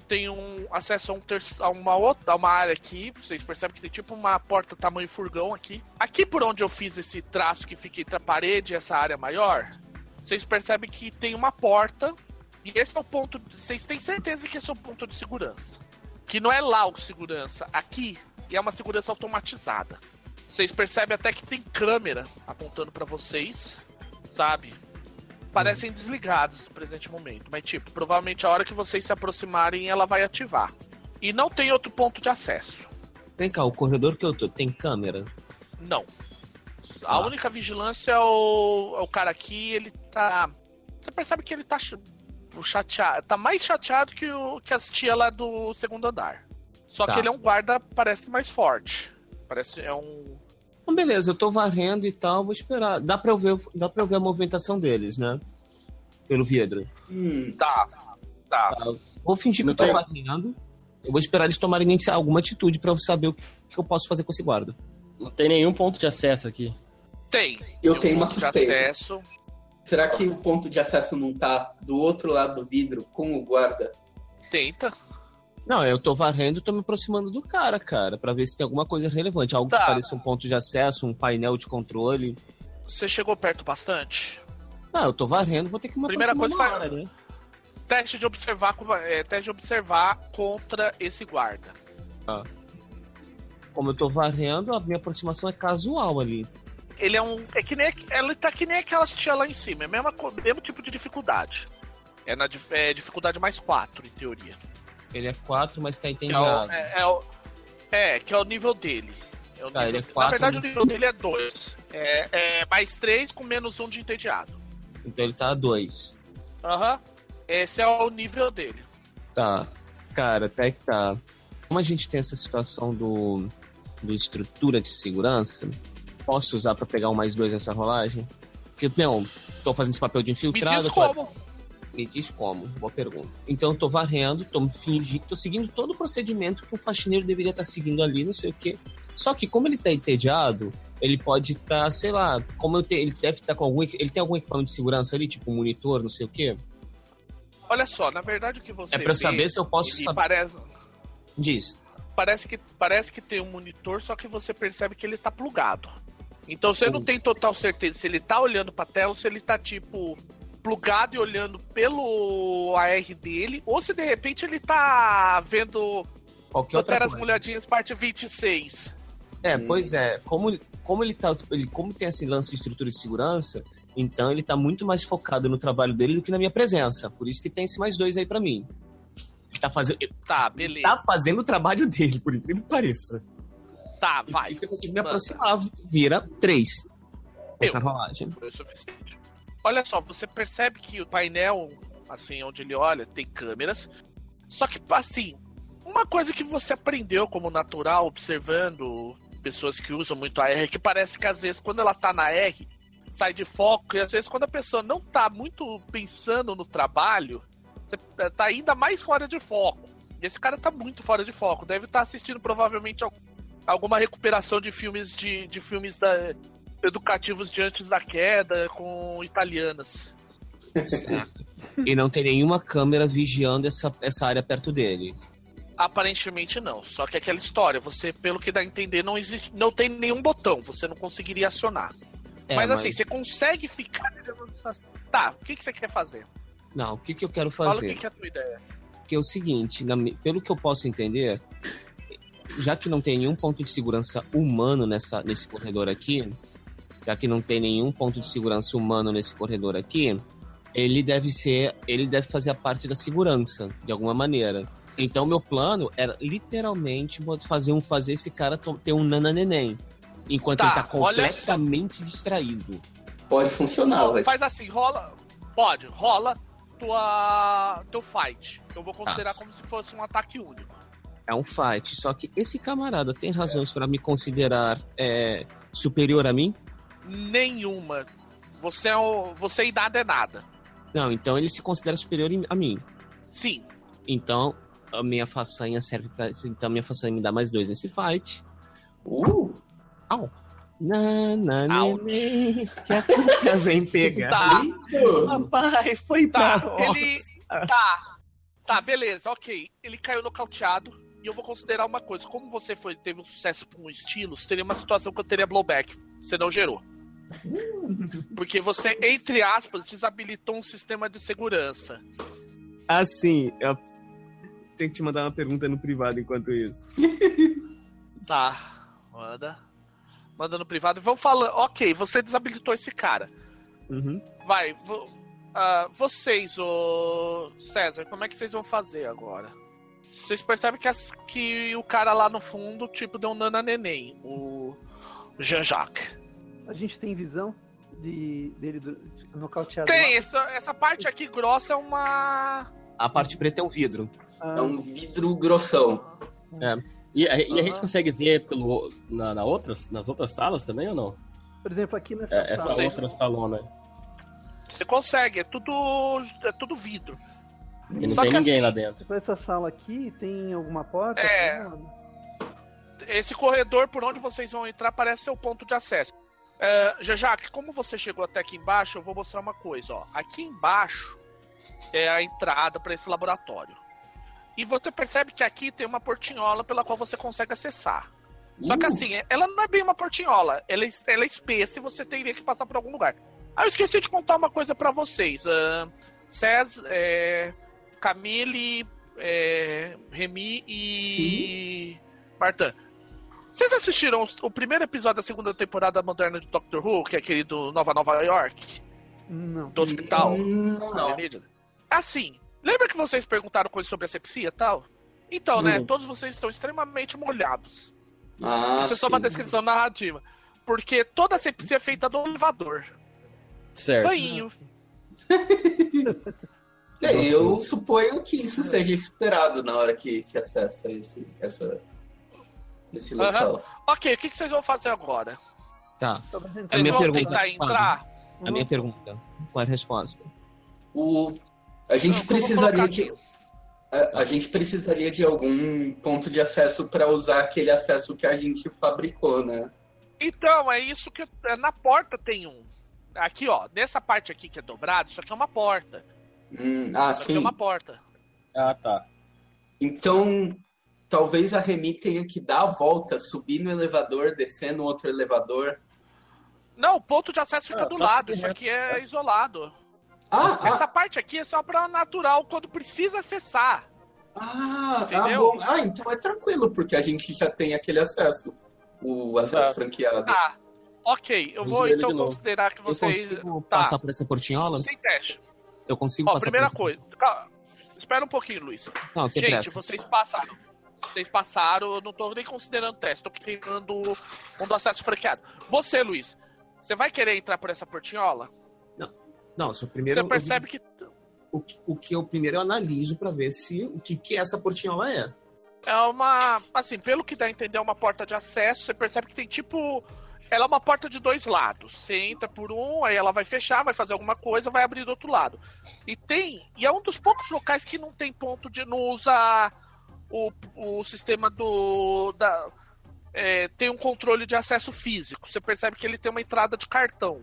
tem um acesso a, um a uma outra a uma área aqui. Vocês percebem que tem tipo uma porta tamanho furgão aqui. Aqui por onde eu fiz esse traço que fica entre a parede e essa área maior, vocês percebem que tem uma porta. E esse é o ponto. Vocês têm certeza que esse é o ponto de segurança. Que não é lá o segurança. Aqui é uma segurança automatizada. Vocês percebem até que tem câmera apontando pra vocês, sabe? Parecem desligados no presente momento, mas tipo, provavelmente a hora que vocês se aproximarem ela vai ativar. E não tem outro ponto de acesso. Vem cá, o corredor que eu tô tem câmera? Não. A Ah. única vigilância é o, é o cara aqui, ele tá. Você percebe que ele tá ch- chateado. Tá mais chateado que, o, que as tia lá do segundo andar. Só Tá. que ele é um guarda, parece mais forte. Parece é um. Então, beleza, eu tô varrendo e tal, vou esperar. Dá pra eu ver, dá pra eu ver a movimentação deles, né? Pelo vidro. hum. Tá. Tá. Vou fingir que eu tô tem- varrendo. Eu vou esperar eles tomarem alguma atitude pra eu saber o que eu posso fazer com esse guarda. Não tem nenhum ponto de acesso aqui. Tem. Eu Tem um tenho uma suspeita. acesso. Será que o ponto de acesso não tá do outro lado do vidro com o guarda? Tenta. Não, eu tô varrendo e tô me aproximando do cara, cara, pra ver se tem alguma coisa relevante. Algo Tá. que pareça um ponto de acesso, um painel de controle. Você chegou perto bastante? Ah, eu tô varrendo, vou ter que me Primeira aproximar coisa vai- hora, né? Teste de observar, é, teste de observar contra esse guarda. Como eu tô varrendo, a minha aproximação é casual ali. Ele é um. É que nem. Ela tá que nem aquelas tia lá em cima. É o mesmo, mesmo tipo de dificuldade. É na é dificuldade mais 4, em teoria. Ele é 4, mas tá é, entediado. é, é o- é, que é o nível dele. É o Tá, nível- é na quatro, verdade, né? o nível dele é 2. É, é mais 3 com menos 1 de entediado. Então ele tá a 2. Aham. Esse é o nível dele. Tá. Cara, até que tá. Como a gente tem essa situação do, do estrutura de segurança, posso usar pra pegar um mais dois nessa rolagem? Porque, não, tô fazendo esse papel de Me infiltrado. diz tô- como. Me diz como, boa pergunta. Então eu tô varrendo, tô fingindo, tô seguindo todo o procedimento que um faxineiro deveria estar seguindo ali, não sei o quê. Só que como ele tá entediado, ele pode estar, sei lá, como eu te, ele deve estar com algum. Ele tem algum equipamento de segurança ali, tipo um monitor, não sei o quê. Olha só, na verdade o que você É vê, saber se eu posso saber. parece, Diz. parece que parece que tem um monitor, só que você percebe que ele tá plugado. Então você não Hum. tem total certeza se ele tá olhando pra tela ou se ele tá tipo plugado e olhando pelo AR dele, ou se de repente ele tá vendo qualquer outra Panteras coisa. Molhadinhas, parte 26. É, Hum. pois é. Como, como ele tá. Ele, como tem esse lance de estrutura de segurança, então ele tá muito mais focado no trabalho dele do que na minha presença. Por isso que tem esse mais dois aí pra mim. Ele tá fazendo, Tá, beleza. tá fazendo o trabalho dele, por incrível que pareça. Tá, vai. E se eu consigo me aproximar, vira três. Essa rolagem. Foi o suficiente. Olha só, você percebe que o painel, assim, onde ele olha, tem câmeras. Só que, assim, uma coisa que você aprendeu como natural, observando pessoas que usam muito a R, é que parece que às vezes quando ela tá na R, sai de foco, e às vezes quando a pessoa não tá muito pensando no trabalho, você eh, tá ainda mais fora de foco. E esse cara tá muito fora de foco. Deve estar assistindo provavelmente al- alguma recuperação de filmes de, de filmes da, educativos de antes da queda com italianas. Certo. e não tem nenhuma câmera vigiando essa, essa área perto dele. Aparentemente não. Só que aquela história, você, pelo que dá a entender, não existe, não tem nenhum botão, você não conseguiria acionar. É, mas, assim, você consegue ficar. Tá, o que, que você quer fazer? Não, o que, que eu quero Fala o fazer? que, que é a tua ideia. que é o seguinte, na pelo que eu posso entender, já que não tem nenhum ponto de segurança humano nessa, nesse corredor aqui, já que não tem nenhum ponto de segurança humano nesse corredor aqui, ele deve ser, ele deve fazer a parte da segurança, de alguma maneira. Então meu plano era literalmente fazer um fazer esse cara ter um nananeném, enquanto Tá, ele tá olha completamente distraído. Pode funcionar, vai. faz assim, rola. Pode, rola tua. teu fight. Eu vou considerar Tá. como se fosse um ataque único. É um fight, só que esse camarada tem razões pra me considerar é, superior a mim? Nenhuma. Você é o. Você e nada é nada. Não, então ele se considera superior a mim. Sim. Então a minha façanha serve pra. Então a minha façanha me dá mais dois nesse fight. Uh, Na, na, Ouch. neném, que a cuca vem pegar. Tá. Papai, foi pra Tá, roça. ele. Tá. Tá, beleza, ok. Ele caiu nocauteado. E eu vou considerar uma coisa. Como você foi, teve um sucesso com estilos, teria uma situação que eu teria blowback. Você não gerou. Porque você, entre aspas, desabilitou um sistema de segurança. Assim, eu tenho que te mandar uma pergunta no privado enquanto isso. Tá. Manda. Manda no privado. Vamos falando. Ok, você desabilitou esse cara. Uhum. Vai. vo- ah, vocês, ô César, como é que vocês vão fazer agora? Vocês percebem que, as- que o cara lá no fundo, tipo, deu um nana neném, o Jean-Jacques. A gente tem visão de, dele do, de nocauteado. Tem, essa, essa parte aqui grossa é uma. A parte preta é um vidro. Ah, É um vidro grossão. E a, e a gente Aham. consegue ver pelo, na, na outras, nas outras salas também ou não? Por exemplo, aqui nessa É, essa sala. sei. outra salona. Você consegue, é tudo. É tudo vidro. E não Só tem que ninguém assim- lá dentro. Por essa sala aqui, tem alguma porta? É. Esse corredor por onde vocês vão entrar parece ser o ponto de acesso. É, Jean-Jacques, como você chegou até aqui embaixo, eu vou mostrar uma coisa. Ó. Aqui embaixo é a entrada para esse laboratório. E você percebe que aqui tem uma portinhola pela qual você consegue acessar. Só que Uh, assim, ela não é bem uma portinhola. Ela é, ela é espessa e você teria que passar por algum lugar. Ah, eu esqueci de contar uma coisa pra vocês. Uh, Cés, é, Camille, é, Remy e Martin. Vocês assistiram o primeiro episódio da segunda temporada moderna de Doctor Who, que é aquele do Nova Nova York, Não. do hospital? Não. alienígena? Assim, lembra que vocês perguntaram coisas sobre asepsia e tal? Então, né, Hum. todos vocês estão extremamente molhados. Ah, Isso é só uma sim. descrição narrativa. Porque toda asepsia é feita no elevador. Certo. Bem, eu suponho que isso seja esperado na hora que se acessa esse, essa, esse Aham. local. Ok, o que, que vocês vão fazer agora? Tá. Vocês minha vão pergunta tentar entrar? A minha pergunta. Qual é a resposta? O, a gente Não, precisaria de. A, a gente precisaria de algum ponto de acesso para usar aquele acesso que a gente fabricou, né? Então, é isso que. é, Na porta tem um. Aqui, ó. Nessa parte aqui que é dobrado, isso aqui é uma porta. Hum, ah, Isso aqui é sim. uma porta. Ah, tá. Então, talvez a Remy tenha que dar a volta, subir no elevador, descer no outro elevador. Não, o ponto de acesso fica Ah, do tá lado. Isso aqui é isolado. Ah, Essa ah parte aqui é só pra natural quando precisa acessar. Ah, ah, Entendeu? bom. Ah, então é tranquilo, porque a gente já tem aquele acesso. O acesso Exato. franqueado. Ah, ok. Eu vou então considerar que Eu vocês. consigo Tá. passar por essa portinhola? Sem teste. Eu consigo Ó, passar primeira por essa... coisa. Calma. Espera um pouquinho, Luiz. Não, sem Gente, pressa. vocês passaram. Vocês passaram, eu não tô nem considerando teste, tô querendo um do acesso franqueado. Você, Luiz, você vai querer entrar por essa portinhola? Não, só primeiro... Você percebe que O, que- o que eu primeiro eu analiso pra ver se o que, que essa portinhola é. é uma. Assim, pelo que dá a entender, é uma porta de acesso. Você percebe que tem tipo. Ela é uma porta de dois lados. Você entra por um, aí ela vai fechar, vai fazer alguma coisa, vai abrir do outro lado. E tem. E é um dos poucos locais que não tem ponto de. não usa o, o sistema do. Da, é, tem um controle de acesso físico. Você percebe que ele tem uma entrada de cartão.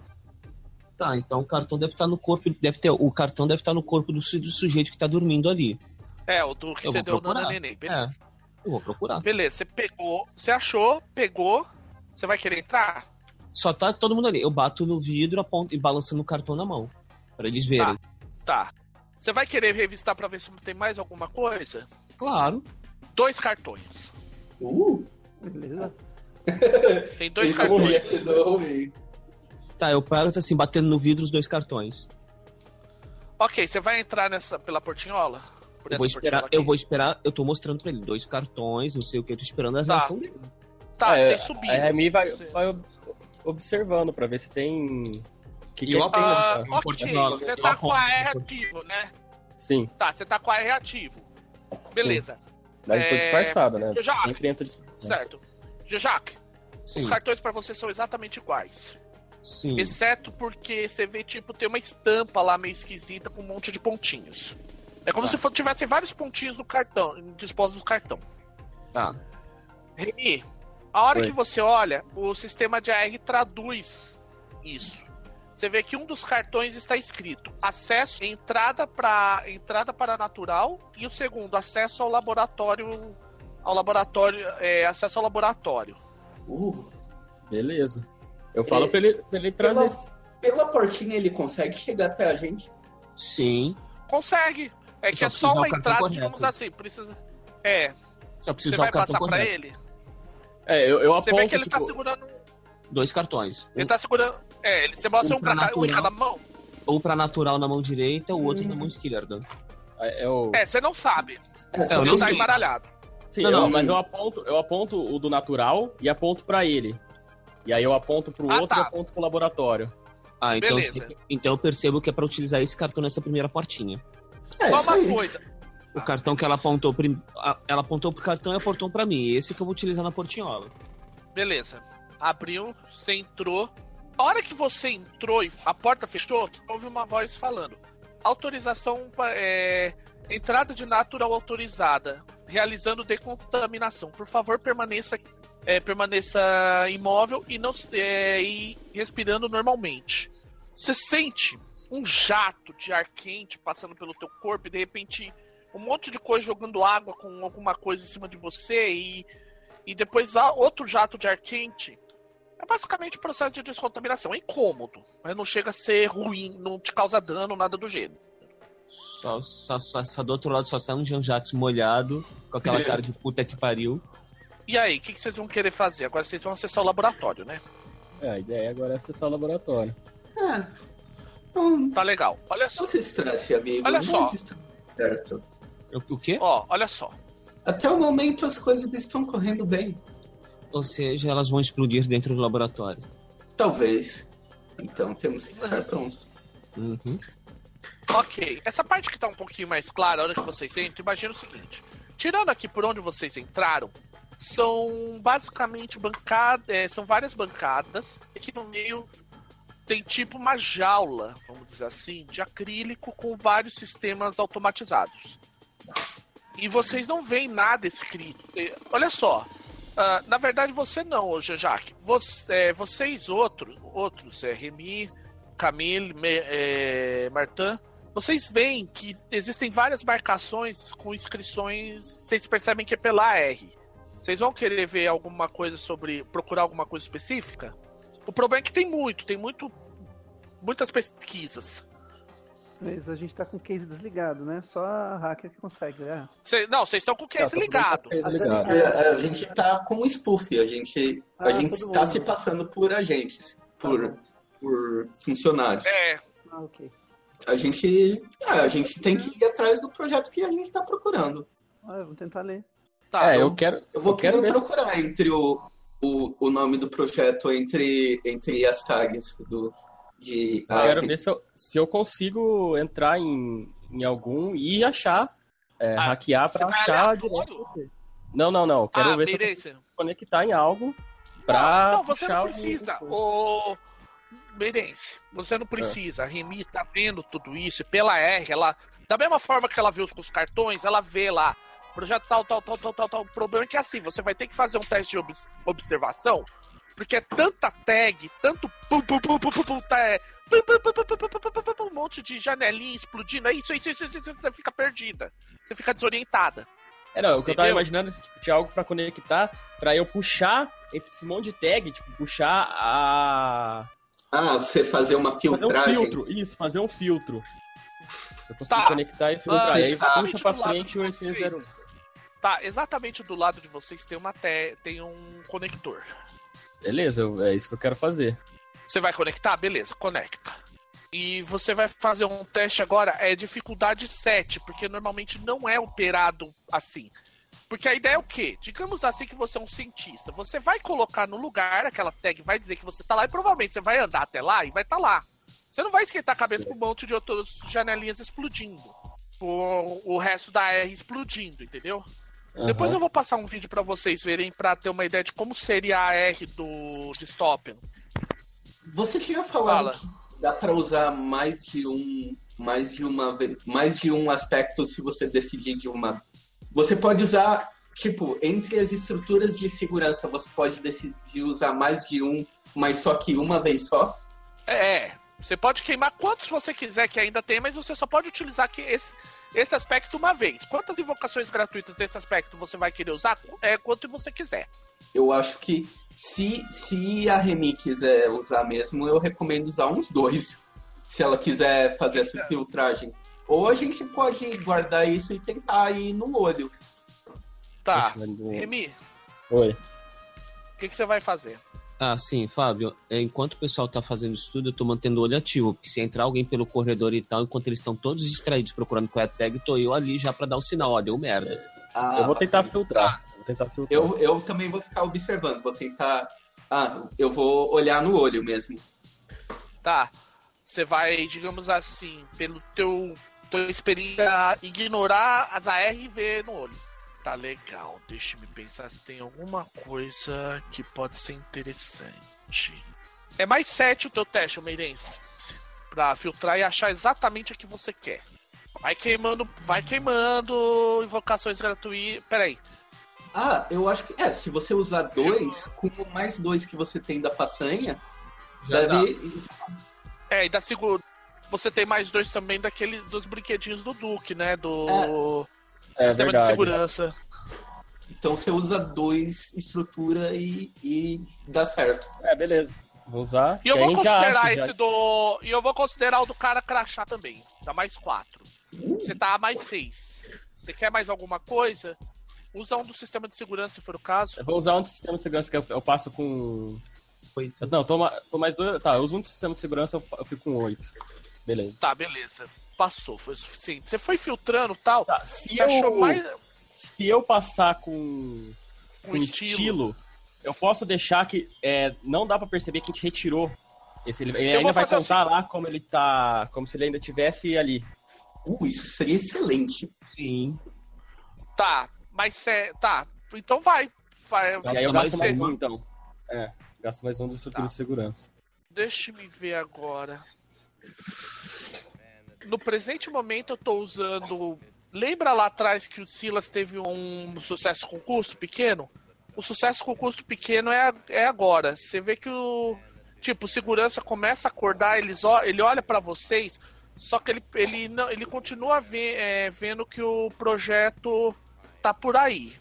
Tá, então o cartão deve estar no corpo, deve ter, o cartão deve estar no corpo do, do sujeito que tá dormindo ali. É, o do que Eu você deu procurar. neném. Beleza. É, eu vou procurar. Beleza, você pegou. Você achou, pegou. Você vai querer entrar? Só tá todo mundo ali. Eu bato no vidro aponto, e balançando o cartão na mão. Pra eles verem. Tá. Você vai querer revistar pra ver se tem mais alguma coisa? Claro. Dois cartões. Uh, Beleza. Tem dois eu queria cartões. Tá, eu pego assim, batendo no vidro os dois cartões. Ok, você vai entrar nessa pela portinhola? Por Eu vou esperar, portinhola eu vou esperar, eu tô mostrando pra ele dois cartões, não sei o que, eu tô esperando a Tá. reação dele. Tá, É, vocês subiram. A Remy vai, Você- vai ob- observando pra ver se tem. Que que Eu é que tem Ah, uma ok, portinhola, você eu tá com a. R ativo, né? Sim, Tá, você tá com a R ativo. Beleza, mas É, disfarçado, né? já. Sempre entra de... certo. Jejac, Sim, os cartões pra você são exatamente iguais. sim. Exceto porque você vê, tipo, tem uma estampa lá meio esquisita com um monte de pontinhos. É como Tá. se tivesse vários pontinhos no cartão, dispostos no cartão. Tá. Remy, a hora Oi. que você olha, o sistema de AR traduz isso. Você vê que um dos cartões está escrito acesso, entrada para entrada para natural e o segundo acesso ao laboratório, ao laboratório, é, acesso ao laboratório. Uh, Beleza. Eu falo É, pra ele, pra ele trazer. pela, pela portinha ele consegue chegar até a gente? Sim. Consegue. É que Só é precisa só uma entrada, correto. digamos assim, precisa. É, Só preciso você vai passar pra correto. ele. É, eu, eu Você aponto. vê que ele tá tipo, segurando. Dois cartões. Ele Um, tá segurando. É, ele, você mostra Um um, pra cada, um em natural. cada mão. ou pra natural na mão direita, o outro na mão esquerda. é, eu, É, você não sabe. É, eu só não tá embaralhado. sim, não, eu- não. mas eu aponto, eu aponto o do natural e aponto pra ele. E aí eu aponto pro Ah, outro tá. e aponto pro laboratório. Ah, então, Beleza. então eu percebo que é pra utilizar esse cartão nessa primeira portinha. É, Só uma aí. coisa. O cartão que ela apontou, prim... ela apontou pro cartão e apontou pra mim. Esse que eu vou utilizar na portinhola. Beleza. Abriu, você entrou. A hora que você entrou e a porta fechou, houve uma voz falando. Autorização é, entrada de natural autorizada, realizando decontaminação. Por favor, permaneça é, permaneça imóvel e não é, e respirando normalmente. Você sente um jato de ar quente passando pelo teu corpo e de repente um monte de coisa jogando água com alguma coisa em cima de você e e depois outro jato de ar quente. É basicamente o processo de descontaminação. É incômodo, mas não chega a ser ruim, não te causa dano, nada do gênero. Só, só, só, só do outro lado só sai um Janjax molhado, com aquela cara de puta que pariu. E aí, o que, que vocês vão querer fazer? Agora vocês vão acessar o laboratório, né? É, a ideia agora é acessar o laboratório. Ah, não, Tá legal. Olha só. não se estresse, amigo. Olha não só. se. Certo. O, o quê? Ó, olha só. Até o momento as coisas estão correndo bem. Ou seja, elas vão explodir dentro do laboratório. Talvez. Então temos que estar prontos. Uhum. Ok, essa parte que tá um pouquinho mais clara, a hora que vocês entram, imagina o seguinte. Tirando aqui por onde vocês entraram, são basicamente bancadas, são várias bancadas, e aqui no meio tem tipo uma jaula, vamos dizer assim, de acrílico com vários sistemas automatizados. E vocês não veem nada escrito. Olha só, ah, na verdade você não, Jean-Jacques. Você, eh, vocês outros, outros, é, Remy, Camille, Me, é, Martin, vocês veem que existem várias marcações com inscrições. Vocês percebem que é pela R. Vocês vão querer ver alguma coisa sobre. procurar alguma coisa específica? O problema é que tem muito, tem muito. muitas pesquisas. Mas a gente tá com o case desligado, né? Só a hacker que consegue, né? Cê- não, vocês estão com o case Tá, ligado. todo mundo ligado. É, a gente tá com o spoof, a gente, a Ah, gente todo tá mundo. se passando por agentes, por, por funcionários. É, Ah, ok. A gente, é, a gente tem que ir atrás do projeto que a gente tá procurando. Ah, vamos tentar ler. tá. É, eu eu- quero. Eu vou Eu quero procurar entre o, o, o nome do projeto entre, entre as tags do, de Eu ah, quero ver se eu, se eu consigo entrar em, em algum e achar. é, Ah, hackear pra achar direto. Não, não, não. Quero Ah, ver se eu conectar em algo pra. Não, não, você não precisa. O Meirense, você não precisa. A Remy tá vendo tudo isso. e Pela R, ela. Da mesma forma que ela viu os, os cartões, ela vê lá. Projeto tal, tal, tal, tal, tal, tal. O problema é que assim, você vai ter que fazer um teste de obs- observação. Porque é tanta tag, tanto pum, pum, pum, pum, pum, pum, tá, é, pum, pum, pum, pum, pum, pum, pum, pum, um monte de janelinha explodindo. É isso, é isso, é isso, é isso, é isso, você fica perdida. Você fica desorientada. É, não, o que eu tava imaginando é tipo, de algo pra conectar, pra eu puxar esse monte de tag, tipo, puxar a. ah, você fazer uma Fazer um filtragem. filtro, isso, fazer um filtro. Eu consigo Tá. conectar e filtrar. Ah, e aí puxa pra frente o vocês. EC01. Tá, exatamente do lado de vocês tem uma te... tem um conector. Beleza, é isso que eu quero fazer. Você vai conectar? Beleza, conecta. E você vai fazer um teste agora, é dificuldade 7, porque normalmente não é operado assim. Porque a ideia é o quê? Digamos assim que você é um cientista. Você vai colocar no lugar, aquela tag vai dizer que você tá lá, e provavelmente você vai andar até lá e vai estar lá. Você não vai esquentar a cabeça com um monte de outras janelinhas explodindo. O, o resto da R explodindo, entendeu? Depois Aham. eu vou passar um vídeo pra vocês verem pra ter uma ideia de como seria a R do Dystopian. Você tinha falado Fala. que dá para usar mais de um, mais de uma, mais de um aspecto se você decidir de uma. Você pode usar, tipo, entre as estruturas de segurança, você pode decidir usar mais de um, mas só que uma vez só. É, você pode queimar quantos você quiser que ainda tem, mas você só pode utilizar que esse, esse aspecto uma vez. Quantas invocações gratuitas desse aspecto você vai querer usar? É quanto você quiser. Eu acho que se, se a Remy quiser usar mesmo, eu recomendo usar uns dois. Se ela quiser fazer essa filtragem. Ou a gente pode guardar isso e tentar ir no olho. Tá. Remy, Oi. o que, que você vai fazer? Ah, sim, Fábio. é, Enquanto o pessoal tá fazendo isso tudo, eu tô mantendo o olho ativo. Porque se entrar alguém pelo corredor e tal, enquanto eles estão todos distraídos procurando qual é a tag, tô eu ali já pra dar o sinal. Ó, deu merda. Ah, Eu vou tentar filtrar. Vou tentar filtrar. Eu, eu também vou ficar observando, vou tentar. Ah, eu vou olhar no olho mesmo. Tá. Você vai, digamos assim, pelo teu tua experiência, ignorar as AR e ver no olho. Tá legal. Deixa-me pensar se tem alguma coisa que pode ser interessante. É mais 7 o teu teste, o Meirense. Pra filtrar e achar exatamente o que você quer. Vai queimando, vai queimando invocações gratuitas. Peraí. Ah, eu acho que. É, se você usar dois, com o mais dois que você tem da façanha, Já deve. É, e da segunda. Você tem mais dois também daquele dos brinquedinhos do Duke, né? Do É sistema de verdade. segurança. Então você usa dois estrutura e, e dá certo. É, beleza. Vou usar. E eu vou já considerar acha, já- esse do. E eu vou considerar o do cara crachá também. Dá mais quatro. Uh, Você tá a mais seis. Você quer mais alguma coisa? Usa um do sistema de segurança, se for o caso. Eu vou usar um do sistema de segurança que eu, eu passo com. Oito. Não, tô, ma- tô mais dois. Tá, eu uso um do sistema de segurança, eu fico com oito. Beleza. Tá, beleza. Passou, foi o suficiente. Você foi filtrando tal. Tá, se achou eu, mais se eu passar com, um com estilo. estilo, eu posso deixar que é, não dá pra perceber que a gente retirou. Esse, ele Eu ainda vai contar lá como ele tá. Como se ele ainda tivesse ali. uh, isso seria excelente. Sim. Tá, mas cê... Tá, então vai. vai E aí eu gasto mais um, então. É, gasto mais um do estrutura Tá. de segurança. Deixa-me ver agora. No presente momento eu tô usando. Lembra lá atrás que o Silas teve um sucesso com custo pequeno? O sucesso com custo pequeno é, é agora. Você vê que o. Tipo, segurança começa a acordar, eles, ele olha pra vocês, só que ele, ele, não, ele continua é, vendo que o projeto tá por aí.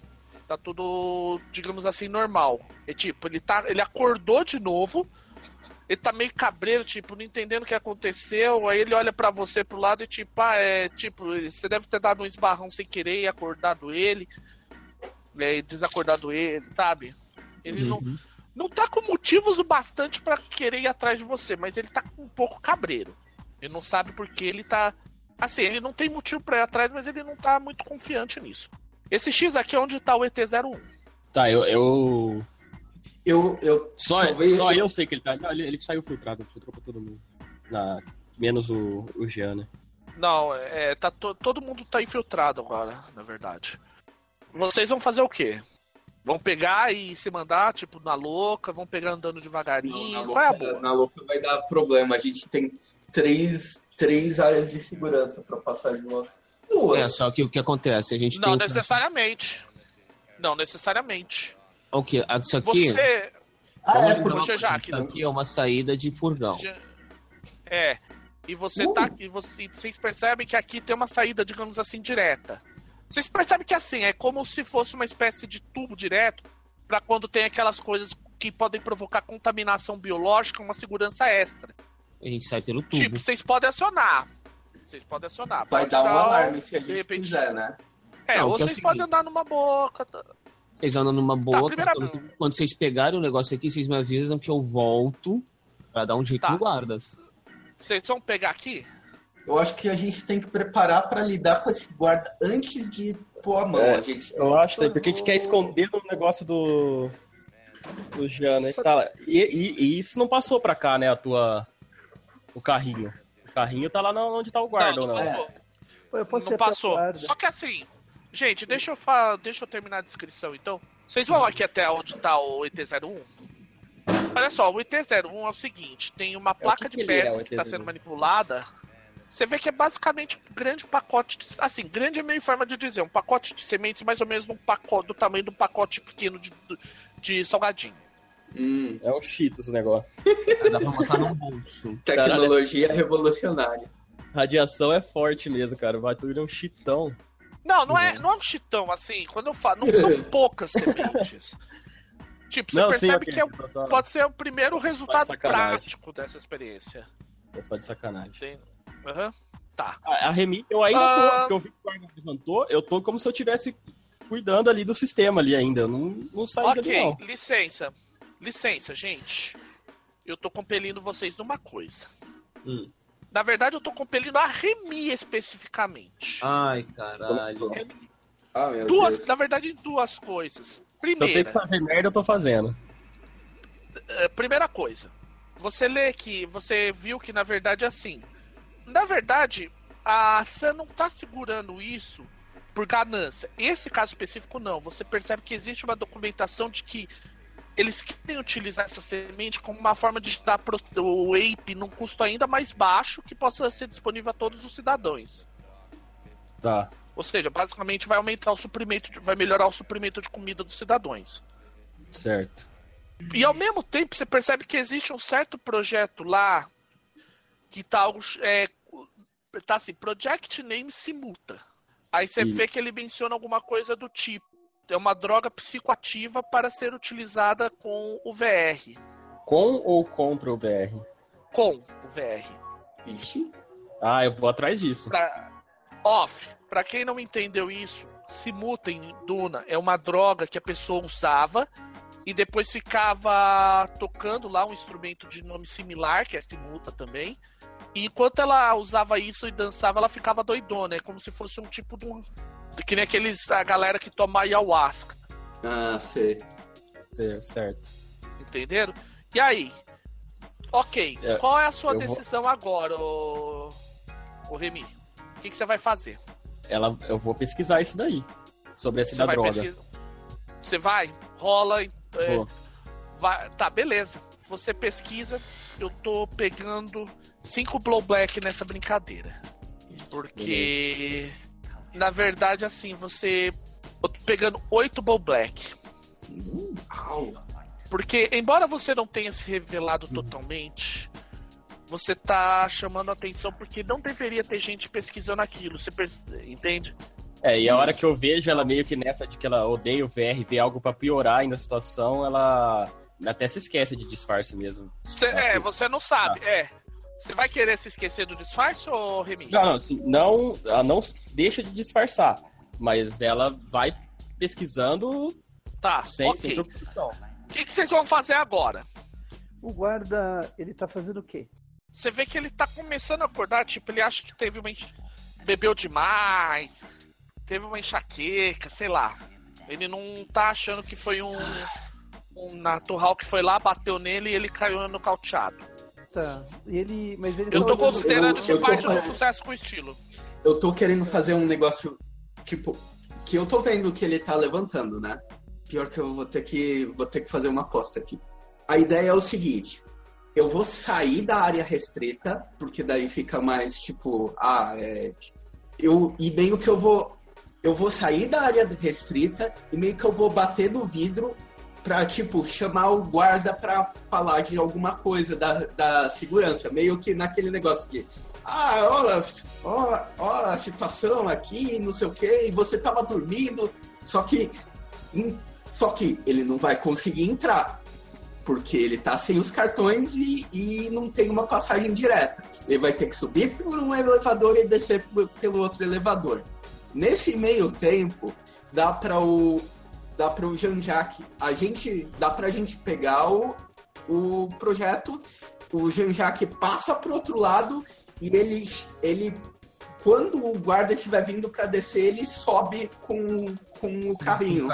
Tá tudo, digamos assim, normal. É tipo, ele, tá, ele acordou de novo, ele tá meio cabreiro, tipo, não entendendo o que aconteceu. Aí ele olha para você pro lado e tipo, ah, é tipo, você deve ter dado um esbarrão sem querer e acordado ele. É, desacordado ele, sabe? Ele não, não tá com motivos o bastante para querer ir atrás de você, mas ele tá um pouco cabreiro. Ele não sabe porque ele tá. Assim, ele não tem motivo pra ir atrás, mas ele não tá muito confiante nisso. Esse X aqui é onde tá o ET-01. Tá, eu. eu... Eu, eu Só, talvez- só eu sei que ele tá. Não, ele, ele saiu filtrado, filtrou pra todo mundo. Na... Menos o, o Jean, né? Não, é, tá to- todo mundo tá infiltrado agora, na verdade. Vocês vão fazer o quê? Vão pegar e se mandar, tipo, na louca, vão pegar andando Não, devagarinho. na, Vai a louca, boa. na louca vai dar problema. A gente tem três, três áreas de segurança pra passar de uma. Duas. É, só que o que acontece? A gente Não tem. necessariamente. Não necessariamente. O que? Isso aqui. Você. Ah, é, Vamos por já aqui, Isso aqui é uma saída de furgão. já- É. E você Uh. tá aqui, você, vocês percebem que aqui tem uma saída, digamos assim, direta. Vocês percebem que assim, é como se fosse uma espécie de tubo direto pra quando tem aquelas coisas que podem provocar contaminação biológica, uma segurança extra. A gente sai pelo tubo. Tipo, vocês podem acionar. Vocês podem acionar. Vai Pode dar um alarme se a gente repente- quiser, né? É, Não, ou é vocês seguinte. podem andar numa boca. Tá- Vocês andam numa boa. primeira- quando, quando vocês pegarem o negócio aqui, vocês me avisam que eu volto pra dar um jeito Tá. no guardas. Vocês vão pegar aqui? Eu acho que a gente tem que preparar pra lidar com esse guarda antes de pôr a mão. É. A gente... Eu acho, né? Porque a gente quer esconder o negócio do. Do Jean, né? Tá, e, e- e isso não passou pra cá, né? A tua. O carrinho. O carrinho tá lá onde tá o guarda, não, não não? É. Pô, eu posso não ir pra passou. guarda. Só que assim, gente, deixa eu, fa... deixa eu terminar a descrição então. Vocês vão aqui até onde tá o ET-01? Olha só, o ET-01 é o seguinte: tem uma placa que de é, pedra que está ET-01? sendo manipulada. Você vê que é basicamente um grande pacote. de- Assim, grande é meio forma de dizer. Um pacote de sementes, mais ou menos um pacote, do tamanho de um pacote pequeno de, de salgadinho. Hum, É o Cheetos o negócio. Dá pra botar no bolso. tecnologia revolucionária. Radiação é forte mesmo, cara. O é um chitão. Não, não é, não é um chitão, assim. Quando eu falo, não são poucas sementes. Tipo, você não, percebe sim, que é, só, pode ser o primeiro resultado prático dessa experiência. tô só de sacanagem. Aham. Tá. A, a Remi, eu ainda Ah. tô, porque eu vi que o guarda levantou, eu tô como se eu estivesse cuidando ali do sistema ali ainda. Eu não, não saí dali, Ok, não. licença. Licença, gente. Eu tô compelindo vocês numa coisa. Hum. Na verdade, eu tô compelindo a Remi especificamente. Ai, caralho. Ah, meu duas, Deus. na verdade, duas coisas. Se eu tenho Primeira, que fazer merda, eu tô fazendo. eh, primeira coisa. Você lê que você viu que na verdade é assim. Na verdade, a Sam não tá segurando isso por ganância. Esse caso específico não. Você percebe que existe uma documentação de que eles querem utilizar essa semente como uma forma de dar o ape num custo ainda mais baixo que possa ser disponível a todos os cidadãos. Tá. Ou seja, basicamente vai aumentar o suprimento, de- vai melhorar o suprimento de comida dos cidadãos. Certo. E ao mesmo tempo você percebe que existe um certo projeto lá que tá. É, tá assim, Project Name Simuta. Aí você Ih. vê que ele menciona alguma coisa do tipo. É uma droga psicoativa para ser utilizada com o VR. Com ou contra o BR? Com o VR. Ixi. Ah, eu vou atrás disso. Pra... Off. Pra quem não entendeu isso, Simuta em Duna é uma droga que a pessoa usava e depois ficava tocando lá um instrumento de nome similar, que é Simuta também. E enquanto ela usava isso e dançava, ela ficava doidona. É como se fosse um tipo de um. Que nem aqueles. A galera que toma ayahuasca. Ah, sei. Cer- Certo. Entenderam? E aí? Ok. É, Qual é a sua eu vou- decisão agora, ô, ô Remy? O que, que você vai fazer? Ela, eu vou pesquisar isso daí. Sobre essa Você da vai droga. pesquisar. Você vai, rola. é, vai- Tá, beleza. Você pesquisa. Eu tô pegando cinco Blow Black nessa brincadeira. Porque. Na verdade, assim, você. Eu tô pegando oito Blow Black. Porque, embora você não tenha se revelado totalmente, você tá chamando atenção porque não deveria ter gente pesquisando aquilo. Você perce- entende? É, e a hora que eu vejo ela meio que nessa de que ela odeia o VR, vê algo pra piorar ainda a situação, ela até se esquece de disfarce mesmo. Cê- Ah, é, você não sabe, é. Você vai querer se esquecer do disfarce, ô Remy? Não, não, assim, não, ela não deixa de disfarçar, mas ela vai pesquisando Tá, sem, sem ok. preocupação. O que, que vocês vão fazer agora? O guarda, ele tá fazendo o quê? Você vê que ele tá começando a acordar, tipo, ele acha que teve uma. enx- bebeu demais, teve uma enxaqueca, sei lá. Ele não tá achando que foi um. Um natural que foi lá, bateu nele e ele caiu nocauteado. E ele, mas ele Eu tô considerando eu- eu tô parte do sucesso com estilo. Eu tô querendo fazer um negócio, tipo, que eu tô vendo que ele tá levantando, né? Pior que eu vou ter que, vou ter que fazer uma aposta aqui. A ideia é o seguinte: eu vou sair da área restrita, porque daí fica mais tipo, ah, é. Eu, e meio que eu vou. Eu vou sair da área restrita e meio que eu vou bater no vidro pra, tipo, chamar o guarda pra falar de alguma coisa da, da segurança. Meio que naquele negócio de. Ah, olha, ó, ó a situação aqui, não sei o quê, e você tava dormindo, só que. hum, Só que ele não vai conseguir entrar. Porque ele tá sem os cartões e, e não tem uma passagem direta. Ele vai ter que subir por um elevador e descer pelo outro elevador. Nesse meio tempo, dá para o dá para o Jean-Jacques, a gente dá pra gente pegar o, o projeto, o Jean-Jacques passa pro outro lado e ele ele quando o guarda estiver vindo para descer, ele sobe com, com o carrinho.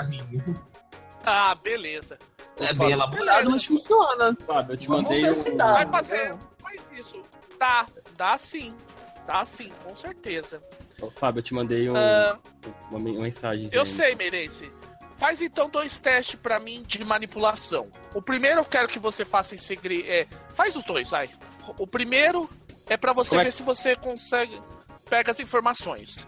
Ah, beleza. É bem elaborado, mas funciona. Fábio, eu te Vamos mandei ver o... se dá. Vai fazer. Faz isso. Dá, dá sim. Dá sim, com certeza. Ô, Fábio, eu te mandei um- Ah, uma, men- uma mensagem. eu sei, Merense. Faz então dois testes pra mim de manipulação. O primeiro eu quero que você faça em segredo. É, faz os dois, vai. O primeiro é pra você Como é ver que- se você consegue. Pega as informações.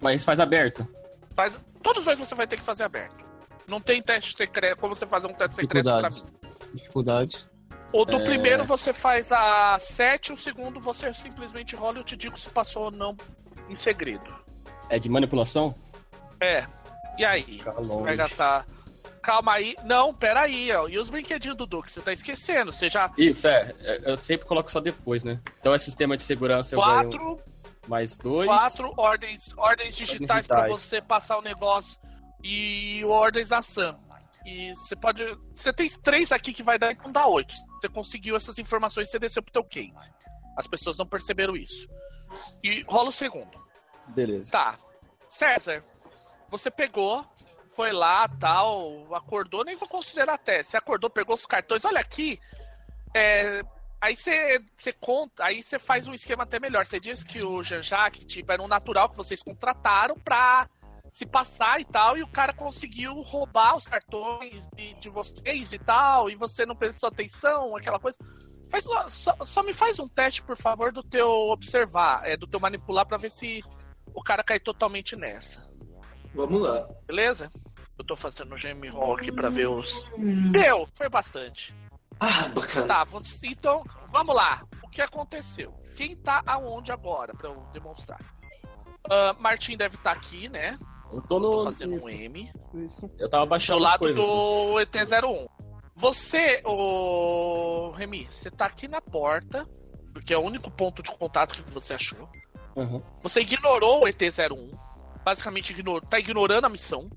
Mas faz aberto. Faz, todos os dois você vai ter que fazer aberto. Não tem teste secreto, como você fazer um teste secreto pra Dificuldades. mim. Dificuldades. O do É. primeiro você faz a 7, o segundo você simplesmente rola e eu te digo se passou ou não em segredo. É de manipulação? É. E aí? Fica Você longe. vai gastar. Calma aí. Não, pera aí, ó. E os brinquedinhos do Duque? Você tá esquecendo. Você já. Isso, é. é, Eu sempre coloco só depois, né? Então é sistema de segurança eu ganho Quatro, mais dois. quatro ordens, ordens digitais pra digitais. você passar o negócio. E ordens da Sam. E você pode. Você tem três aqui que vai dar, então dá oito. Você conseguiu essas informações, você desceu pro teu case. As pessoas não perceberam isso. E rola o segundo. Beleza. Tá. César, você pegou, foi lá, tal, acordou, nem vou considerar até. Você acordou, pegou os cartões, olha aqui. é, aí você, você conta, aí você faz um esquema até melhor. Você diz que o Jean-Jacques, tipo, era um natural que vocês contrataram pra se passar e tal, e o cara conseguiu roubar os cartões de, de vocês e tal, e você não prestou atenção, aquela coisa. Faz, só- só, me faz um teste, por favor, do teu observar, é, do teu manipular pra ver se o cara cai totalmente nessa. Vamos lá. Beleza? Eu tô fazendo o Jamie aqui pra ver os. Deu! Foi bastante. Ah, bacana. Tá, então, vamos lá. O que aconteceu? Quem tá aonde agora pra eu demonstrar? Ah, Martin deve estar aqui, né? Eu tô Tô no. fazendo um M. Isso. Eu tava Do baixando as lado coisas. do ET01. Você, o Remy, você tá aqui na porta, porque é o único ponto de contato que você achou. Aham, Você ignorou o ET01. Basicamente, ignorou, tá ignorando a missão.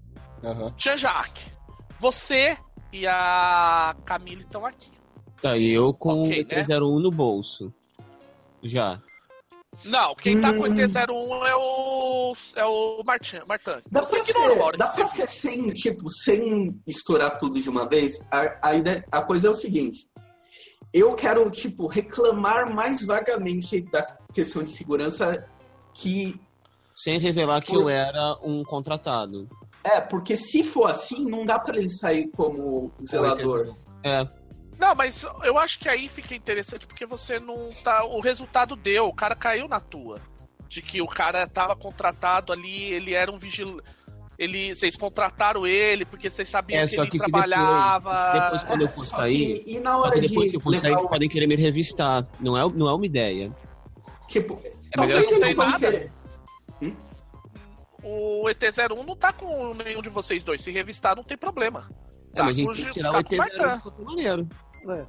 aham. Jean-Jacques, você e a Camille estão aqui. Tá, e eu com Ok, o ET01 no bolso. Já. Não, quem tá com o Hum. ET01 é o. é o Martin. Martin. Dá Você pra, ser, hora dá pra ser sem, tipo, sem estourar tudo de uma vez? A, a, ideia- a coisa é o seguinte. Eu quero, tipo, reclamar mais vagamente da questão de segurança que... Sem revelar que Por- eu era um contratado. É, porque se for assim, não dá pra ele sair como zelador. É, Não, mas eu acho que aí fica interessante porque você não tá. O resultado deu, o cara caiu na tua. De que o cara tava contratado ali, ele era um vigilante. Ele, vocês contrataram ele porque vocês sabiam É, que só ele que se trabalhava. depois quando eu for sair. que, e na hora que de depois que eu for sair, eles podem querer me revistar. Não é, não é uma ideia. Tipo, É talvez não eles ter vão nada. querer... O ET01 não tá com nenhum de vocês dois. Se revistar, não tem problema. É, mas a gente tem que tirar tá o com o ET0 Martã. de qualquer maneira. É.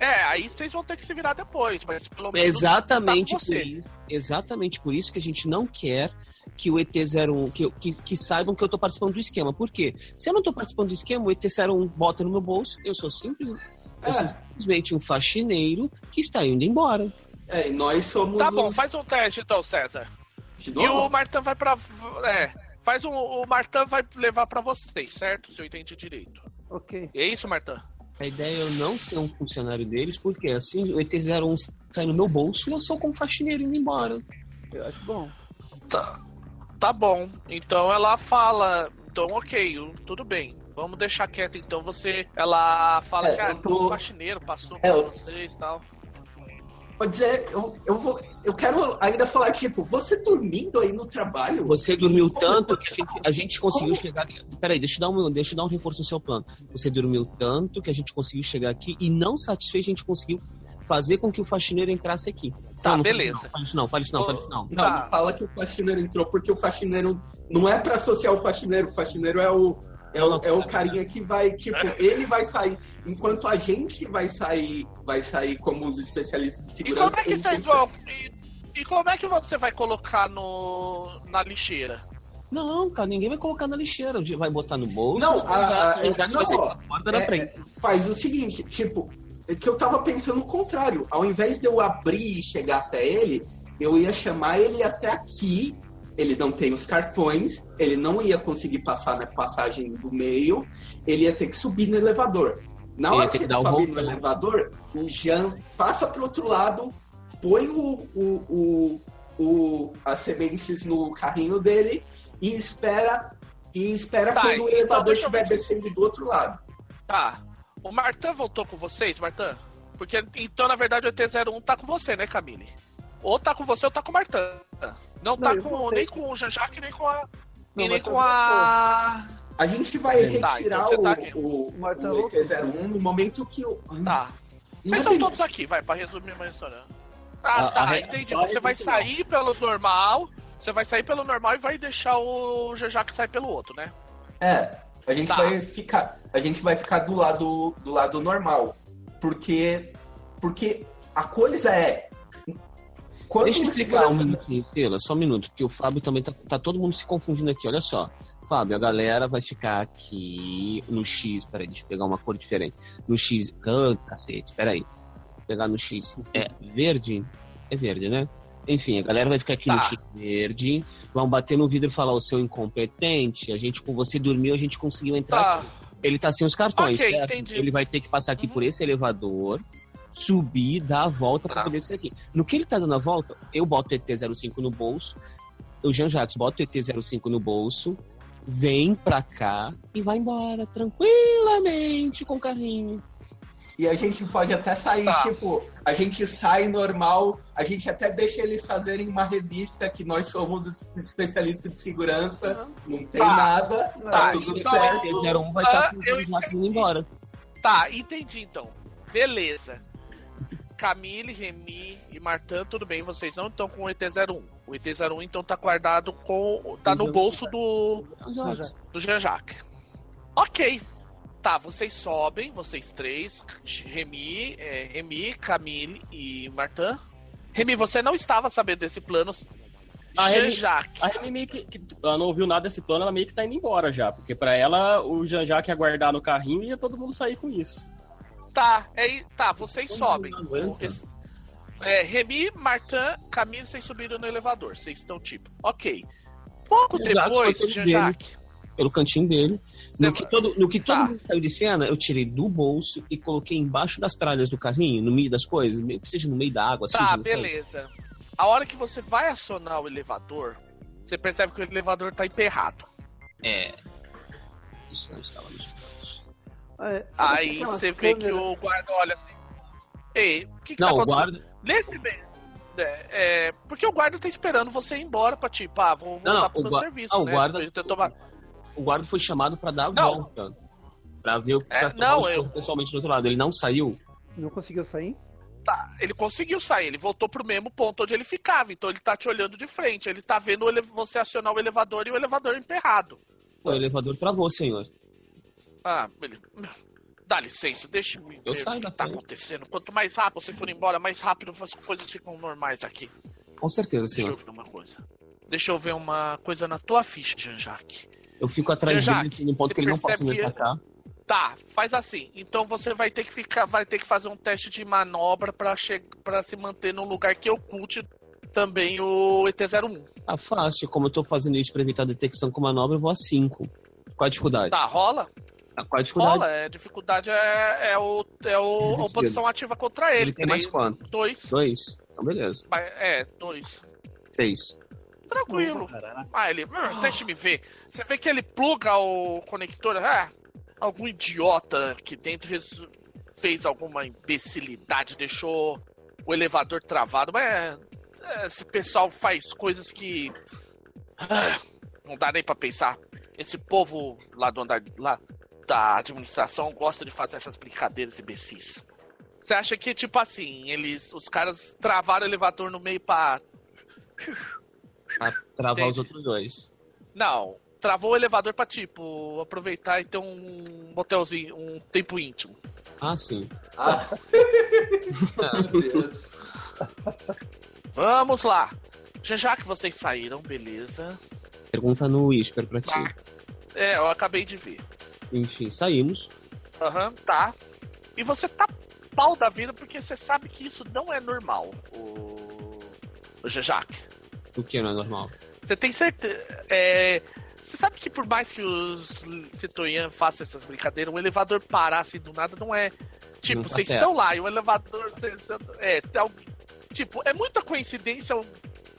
É, aí vocês vão ter que se virar depois, mas pelo menos. Exatamente tá por com você. isso. Exatamente por isso que a gente não quer que o ET01, que, que, que saibam que eu tô participando do esquema. Por quê? Se eu não tô participando do esquema, o ET01 bota no meu bolso, eu sou simples. Eu sou É. simplesmente um faxineiro que está indo embora. É, e nós somos. Tá bom, os- faz um teste então, César. De E o Martã vai pra. É. Faz um. O Martã vai levar pra vocês, certo? Se eu entendi direito. Ok. É isso, Martã? A ideia é eu não ser um funcionário deles, porque assim o ET01 sai no meu bolso e eu sou como faxineiro indo embora. Eu acho bom. Tá. Tá bom. Então ela fala. Então, ok, tudo bem. Vamos deixar quieto então. Você. Ela fala É, que ah, tô- o faxineiro passou É, por eu- vocês e tal. Pode dizer, eu, eu, vou, eu quero ainda falar, tipo, você dormindo aí no trabalho? Você dormiu tanto você- que a gente, a gente conseguiu Como? chegar aqui. Peraí, deixa eu, dar um, deixa eu dar um reforço no seu plano. Você dormiu tanto que a gente conseguiu chegar aqui e não satisfeito a gente conseguiu fazer com que o faxineiro entrasse aqui. Tá, não, beleza. Não, fala isso não, fala isso não, fala isso não. Não, Tá. não fala que o faxineiro entrou, porque o faxineiro não é pra associar o faxineiro. O faxineiro é o, é o, é o carinha que vai, tipo, ele vai sair. Enquanto a gente vai sair, vai sair como os especialistas de E segurança. como é que vocês vão. E, e como é que você vai colocar no. na lixeira? Não, cara, ninguém vai colocar na lixeira. Vai botar no bolso. Não, a- já- a- que não, ó, a na É, frente. é, faz o seguinte, tipo, é que eu tava pensando o contrário. Ao invés de eu abrir e chegar até ele, eu ia chamar ele até aqui. Ele não tem os cartões, ele não ia conseguir passar na passagem do meio, ele ia ter que subir no elevador. Na hora que que ele dar o sobe no elevador, o Jean passa pro outro lado, põe o, o, o, o, as sementes no carrinho dele e espera e espera Tá, quando o então elevador eu estiver ver. descendo do outro lado. Tá. O Martã voltou com vocês, Martã? Porque então, na verdade, o ET01 tá com você, né, Camille? Ou tá com você ou tá com o Martã. Não, tá eu com, nem com o Jean-Jacques, nem com a. Não, e nem com a. A gente vai Tá, retirar então você tá o, o, O Martão o ET01 no momento que o. Tá. Vocês Não estão todos aqui, vai, pra resumir uma história. Tá, A- tá, a entendi. a Você vai sair pelo normal. Você vai sair pelo normal e vai deixar o Jean-Jacques sair pelo outro, né? É, a gente Tá. vai ficar. A gente vai ficar do lado do lado normal. Porque. Porque a coisa é. Quando Deixa eu explicar um minutinho, Tela, só um minuto, porque o Fábio também tá, tá todo mundo se confundindo aqui, olha só. Fábio, a galera vai ficar aqui no X, peraí, deixa eu pegar uma cor diferente. No X, ah, cacete, peraí. Vou pegar no X, é verde? É verde, né? Enfim, a galera vai ficar aqui no Tá. X verde, vão bater no vidro e falar, o seu incompetente, a gente com você dormiu, a gente conseguiu entrar Tá. aqui. Ele tá sem os cartões, Ok, certo? entendi. Ele vai ter que passar aqui Uhum. por esse elevador, subir, dar a volta pra Tá. poder ser aqui. No que ele tá dando a volta, eu boto o ET05 no bolso, o Jean Jacques bota o ET05 no bolso, vem pra cá e vai embora tranquilamente com o carrinho. E a gente pode até sair, Tá. tipo, a gente sai normal, a gente até deixa eles fazerem uma revista que nós somos es- especialistas de segurança, não tem Tá. nada, tá, Tá, tudo então- certo. O ET01 vai estar Ah, com Jean Jacques indo embora. Tá, entendi então. Beleza. Camille, Remy e Martin, tudo bem, vocês não estão com o ET01. O ET01 então tá guardado com. tá no bolso do. Jean Jacques. do Jean-Jacques. Ok. Tá, vocês sobem, vocês três, Remy, é, Remy, Camille e Martin. Remy, você não estava sabendo desse plano. A Jean-Jacques. A Remy meio que, que- ela não ouviu nada desse plano, ela meio que tá indo embora já. Porque pra ela, o Jean-Jacques ia guardar no carrinho e ia todo mundo sair com isso. Tá, é, tá, vocês Todo sobem. É, Remy, Martin, Camille, vocês subiram no elevador. Vocês estão tipo, ok. Pouco depois, Jean-Jacques. Pelo cantinho dele. você- No que todo, no que todo Tá. mundo saiu de cena, eu tirei do bolso e coloquei embaixo das tralhas do carrinho, no meio das coisas, meio que seja no meio da água. Tá, suja, beleza. A hora que você vai acionar o elevador, você percebe que o elevador tá emperrado. É. Isso não estava nos planos. É. Aí você vê que o guarda olha assim. Ei, o que, que Não, tá o acontecendo? guarda. Nesse meio. É, é, porque o guarda tá esperando você ir embora pra tipo, ah, vou, vou Não, usar não, pro o meu serviço, ah, o né? guarda- Ele tentou ma- O guarda foi chamado pra dar a Não. volta. Pra ver o que É, tomar não, eu- pessoalmente do outro lado. Ele não saiu. Não conseguiu sair? Tá, ele conseguiu sair, ele voltou pro mesmo ponto onde ele ficava, então ele tá te olhando de frente, ele tá vendo o ele- você acionar o elevador e o elevador emperrado. O elevador travou, senhor. Ah, beleza. Dá licença, deixa eu ver o que tá frente. acontecendo. Quanto mais rápido você for embora, mais rápido as coisas ficam normais aqui. Com certeza, Deixa eu senhor. ver uma coisa. Deixa eu ver uma coisa na tua ficha, Jean-Jacques. Eu fico atrás dele no ponto que ele não pode me atacar. Tá, faz assim. Então você vai ter que ficar, vai ter que fazer um teste de manobra pra che... para se manter num lugar que oculte também o ET-01. Ah, fácil. Como eu tô fazendo isso pra evitar detecção com manobra, eu vou a 5. Qual a dificuldade? Tá, rola? Qual a dificuldade? Rola, é, dificuldade é, é, o, é o, a oposição ativa contra ele. Ele tem mais quanto? Dois. Dois. Então, beleza. Mas- É, dois. Seis. Tranquilo. Ah, ele. Deixa me ver. Você vê que ele pluga o conector. Ah, algum idiota aqui dentro fez alguma imbecilidade, deixou o elevador travado. Mas é, esse pessoal faz coisas que. ah, não dá nem pra pensar. Esse povo lá do andar lá da administração gosta de fazer essas brincadeiras imbecis. Você acha que, tipo assim, eles. Os caras travaram o elevador no meio pra Pra travar Entendi. os outros dois. Não, travou o elevador pra, tipo, aproveitar e ter um motelzinho, um tempo íntimo. Ah, sim. Ah, meu Deus. Vamos lá. Já já que vocês saíram, beleza. Pergunta no Whisper pra ti. Tá. É, eu acabei de ver. Enfim, saímos. Aham, tá. E você tá pau da vida porque você sabe que isso não é normal, o. O Jejac. O que não é normal? Você tem certeza. É. Você sabe que por mais que os Citoyan façam essas brincadeiras, um elevador parar assim do nada não é. Tipo, Não tá vocês certo. estão lá e o elevador. cê- cê- é, tem al- tipo, é muita coincidência al-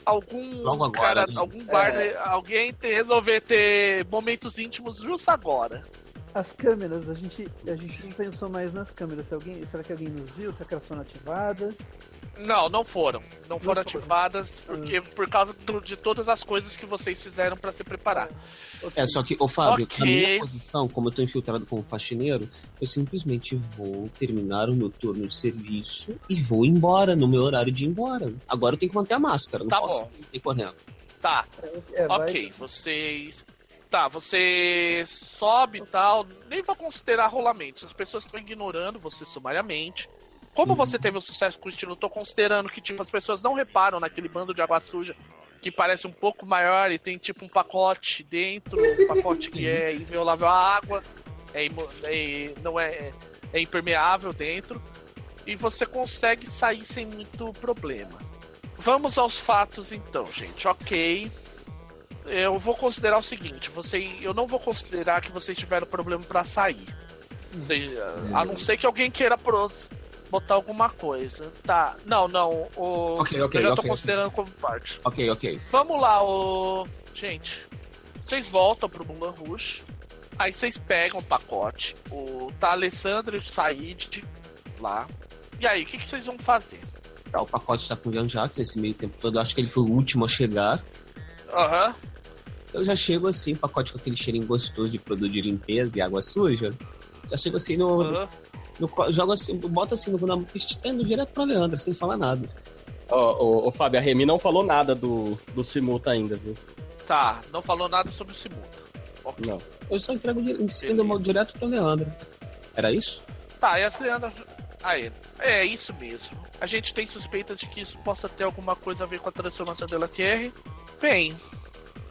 algum agora, cara, né? algum guarda, É. alguém ter, resolver ter momentos íntimos justo agora. As câmeras, a gente, a gente não pensou mais nas câmeras. Se alguém, será que alguém nos viu? Será que elas foram ativadas? Não, não foram. Não foram foram. ativadas porque por causa de todas as coisas que vocês fizeram pra se preparar. É, só que, ô Fábio, Ok. na minha posição, como eu tô infiltrado como faxineiro, eu simplesmente vou terminar o meu turno de serviço e vou embora no meu horário de ir embora. Agora eu tenho que manter a máscara, não Tá posso bom. ir correndo. Tá, É, vai- Ok, vocês. Tá, você sobe e tal. Nem vou considerar rolamentos. As pessoas estão ignorando você sumariamente. Como você teve um sucesso com o estilo, tô considerando que, tipo, as pessoas não reparam naquele bando de água suja que parece um pouco maior e tem, tipo, um pacote dentro, um pacote que é inviolável à água, é, é- não é, é impermeável dentro, e você consegue sair sem muito problema. Vamos aos fatos então, gente. Ok. Eu vou considerar o seguinte, você, eu não vou considerar que vocês tiveram problema pra sair. Vocês- a não ser que alguém queira pro- botar alguma coisa. Tá. Não, não. O, Ok, ok, eu já tô ok. considerando como parte. Ok, ok. Vamos lá, o. Gente. Vocês voltam pro Mulan Rouge. Aí vocês pegam o pacote. O tá a Alessandra e o Said lá. E aí, o que, que vocês vão fazer? Tá, o pacote está com o Jean Jacques nesse meio tempo todo. Eu acho que ele foi o último a chegar. Aham. Eu já chego assim, pacote com aquele cheirinho gostoso de produto de limpeza e água suja. Já chego assim no. aham. no jogo assim, boto assim no, na, estendo direto pra Leandra, sem falar nada. Ó, ô, ô, Fábio, a Remy não falou nada do, do Simuta ainda, viu? Tá, não falou nada sobre o Simuta. Ok. Não. Eu só entrego estendo direto pra Leandra. Era isso? Tá, e a Leandra. Aí, é isso mesmo. A gente tem suspeitas de que isso possa ter alguma coisa a ver com a transformação da Thierry. Bem,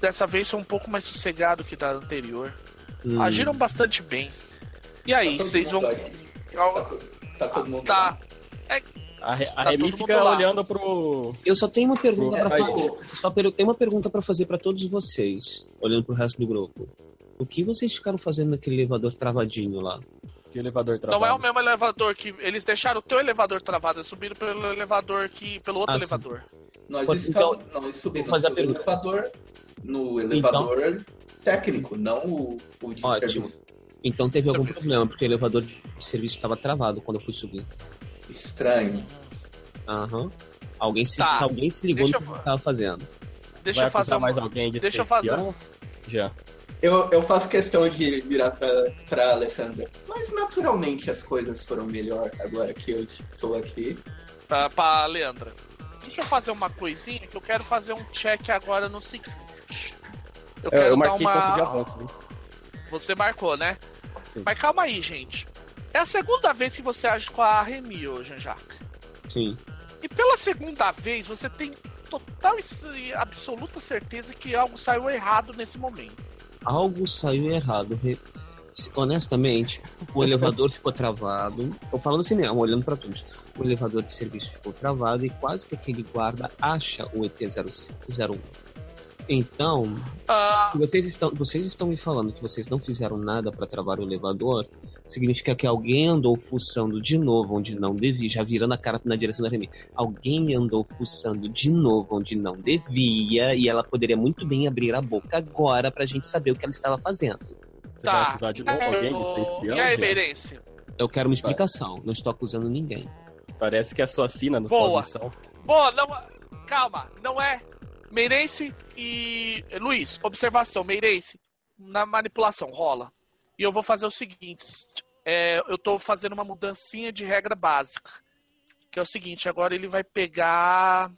dessa vez foi um pouco mais sossegado que da anterior. Hum. Agiram bastante bem. E aí, Tá vocês vão. Tá, tá todo mundo Tá. A, Re- a Tá Remy fica lá. olhando pro. Eu só tenho uma pergunta É, pra aí, fazer. Só per- tenho uma pergunta para fazer pra todos vocês, olhando pro resto do grupo. O que vocês ficaram fazendo naquele elevador travadinho lá? Que elevador travado. Não é o mesmo elevador que. Eles deixaram o teu elevador travado, eles subiram pelo elevador que. pelo outro Ah, sim. elevador. Nós Pode- estamos, então, nós subimos fazer a no pergunta. elevador, elevador técnico, não o, o de Ótimo. serviço. Então teve algum Serviço. problema, porque o elevador de serviço estava travado quando eu fui subir. Estranho. Aham. Alguém se, Tá. alguém se ligou Deixa no que eu- eu tava fazendo. Deixa Vai eu fazer mais alguém de Deixa eu fazer-? Já. Eu, eu faço questão de virar pra, pra Alessandra. Mas naturalmente as coisas foram melhor agora que eu estou aqui. pra, pra Leandra. Deixa eu fazer uma coisinha que eu quero fazer um check agora no seguinte. Eu Eu, quero eu dar marquei ponto de uma. avanço. viu? Você marcou, né? Mas calma aí, gente. É a segunda vez que você age com a Remy, ô Jean-Jacques. Sim. E pela segunda vez, você tem total e absoluta certeza que algo saiu errado nesse momento. Algo saiu errado. Honestamente, o elevador ficou travado. Tô falando assim mesmo, olhando pra todos. O elevador de serviço ficou travado e quase que aquele guarda acha o ET-01. Então, Ah, vocês estão, vocês estão me falando que vocês não fizeram nada para travar o elevador, significa que alguém andou fuçando de novo onde não devia, já virando a cara na direção da Remy. Alguém andou fuçando de novo onde não devia e ela poderia muito bem abrir a boca agora pra gente saber o que ela estava fazendo. Você vai tá. acusar de novo alguém de ser espião? E aí? Meirense? Eu quero uma explicação, não estou acusando ninguém. Parece que é sua assina no Boa. pós-missão. Boa, não. Calma, não é. Meirense e. Luiz, observação, Meirense, na manipulação, rola. E eu vou fazer o seguinte: é, eu tô fazendo uma mudancinha de regra básica. Que é o seguinte, agora ele vai pegar.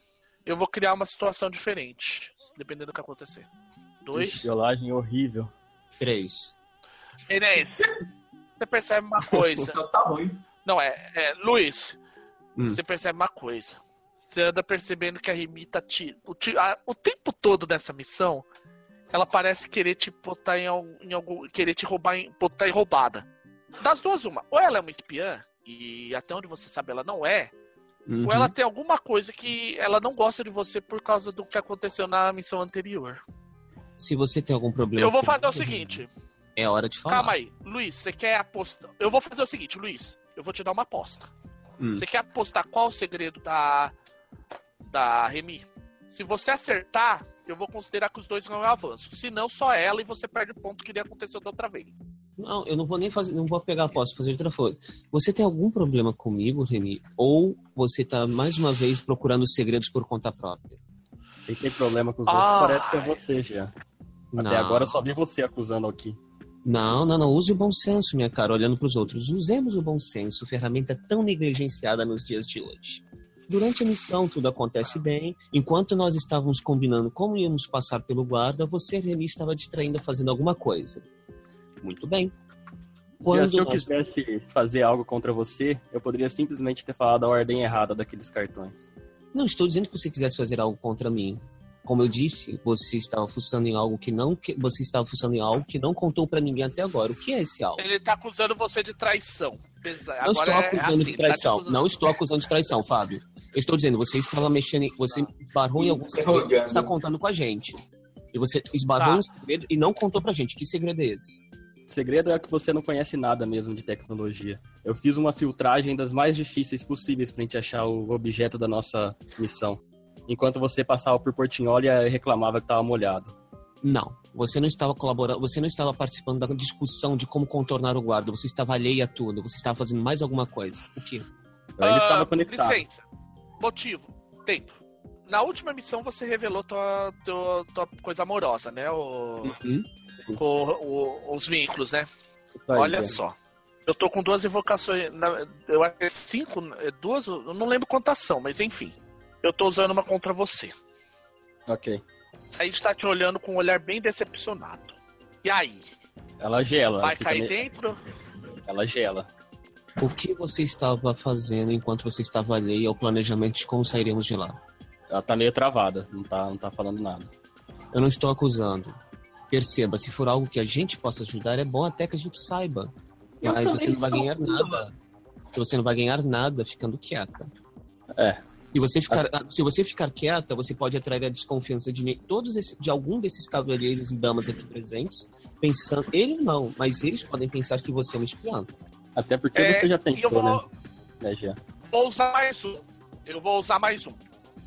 Eu vou criar uma situação diferente, dependendo do que acontecer. Dois. Violagem horrível. Três. Meirense, você percebe uma coisa. Então tá ruim. Não, é, é Luiz, Hum. você percebe uma coisa. Você anda percebendo que a Remy tá te, o, te- a- o tempo todo dessa missão, ela parece querer te botar em, algum- em algum. querer te roubar em, botar em roubada. Das duas, uma. Ou ela é uma espiã, e até onde você sabe ela não é, Uhum. ou ela tem alguma coisa que ela não gosta de você por causa do que aconteceu na missão anterior. Se você tem algum problema. Eu vou fazer o seguinte. É hora de falar. Calma aí, Luiz, você quer apostar? Eu vou fazer o seguinte, Luiz. Eu vou te dar uma aposta. Hum. Você quer apostar qual o segredo da da Remy? Se você acertar, eu vou considerar que os dois ganham avanço. Se não, só ela e você perde o ponto que nem aconteceu da outra vez. Não, eu não vou nem fazer, não vou pegar a posse, fazer de outra forma. Você tem algum problema comigo, Remy? Ou você tá mais uma vez procurando segredos por conta própria? Quem tem problema com os Ai. outros parece que é você, Jean. Até Não. agora eu só vi você acusando aqui. Não, não, não. Use o bom senso, minha cara, olhando para os outros. Usemos o bom senso, ferramenta tão negligenciada nos dias de hoje. Durante a missão, tudo acontece bem. Enquanto nós estávamos combinando como íamos passar pelo guarda, você, Remy, estava distraindo fazendo alguma coisa. Muito bem. Quando se eu nós- quisesse fazer algo contra você, eu poderia simplesmente ter falado a ordem errada daqueles cartões. Não estou dizendo que você quisesse fazer algo contra mim. Como eu disse, você estava fuçando em algo que não que você estava fuçando em algo que não contou para ninguém até agora. O que é esse algo? Ele tá acusando você de traição. Pesa- Não estou Agora é acusando assim, de tá traição. acusando- Não estou acusando de traição, Fábio. Eu estou dizendo, você estava mexendo, em- você esbarrou em algum segredo que você está contando com a gente. E você esbarrou Tá. em um segredo e não contou pra gente. Que segredo é esse? O segredo é que você não conhece nada mesmo de tecnologia. Eu fiz uma filtragem das mais difíceis possíveis pra gente achar o objeto da nossa missão. Enquanto você passava por Portinhola e reclamava que tava molhado. Não. Você não estava colaborando, você não estava participando da discussão de como contornar o guarda. Você estava alheia a tudo. Você estava fazendo mais alguma coisa. O quê? Então ele Ah, estava conectado. Licença. Motivo. Tempo. Na última missão você revelou tua, tua, tua coisa amorosa, né? O, Uhum. com o- os vínculos, né? Isso aí, Olha Jean. só. Eu tô com duas invocações. na- eu acho que é cinco, é duas, eu não lembro quantas são, mas enfim. Eu tô usando uma contra você. Ok. A gente tá te olhando com um olhar bem decepcionado. E aí? Ela gela. Vai cair me- dentro? Ela gela. O que você estava fazendo enquanto você estava alheia ao planejamento de como sairemos de lá? Ela tá meio travada. Não tá, não tá falando nada. Eu não estou acusando. Perceba, se for algo que a gente possa ajudar, é bom até que a gente saiba. Eu Mas você não vai ganhar nada. Você não vai ganhar nada ficando quieta. É. Se você ficar, se você ficar quieta, você pode atrair a desconfiança de todos esse, de algum desses cavalheiros e damas aqui presentes, pensando, ele não, mas eles podem pensar que você é um espião. Até porque É, você já E pensou, vou, né? né, Jean? vou usar mais um. Eu vou usar mais um.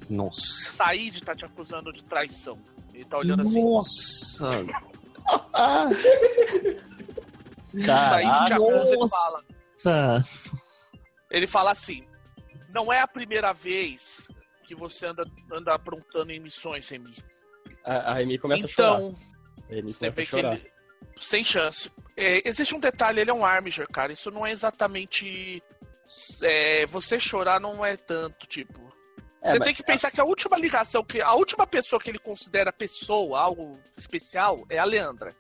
Nossa. Said tá te acusando de traição. Ele tá olhando assim. Nossa. Said te acusa ele nossa. fala. Nossa. Ele fala assim: Não é a primeira vez que você anda, anda aprontando em missões, Remy. A, a Remy começa a chorar. Então, A Remy começa chorar. ele. Sem chance. É, existe um detalhe, ele é um Armiger, cara. Isso não é exatamente. é, você chorar não é tanto, tipo. É, você mas- tem que pensar que a última ligação, que a última pessoa que ele considera pessoa, algo especial, é a Leandra.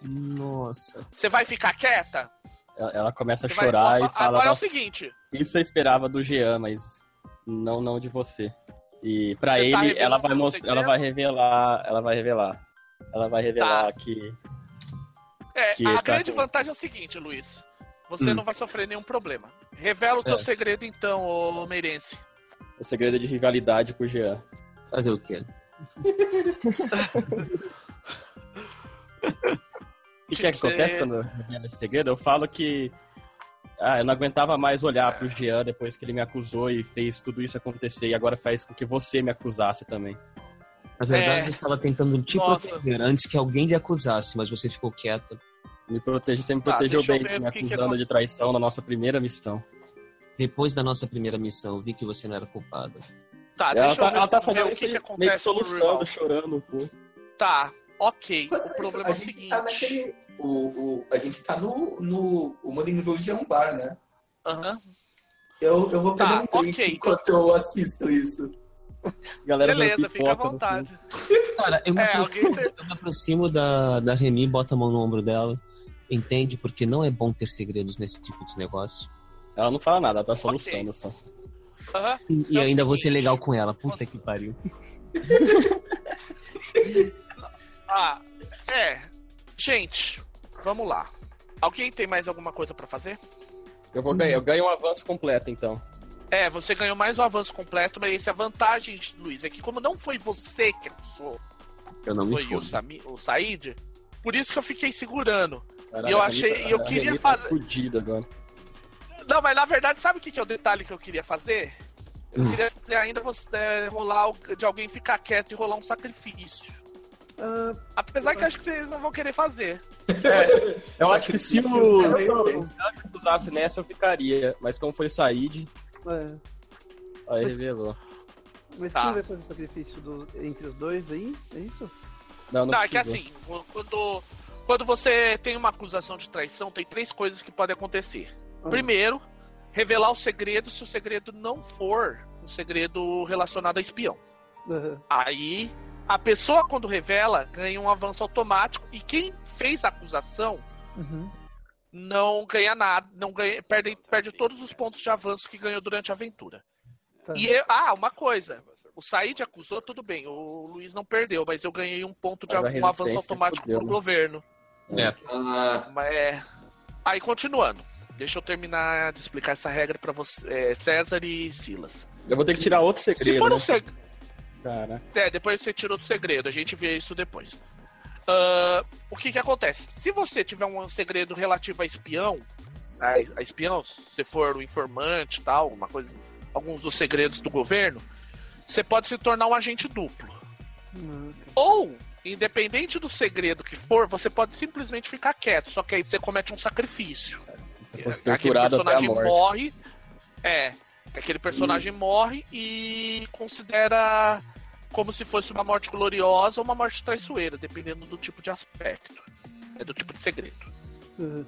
Nossa. Você vai ficar quieta? Ela, ela começa a Você vai- chorar Ó, e fala. Agora é o "Nossa, seguinte. Isso eu esperava do Jean, mas não, não de você. E pra Você tá ele, ela revelando vai mostrar, ela vai revelar, ela vai revelar. Ela vai revelar Tá. que É, Que a tá grande com- vantagem é o seguinte, Luiz. Você Hum. não vai sofrer nenhum problema. Revela o teu É. segredo então, ô Meirense. o segredo é de rivalidade com o Jean. Fazer o quê? O que, Tipo, é que acontece você- quando eu revelo esse segredo? Eu falo que ah, eu não aguentava mais olhar pro Jean depois que ele me acusou e fez tudo isso acontecer e agora faz com que você me acusasse também. Na verdade, É. eu estava tentando te Nossa. proteger antes que alguém lhe acusasse, mas você ficou quieta. Me protege, você me Tá, protegeu bem, me que que acusando acon- de traição na nossa primeira missão. Depois da nossa primeira missão, eu vi que você não era culpada. Tá, ela, deixa tá, eu ver, ela tá ver fazendo o que, que aí, meio que acontece soluçando, chorando um pouco. Tá, ok. O problema é o gente seguinte. tá naquele. O, o, a gente tá no. no o Morning Rouge é um bar, né? Aham. Eu, eu vou pegar Tá, um drink ok, enquanto eu assisto isso. Galera Beleza, fica à no vontade. Cara, eu me, É, aproximo, eu me aproximo da, da Remy, bota a mão no ombro dela. Entende? Porque não é bom ter segredos nesse tipo de negócio. Ela não fala nada, ela tá Ok. soluçando só. Aham. E É o ainda vou ser legal com ela. Puta você- que pariu. Ah, é. Gente, vamos lá. Alguém tem mais alguma coisa pra fazer? Eu vou ganhar, eu ganho um avanço completo então. É, você ganhou mais um avanço completo, mas essa é a vantagem, Luiz, é que como não foi você que acusou, Eu não me foi o, fodo. Sami, o Said, por isso que eu fiquei segurando. Caralho, Eu achei- tá- eu queria tá fazer- fudida agora. Não, mas na verdade, sabe o que, que é o detalhe que eu queria fazer? Eu Hum. queria fazer ainda você é, rolar o- de alguém ficar quieto e rolar um sacrifício. Ah, Apesar que eu acho que vocês não vão querer fazer. Eu acho que se o é Santos usasse nessa, eu ficaria. Mas como foi Said, é. aí revelou. Mas Tá. quem vai fazer o sacrifício do- entre os dois aí? É isso? Não, não Não, é que assim, quando, quando você tem uma acusação de traição, tem três coisas que podem acontecer. Ah, Primeiro, revelar o segredo se o segredo não for um segredo relacionado a espião. aham. Aí, a pessoa, quando revela, ganha um avanço automático e quem fez a acusação Uhum. não ganha nada, não ganha, perde, perde todos os pontos de avanço que ganhou durante a aventura. Tá. E eu- ah, uma coisa. O Said acusou, tudo bem. O Luiz não perdeu, mas eu ganhei um ponto de um avanço automático fudeu, pro né? governo. É. Ah, Mas é. Aí continuando. Deixa eu terminar de explicar essa regra pra você, é, César e Silas. Eu vou ter que tirar outro segredo. Se for um né? Cara, É, depois você tira outro segredo, a gente vê isso depois. Ah, o que que acontece? Se você tiver um segredo relativo a espião, a, a espião, se for o informante e tal, uma coisa, alguns dos segredos do governo, você pode se tornar um agente duplo. Hum, Ou, independente do segredo que for, você pode simplesmente ficar quieto, só que aí você comete um sacrifício. você fosse Aquele personagem morre. É. Aquele personagem morre e considera como se fosse uma morte gloriosa ou uma morte traiçoeira, dependendo do tipo de aspecto. É do tipo de segredo. aham.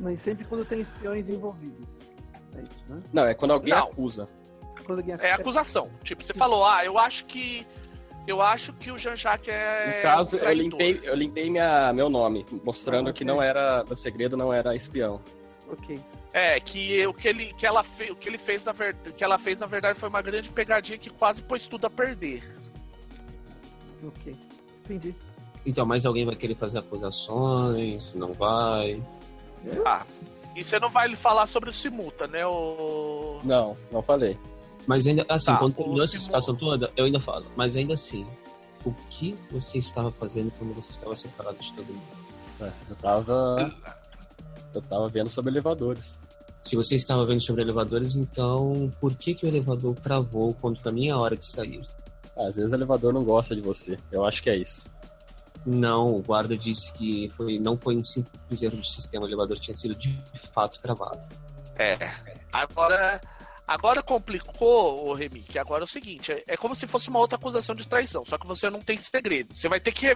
Mas sempre quando tem espiões envolvidos. É isso, né? Não, é quando alguém Não. acusa. Quando alguém É acusação. Tipo, você falou, ah, eu acho que. Eu acho que o Jean-Jacques é. No caso, um eu limpei, eu limpei minha, meu nome, mostrando Ah, que ok. não era. O segredo não era espião. Ok. É, que o que, ele, que, ela fe, o que ele fez na verdade. que ela fez, na verdade, foi uma grande pegadinha que quase pôs tudo a perder. Ok. Entendi. Então, mais alguém vai querer fazer acusações? Não vai? Ah. E você não vai lhe falar sobre o Simuta, né? O... Não, não falei. Mas ainda, assim, Tá, quando terminou essa situação toda, eu ainda falo. Mas ainda assim, o que você estava fazendo quando você estava separado de todo mundo? É, Eu tava. Eu tava vendo sobre elevadores. Se você estava vendo sobre elevadores, então por que, que o elevador travou quando pra mim é a hora de sair? Às vezes o elevador não gosta de você. Eu acho que é isso. Não, o guarda disse que foi, não foi um simples erro de sistema, o elevador tinha sido de fato travado. É. Agora. Agora complicou, o Remy, que agora é o seguinte: é, é como se fosse uma outra acusação de traição, só que você não tem segredo. Você vai ter que.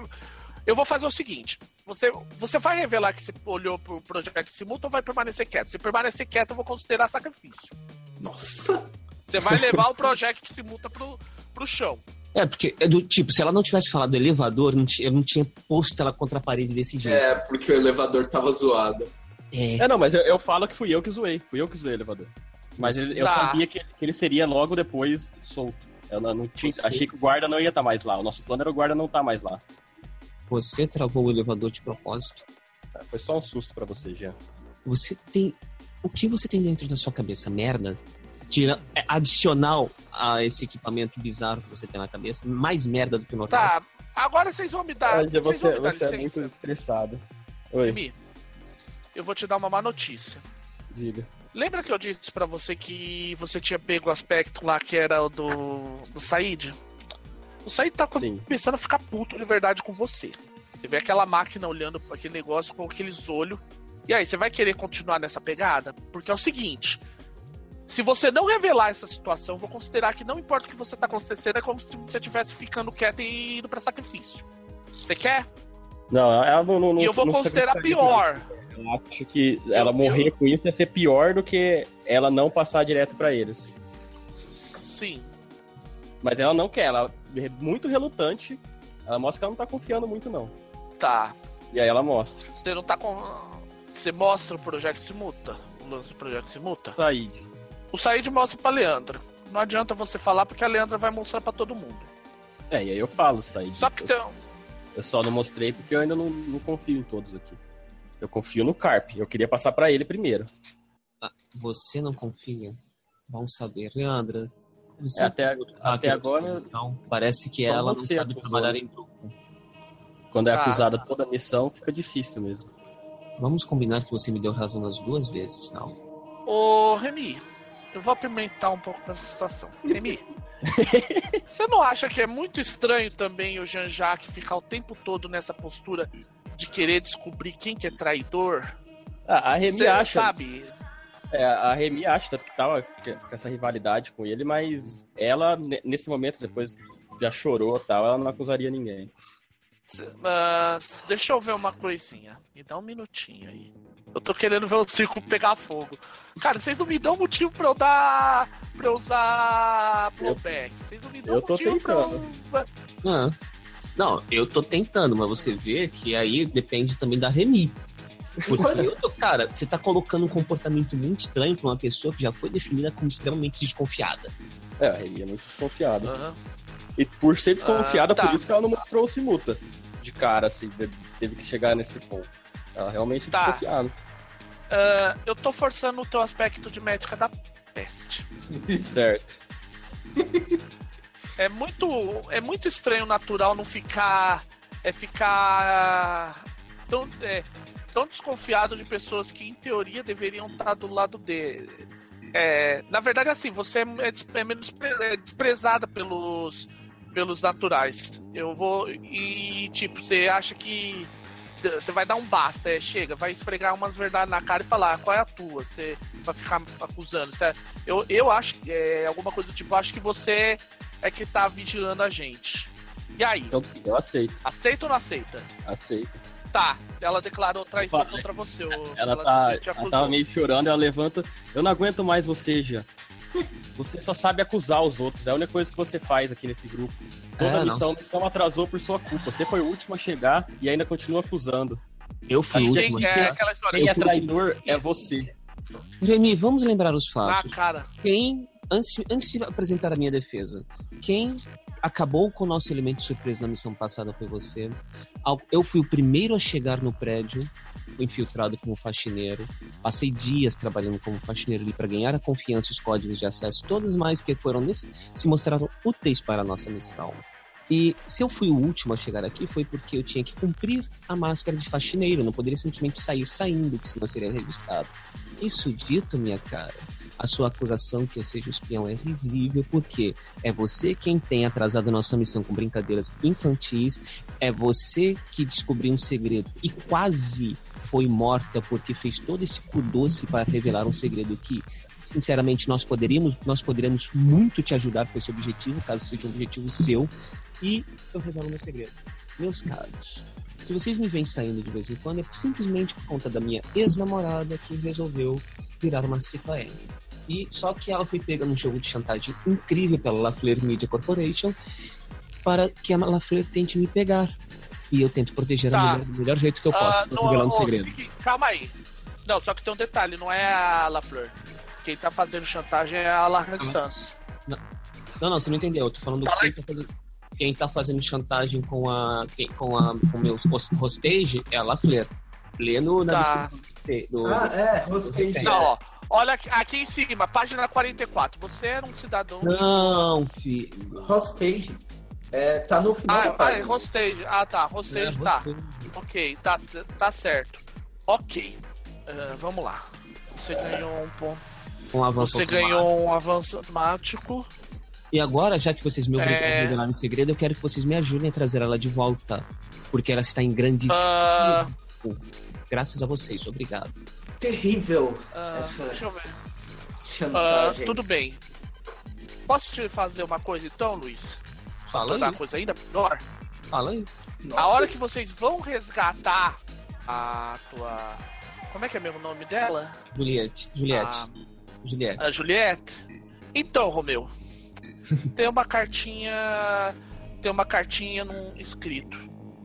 Eu vou fazer o seguinte: você, você vai revelar que você olhou pro projeto simultâneo ou vai permanecer quieto? Se permanecer quieto, eu vou considerar sacrifício. nossa! Você vai levar o projeto simultâneo pro, pro chão. É, porque é do tipo, se ela não tivesse falado do elevador, não eu não tinha posto ela contra a parede desse jeito. É, porque o elevador tava zoado. É, é não, mas eu, eu, falo que fui eu que zoei. Fui eu que zoei o elevador. Mas eu tá. sabia que, que, ele seria logo depois solto. Eu não, não tinha, achei que o guarda não ia estar tá mais lá. O nosso plano era o guarda não estar tá mais lá. Você travou o elevador de propósito? É, foi só um susto para você, Jean. Você tem. O que você tem dentro da sua cabeça? Merda? Tira, é adicional a esse equipamento bizarro que você tem na cabeça, mais merda do que o normal. Tá, agora vocês vão me dar. Hoje você, me dar você é muito estressado. Oi. Emi, eu vou te dar uma má notícia. Diga. Lembra que eu disse para você que você tinha pego o aspecto lá que era o do, do Said? O Said tá Sim. começando a ficar puto de verdade com você. Você vê aquela máquina olhando para aquele negócio com aqueles olhos. E aí, você vai querer continuar nessa pegada? Porque é o seguinte: se você não revelar essa situação, vou considerar que não importa o que você tá acontecendo, é como se você estivesse ficando quieto e indo pra sacrifício. Você quer? Não, ela não. não e eu vou considerar pior. Eu acho que ela morrer com isso ia ser pior do que ela não passar direto para eles. Sim. Mas ela não quer, ela muito relutante. Ela mostra que ela não tá confiando muito, não. Tá. E aí ela mostra. Você não tá com. Você mostra o projeto se muta. O lance do projeto se muta? Said. O Said mostra pra Leandra. Não adianta você falar porque a Leandra vai mostrar para todo mundo. É, e aí eu falo, Said. Só que tem. Eu só não mostrei porque eu ainda não, não confio em todos aqui. Eu confio no Carp. Eu queria passar para ele primeiro. Ah, você não confia? Vamos saber. Leandra, é, até, até agora. Não, parece que ela não sabe acusou. trabalhar em grupo. Quando é tá. acusada toda a missão, fica difícil mesmo. Vamos combinar que você me deu razão nas duas vezes, não? Ô, Remy, eu vou apimentar um pouco nessa situação. Remy, você não acha que é muito estranho também o Jean-Jacques ficar o tempo todo nessa postura de querer descobrir quem que é traidor. Ah, a Remy Cê acha. Sabe? É, a Remy acha que tava com essa rivalidade com ele, mas ela, nesse momento, depois já chorou tal, ela não acusaria ninguém. Mas deixa eu ver uma coisinha. Me dá um minutinho aí. Eu tô querendo ver o circo pegar fogo. Cara, vocês não me dão motivo pra eu dar. pra eu usar blowback. Vocês não me dão motivo pra eu. Ah. Não, eu tô tentando, mas você vê que aí depende também da Remy. Porque cara, você tá colocando um comportamento muito estranho pra uma pessoa que já foi definida como extremamente desconfiada. É, a Remy é muito desconfiada. Uhum. E por ser desconfiada, uh, tá. por isso que ela não mostrou o Simuta de cara, assim, teve que chegar nesse ponto. Ela realmente é tá. desconfiada. Uh, eu tô forçando o teu aspecto de médica da peste. certo. é muito é muito estranho natural não ficar é ficar tão, é, tão desconfiado de pessoas que em teoria deveriam estar do lado dele. É, na verdade, assim, você é, é, é menos é desprezada pelos pelos naturais. Eu vou e tipo, você acha que você vai dar um basta, é, chega, vai esfregar umas verdades na cara e falar qual é a tua, você vai ficar acusando. Você, eu, eu acho que é alguma coisa do tipo, acho que você é que tá vigilando a gente. E aí? Então, eu aceito. Aceita ou não aceita? Aceito. Tá, ela declarou traição Opa, contra você. Ela, ela, tá, ela tava meio chorando, ela levanta. Eu não aguento mais você, já. Você só sabe acusar os outros, é a única coisa que você faz aqui nesse grupo. Toda é, missão, missão atrasou por sua culpa. Você foi o último a chegar e ainda continua acusando. Eu fui o último. Quem é, aquela história, quem é traidor é você. Remy, vamos lembrar os fatos. Ah, cara. Quem antes, antes de apresentar a minha defesa, quem acabou com o nosso elemento de surpresa na missão passada foi você. Eu fui o primeiro a chegar no prédio, infiltrado como faxineiro. Passei dias trabalhando como faxineiro ali para ganhar a confiança e os códigos de acesso, todos mais que foram se mostraram úteis para a nossa missão. E se eu fui o último a chegar aqui foi porque eu tinha que cumprir a máscara de faxineiro, não poderia simplesmente sair saindo, senão seria revistado. Isso dito, minha cara, a sua acusação que eu seja um espião é risível, porque é você quem tem atrasado a nossa missão com brincadeiras infantis, é você que descobriu um segredo e quase foi morta porque fez todo esse cu doce para revelar um segredo que sinceramente nós poderíamos nós poderíamos muito te ajudar com esse objetivo caso seja um objetivo seu e eu revelo meu segredo meus caros se vocês me vêm saindo de vez em quando é simplesmente por conta da minha ex-namorada que resolveu virar uma cicla M. E só que ela foi pega num jogo de chantagem incrível pela Lafleur Media Corporation para que a Lafleur tente me pegar. E eu tento proteger Tá. a mulher do melhor jeito que eu posso, Ah, tô não, revelando ô, segredo. segui- calma aí. Não, só que tem um detalhe, não é a LaFleur. Quem tá fazendo chantagem é a La Resistance. Não, não, você não entendeu. Eu tô falando Fala quem tá, fazendo, quem tá fazendo chantagem com a quem- com a com o meu host- hostage é a Lafleur. Lê no, na Tá. descrição do, Ah, é, Hostage. Não, ó. Olha aqui, em cima, página 44. Você era um cidadão. Não, filho. Hostage. É, tá no final da Ah, ah, é página. hostage. Ah, tá. Hostage, É, tá. hostage. Ok, tá, tá certo. Ok. Ah, vamos lá. Você ganhou um ponto. Um avanço Você automático. ganhou um avanço automático. E agora, já que vocês me obrigam É. a revelar em segredo, eu quero que vocês me ajudem a trazer ela de volta. Porque ela está em grande Ah, estilo. Graças a vocês, obrigado. Terrível ah, essa deixa eu ver. Ah, chantagem. tudo bem. Posso te fazer uma coisa então, Luiz? Fala aí, coisa ainda melhor? fala aí. Nossa. A hora que vocês vão resgatar a tua. Como é que é mesmo o nome dela? Juliette, Juliette, A, Juliette. a Juliette. Então, Romeu. tem uma cartinha. Tem uma cartinha num escrito.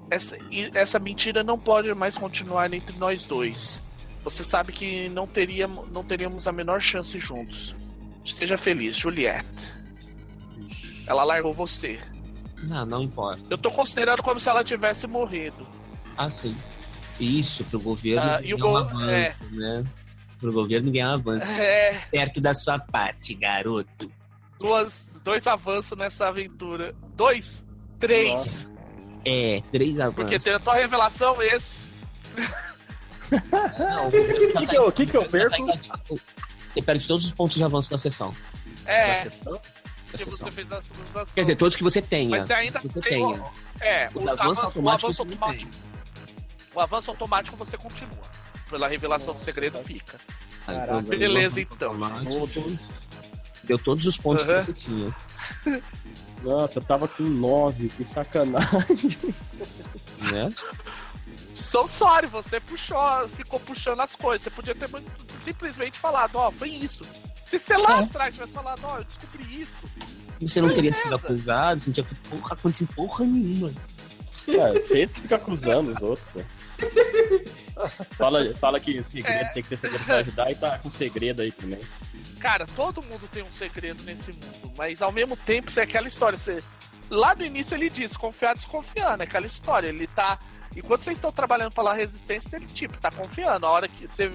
Essa, essa mentira não pode mais continuar entre nós dois. Você sabe que não teríamos, não teríamos a menor chance juntos. Seja feliz, Juliette. Ela largou você. Não, não importa. Eu tô considerando como se ela tivesse morrido. Ah, sim. Isso, pro governo Ah, e o um go- avanço, é. né? Pro governo ganhar um avanço. É, Perto da sua parte, garoto. duas, dois avanços nessa aventura. Dois? Três. É, três Porque avanços. tem a tua revelação esse. Não, o que que eu- que que eu tá perco? engatilhado. Você perde todos os pontos de avanço da sessão. É, Da que sessão. você fez a segunda Quer dizer, todos que você tenha. Mas você ainda que você tem tenha. o- É, O os avanço avan- automático o avanço automático. O avanço automático você continua. Pela revelação do segredo fica. Ah, Caraca, beleza, então. automático. Deu todos os pontos Aham. que você tinha. Nossa, eu tava com 9, que sacanagem. Né? So sorry, você puxou, ficou puxando as coisas. Você podia ter muito- simplesmente falado, ó, foi isso. Se você lá É. atrás tivesse falado, ó, eu descobri isso. Você não teria sido acusado, você não tinha porra, acontecido porra nenhuma. É, vocês que ficam acusando os outros, pô. Fala, fala que segredo É. tem que ter segredo pra ajudar e tá com segredo aí também. Cara, todo mundo tem um segredo nesse mundo, mas ao mesmo tempo, isso é aquela história. Você... Lá no início ele diz, confiar desconfiando, é aquela história. Ele tá. Enquanto vocês estão trabalhando pela resistência, ele tipo, tá confiando. A hora que você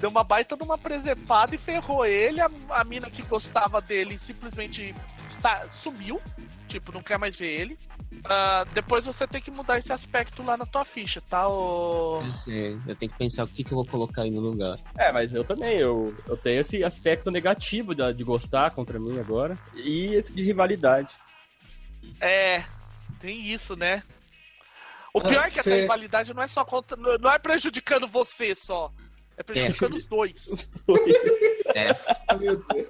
deu uma baita de uma presepada e ferrou ele, a, a mina que gostava dele simplesmente sa- sumiu. Tipo, não quer mais ver ele. Ah, depois você tem que mudar esse aspecto lá na tua ficha, tá? ô- Eu sei, eu tenho que pensar o que, que eu vou colocar aí no lugar. É, mas eu também, eu, eu tenho esse aspecto negativo de, de gostar contra mim agora. E esse de rivalidade. É, tem isso, né? O Ah, pior é que essa rivalidade não é só contra. Não é prejudicando você só. É prejudicando os dois. É, Meu Deus.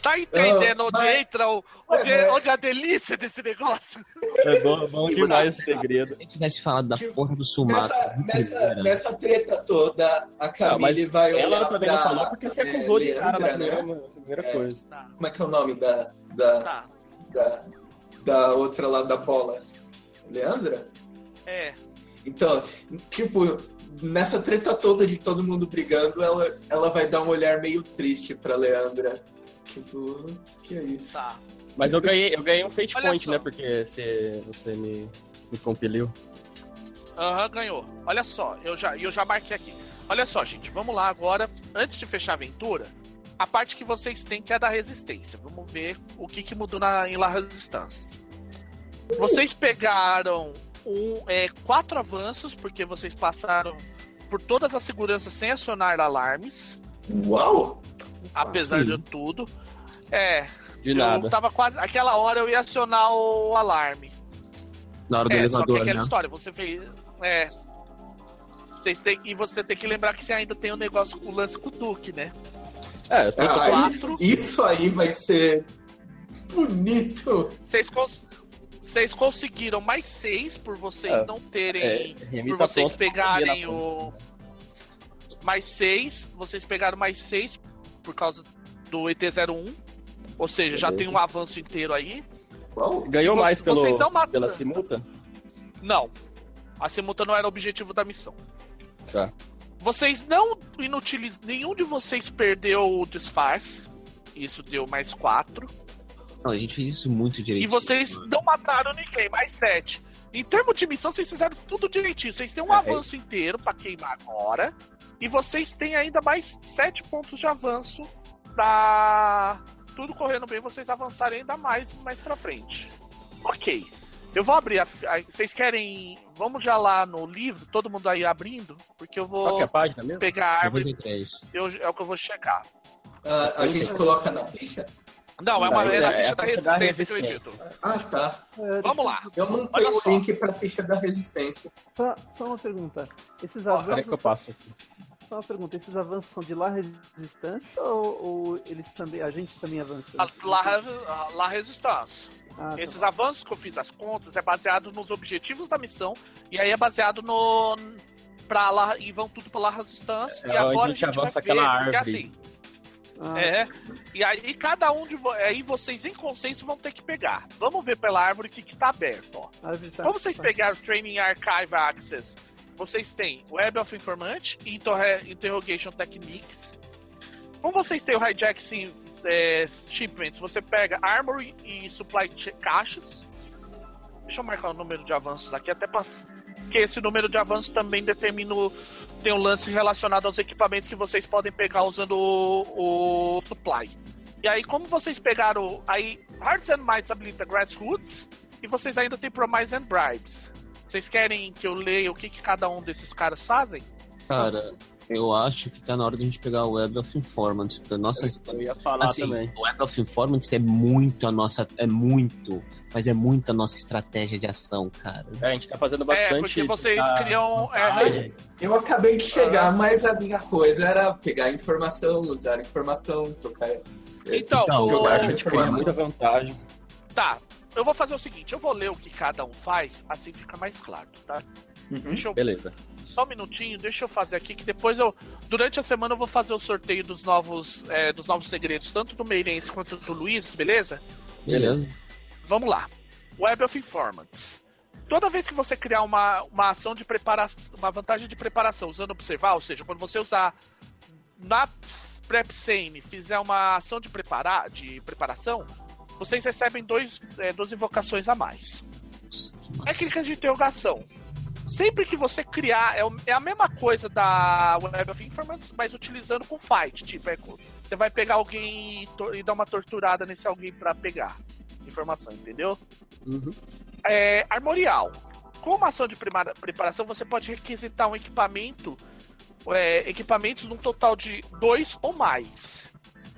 Tá entendendo Ah, onde mas- entra o. Onde, Mas- onde é a delícia desse negócio? É bom, bom demais esse segredo. se tivesse falado da Tipo, porra do Sumato. Nessa, nessa, primeira, nessa treta toda, a Camille mas vai Ela também não pra, falou porque você é, acusou de cara na primeira, né? na primeira É. coisa. Tá, Como é que é o nome da, da, tá. da, da outra lá da bola? Leandra? É. Então, tipo, nessa treta toda de todo mundo brigando, ela, ela vai dar um olhar meio triste pra Leandra. Tipo, que é isso? Tá. Mas eu ganhei, eu ganhei um fate Olha point, só. né? Porque você, você me, me compeliu. Aham, ganhou. Olha só, eu já, eu já marquei aqui. Olha só, gente, vamos lá agora. Antes de fechar a aventura, a parte que vocês têm que é da resistência. Vamos ver o que, que mudou na, em La Resistance. Vocês pegaram um, é, quatro avanços, porque vocês passaram por todas as seguranças sem acionar alarmes, Uau! apesar de tudo. É, De eu nada. tava quase. Aquela hora eu ia acionar o alarme. Na hora do É, só que elevador, aquela né? história, você fez. É. Vocês têm, e você tem que lembrar que você ainda tem o negócio com o lance com o Duque, né? É, eu tô com quatro. Isso aí vai ser bonito! Vocês cons- vocês conseguiram mais seis por vocês É. não terem. É, por tá vocês pegarem o. Mais seis. Vocês pegaram mais seis por causa do ET01. Ou seja, já Beleza. tem um avanço inteiro aí. Ganhou Vo- mais pelo, vocês não matam- pela simulta? Não. A simulta não era o objetivo da missão. Tá. Vocês não inutilizam. Nenhum de vocês perdeu o disfarce. Isso deu mais quatro. Não, a gente fez isso muito E direitinho. vocês não mataram ninguém, mais sete. Em termos de missão, vocês fizeram tudo direitinho. Vocês têm um É, avanço inteiro pra queimar agora. E vocês têm ainda mais sete pontos de avanço pra tudo correndo bem, vocês avançarem ainda mais mais pra frente. Ok. Eu vou abrir a. a- Vocês querem. Vamos já lá no livro, todo mundo aí abrindo, porque eu Qual que é vou a página mesmo? pegar a árvore. 93. Eu, é o que eu vou checar. Ah, a gente coloca na ficha? Não, é, uma, é na é- é ficha a da ficha da resistência que eu resistência. edito. Ah, tá. É, Vamos lá. Eu não tenho só. o link pra ficha da resistência. Só, só uma pergunta. Esses Ó, Peraí que eu avanços. passo aqui. Só uma pergunta. Esses avanços são de lá resistência ou, ou eles também. A gente também avança? La, la, la Resistance. Ah, tá. Esses avanços que eu fiz as contas é baseado nos objetivos da missão e aí é baseado no pra lá e vão tudo pra La Resistance É e agora a onde a gente, gente vai avança ver aquela porque árvore. assim Ah, é e aí cada um de vo aí vocês em consenso vão ter que pegar vamos ver pela árvore o que, que tá aberto ó tá- como vocês tá. pegaram o Training Archive Access vocês têm Web of Informant e Interro- Interrogation Techniques como vocês têm o Hijack sim, é, Shipments, você pega Armory e Supply Caixas. Deixa eu marcar o número de avanços aqui, até para Porque esse número de avanços também determina. o- Tem um lance relacionado aos equipamentos que vocês podem pegar usando o, o Supply. E aí, como vocês pegaram. Aí, Hearts and Minds habilita Grassroots. E vocês ainda tem Promise and Bribes. Vocês querem que eu leia o que, que cada um desses caras fazem? Cara, eu acho que tá na hora de a gente pegar o Web of Informants. Porque nossa, Eu ia falar assim, também. o Web of Informants é muito a nossa. É muito. Mas é muito a nossa estratégia de ação, cara. É, a gente tá fazendo bastante. é, porque vocês tá- criam. é. Eu acabei de chegar, mas a minha coisa era pegar informação, usar informação, trocar. Então, Então, o- jogar A gente cria muita vantagem. tá. Eu vou fazer o seguinte: eu vou ler o que cada um faz, assim fica mais claro, tá? Uhum. Deixa eu Beleza. Só um minutinho, deixa eu fazer aqui que depois eu. Durante a semana eu vou fazer o sorteio dos novos, é, dos novos segredos, tanto do Meirense quanto do Luiz, beleza? Beleza? Vamos lá. Web of Informants. Toda vez que você criar uma, uma ação de preparação, uma vantagem de preparação usando observar, ou seja, quando você usar na Prep Sane fizer uma ação de, preparar, de preparação, vocês recebem dois, é, duas invocações a mais. Crítica de interrogação. Sempre que você criar, é, o- é a mesma coisa da Web of Informants, mas utilizando com fight. Tipo, é você vai pegar alguém e, e dar uma torturada nesse alguém pra pegar informação, entendeu? Uhum. É, armorial. Com uma ação de preparação, você pode requisitar um equipamento, é, equipamentos num total de dois ou mais.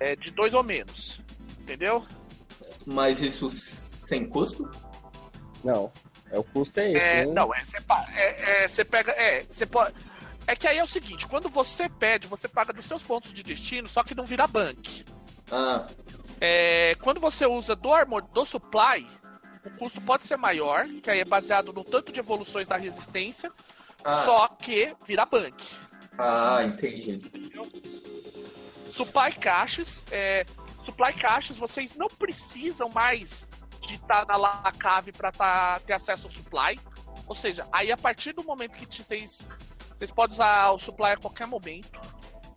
É, de dois ou menos. Entendeu? Mas isso sem custo? Não. É o custo é esse. É, né? não, é, você é, é, você pega. É, você pode. É que aí é o seguinte, quando você pede, você paga dos seus pontos de destino, só que não vira bank. Ah, É, quando você usa do armor, do supply, o custo pode ser maior, que aí é baseado no tanto de evoluções da resistência, ah, só que vira bank. ah, entendi. Supply caixas, é, supply caixas, vocês não precisam mais de estar na La Cave para ter acesso ao supply. Ou seja, aí a partir do momento que vocês vocês podem usar o supply a qualquer momento.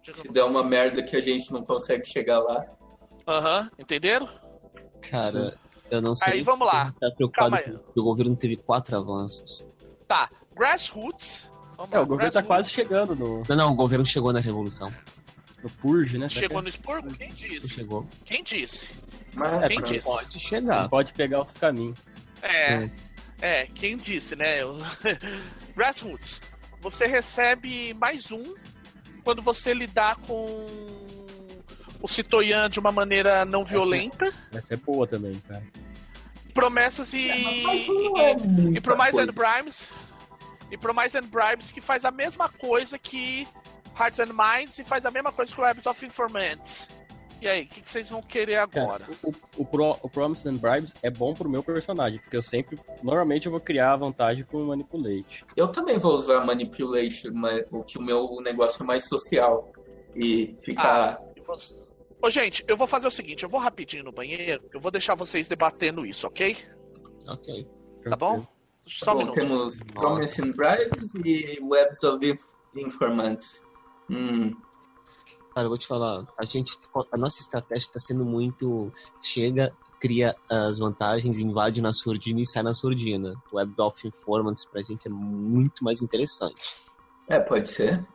Se der uma merda que a gente não consegue chegar lá. Aham, entenderam? Cara, eu não sei. Aí, vamos lá. Tá preocupado que o governo teve quatro avanços. Tá, Grassroots. Vamos É, lá, o governo tá Grassroots. quase chegando no, Não, não, o governo chegou na revolução. No Purge, né? Chegou no expurgo? Quem disse? chegou. Quem disse? Mas Quem pronto. disse? Pode chegar. Pode pegar os caminhos. É, Hum. é, quem disse, né? Eu- Grassroots. Você recebe mais um quando você lidar com o Citoyan de uma maneira não violenta. Vai ser boa também, cara. Promessas e. É, mas não é e Promise and Bribes. E Promise and Bribes que faz a mesma coisa que Hearts and Minds e faz a mesma coisa que o Webs of Informants. E aí, o que, que vocês vão querer agora? Cara, o, o, Pro, o Promise and Bribes é bom pro meu personagem, porque eu sempre. Normalmente eu vou criar a vantagem com o Manipulate. Eu também vou usar Manipulation, mas o que o meu negócio é mais social. E ficar. Você- Ô, gente, eu vou fazer o seguinte, eu vou rapidinho no banheiro, eu vou deixar vocês debatendo isso, ok? Ok. Tá bom? Só um Bom, minuto. temos Promising Brides e Webs of Inf- Informants. Hum, Cara, eu vou te falar, a gente, a nossa estratégia tá sendo muito. Chega, cria as vantagens, invade na surdina e sai na surdina. Web of Informants pra gente é muito mais interessante. é, pode ser.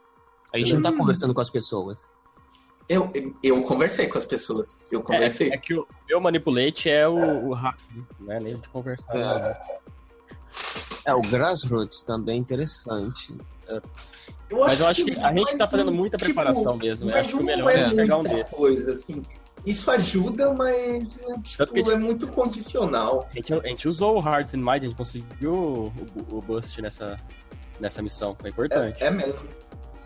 A gente não tá conversando com as pessoas. Eu, eu conversei com as pessoas. Eu É, conversei. é que o meu manipulate é o, o rápido, não é nem de conversar. nada. É, o Grassroots também é interessante. Mas eu acho que a gente mais tá fazendo muita tipo, preparação mesmo. Eu mas acho que o melhor é é pegar um desses. coisa, assim. Isso ajuda, mas tipo, que gente- é muito condicional. A gente, a gente usou o Hearts in Mind, a gente conseguiu o, o, o boost nessa, nessa missão. Foi importante. É, é mesmo.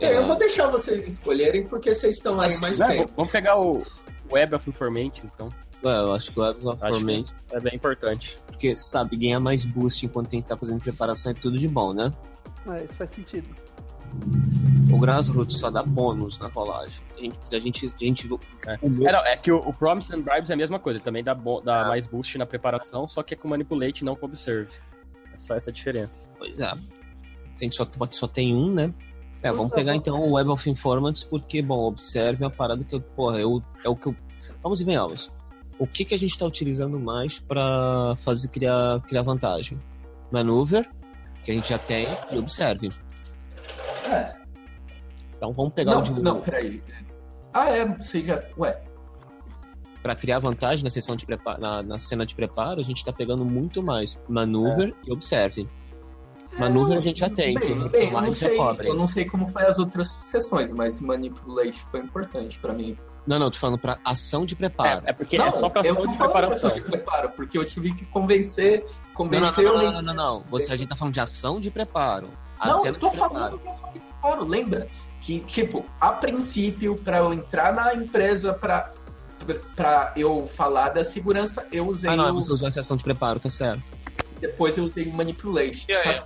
É, eu vou deixar vocês escolherem porque vocês estão aí mais Não, tempo. vamos- vamos pegar o Web of Information, então. É, eu acho que o Web of Acho Informant, que é bem importante. porque, sabe, ganhar mais boost enquanto a gente tá fazendo preparação é tudo de bom, né? É, isso faz sentido. O Grassroots só dá bônus na rolagem. A gente, a gente, a gente É. meu- É, não, é que o, o Promise and Bribes é a mesma coisa, também dá, bo- dá Ah. mais boost na preparação, só que é com Manipulate e não com Observe. É só essa a diferença. Pois é. A gente só, só tem um, né? É, vamos pegar então o Web of Informants, porque, bom, observe é uma parada que eu, porra, eu, é o que eu. Vamos e venhamos. O que, que a gente tá utilizando mais pra fazer criar, criar vantagem? Maneuver, que a gente já tem, e observe. É. Então vamos pegar Não, o de não, peraí. Ah, é, você já. Ué, Pra criar vantagem na sessão de preparo, na, na cena de preparo, a gente tá pegando muito mais Maneuver e Observe. Maneuver a gente já tem, É, bem, bem, eu, não sei, cobre. eu não sei como foi as outras sessões, mas Manipulate foi importante pra mim. Não, não, tô falando pra ação de preparo. É, é porque não, é só pra eu ação tô de preparação. ação de preparo, porque eu tive que convencer, Não, não, convencer não, o não, Lin- não, não, não. Você, a gente tá falando de ação de preparo. A Não, eu tô falando de ação de preparo, lembra? Que, tipo, a princípio, pra eu entrar na empresa pra, pra eu falar da segurança, eu usei Ah, não, o- você usou essa ação de preparo, tá certo. depois eu usei Manipulate. E aí?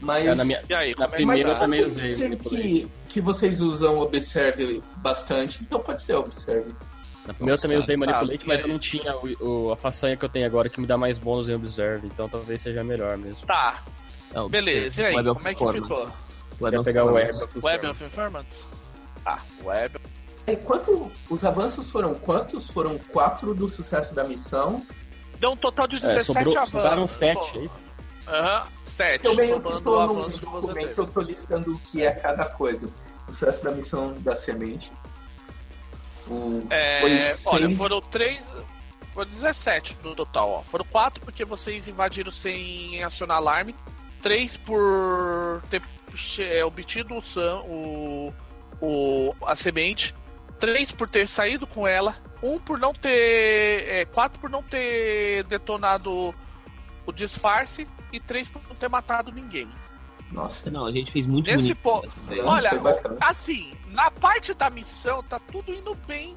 Mas, É, na minha- E aí, Na como é mas primeira eu tá? também usei Manipulate. que, que vocês usam Observe bastante, então pode ser Observe. Na primeira eu também usei Manipulate, Tá, mas eu não tinha o, o- a façanha que eu tenho agora que me dá mais bônus em Observe, então talvez seja melhor mesmo. Tá, É, beleza. E aí, como é que Performance. ficou? Web Quer pegar o Web Performance. of Web of Informants? Tá, Web. E quanto, os avanços foram quantos? Foram quatro do sucesso da missão. Deu um total de É, 17 sobrou, avanços. sobraram pô. 7, é isso? Aham, 7. Eu meio que o tô documento, eu tô listando o que é cada coisa. Sucesso da missão da semente. O, É, foi olha, seis- foram 3. Foram 17 no total, ó. Foram 4 porque vocês invadiram sem acionar alarme. 3 por ter é, obtido o, o, o a semente. 3 por ter saído com ela. 1 por não ter. 4 por não ter detonado o disfarce. E 3 por ter matado ninguém. Nossa, Não, a gente fez muito Nesse bonito. ponto. Não, Olha, assim, na parte da missão tá tudo indo bem.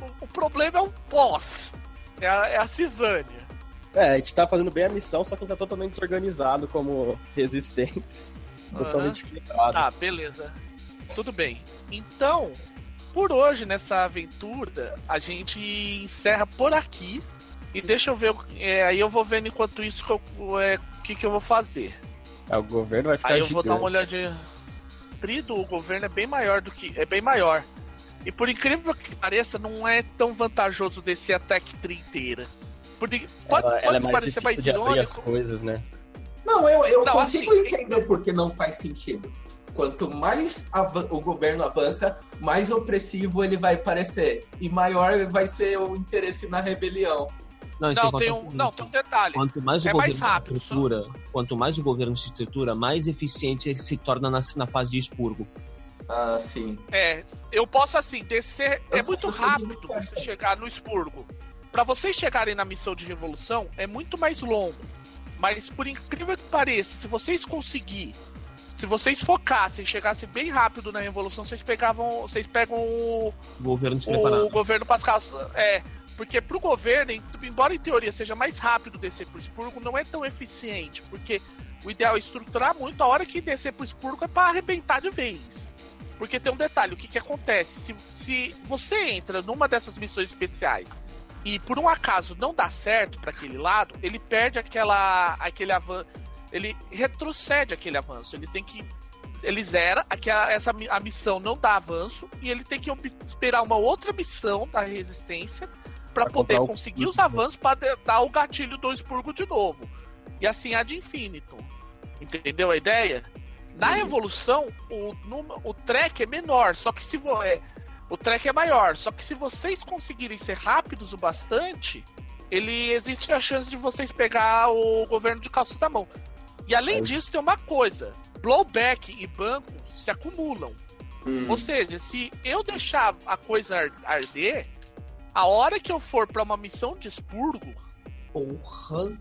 O, o problema é o pós. É a, é a cisânia. É, a gente tá fazendo bem a missão, só que tá totalmente desorganizado como resistência. Totalmente equilibrado. Tá, beleza. Tudo bem. Então, por hoje, nessa aventura, a gente encerra por aqui. E deixa eu ver. é, aí eu vou vendo enquanto isso que eu- é, que, que eu vou fazer. É, o governo vai ficar Aí eu vou dar gigante. uma olhadinha. Trido, o governo é bem maior do que. É bem maior. E por incrível que pareça, não é tão vantajoso descer a Tech Tree inteira. Por, pode Ela, ela é pode mais parecer mais de abrir as irônico. coisas, né? Não, eu, eu Não, consigo assim, entender porque não faz sentido. Quanto mais o governo avança, mais opressivo ele vai parecer. E maior vai ser o interesse na rebelião. Não, Não, tem o um, não, tem um detalhe. Quanto mais o É governo mais rápido, se estrutura, quanto mais o governo se estrutura, mais eficiente ele se torna na, na fase de expurgo. Ah, sim. É, eu posso assim, descer. Eu é muito sou rápido você chegar no expurgo. Pra vocês chegarem na missão de revolução, é muito mais longo. Mas por incrível que pareça, se vocês conseguir, se vocês focassem, chegassem bem rápido na revolução, vocês pegavam, vocês pegam o, O governo despreparado. o governo Pascal. É, porque pro governo, em- embora em teoria seja mais rápido descer pro expurgo, não é tão eficiente, porque o ideal é estruturar muito, a hora que descer pro expurgo é pra arrebentar de vez. Porque tem um detalhe, o que que acontece? Se, se você entra numa dessas missões especiais e por um acaso não dá certo para aquele lado, ele perde aquela aquele avanço, ele retrocede aquele avanço. Ele tem que ele zera aquela essa a missão não dá avanço e ele tem que esperar uma outra missão da resistência para poder conseguir os avanços para dar o gatilho do expurgo de novo. E assim a de infinito. Entendeu a ideia? Na evolução, o, o track é menor, só que se vo, é, o track é maior, só que se vocês conseguirem ser rápidos o bastante, ele existe a chance de vocês pegar o governo de calças na mão. E além é. disso, tem uma coisa: blowback e banco se acumulam. Hum. Ou seja, se eu deixar a coisa arder, a hora que eu for para uma missão de expurgo. Porra!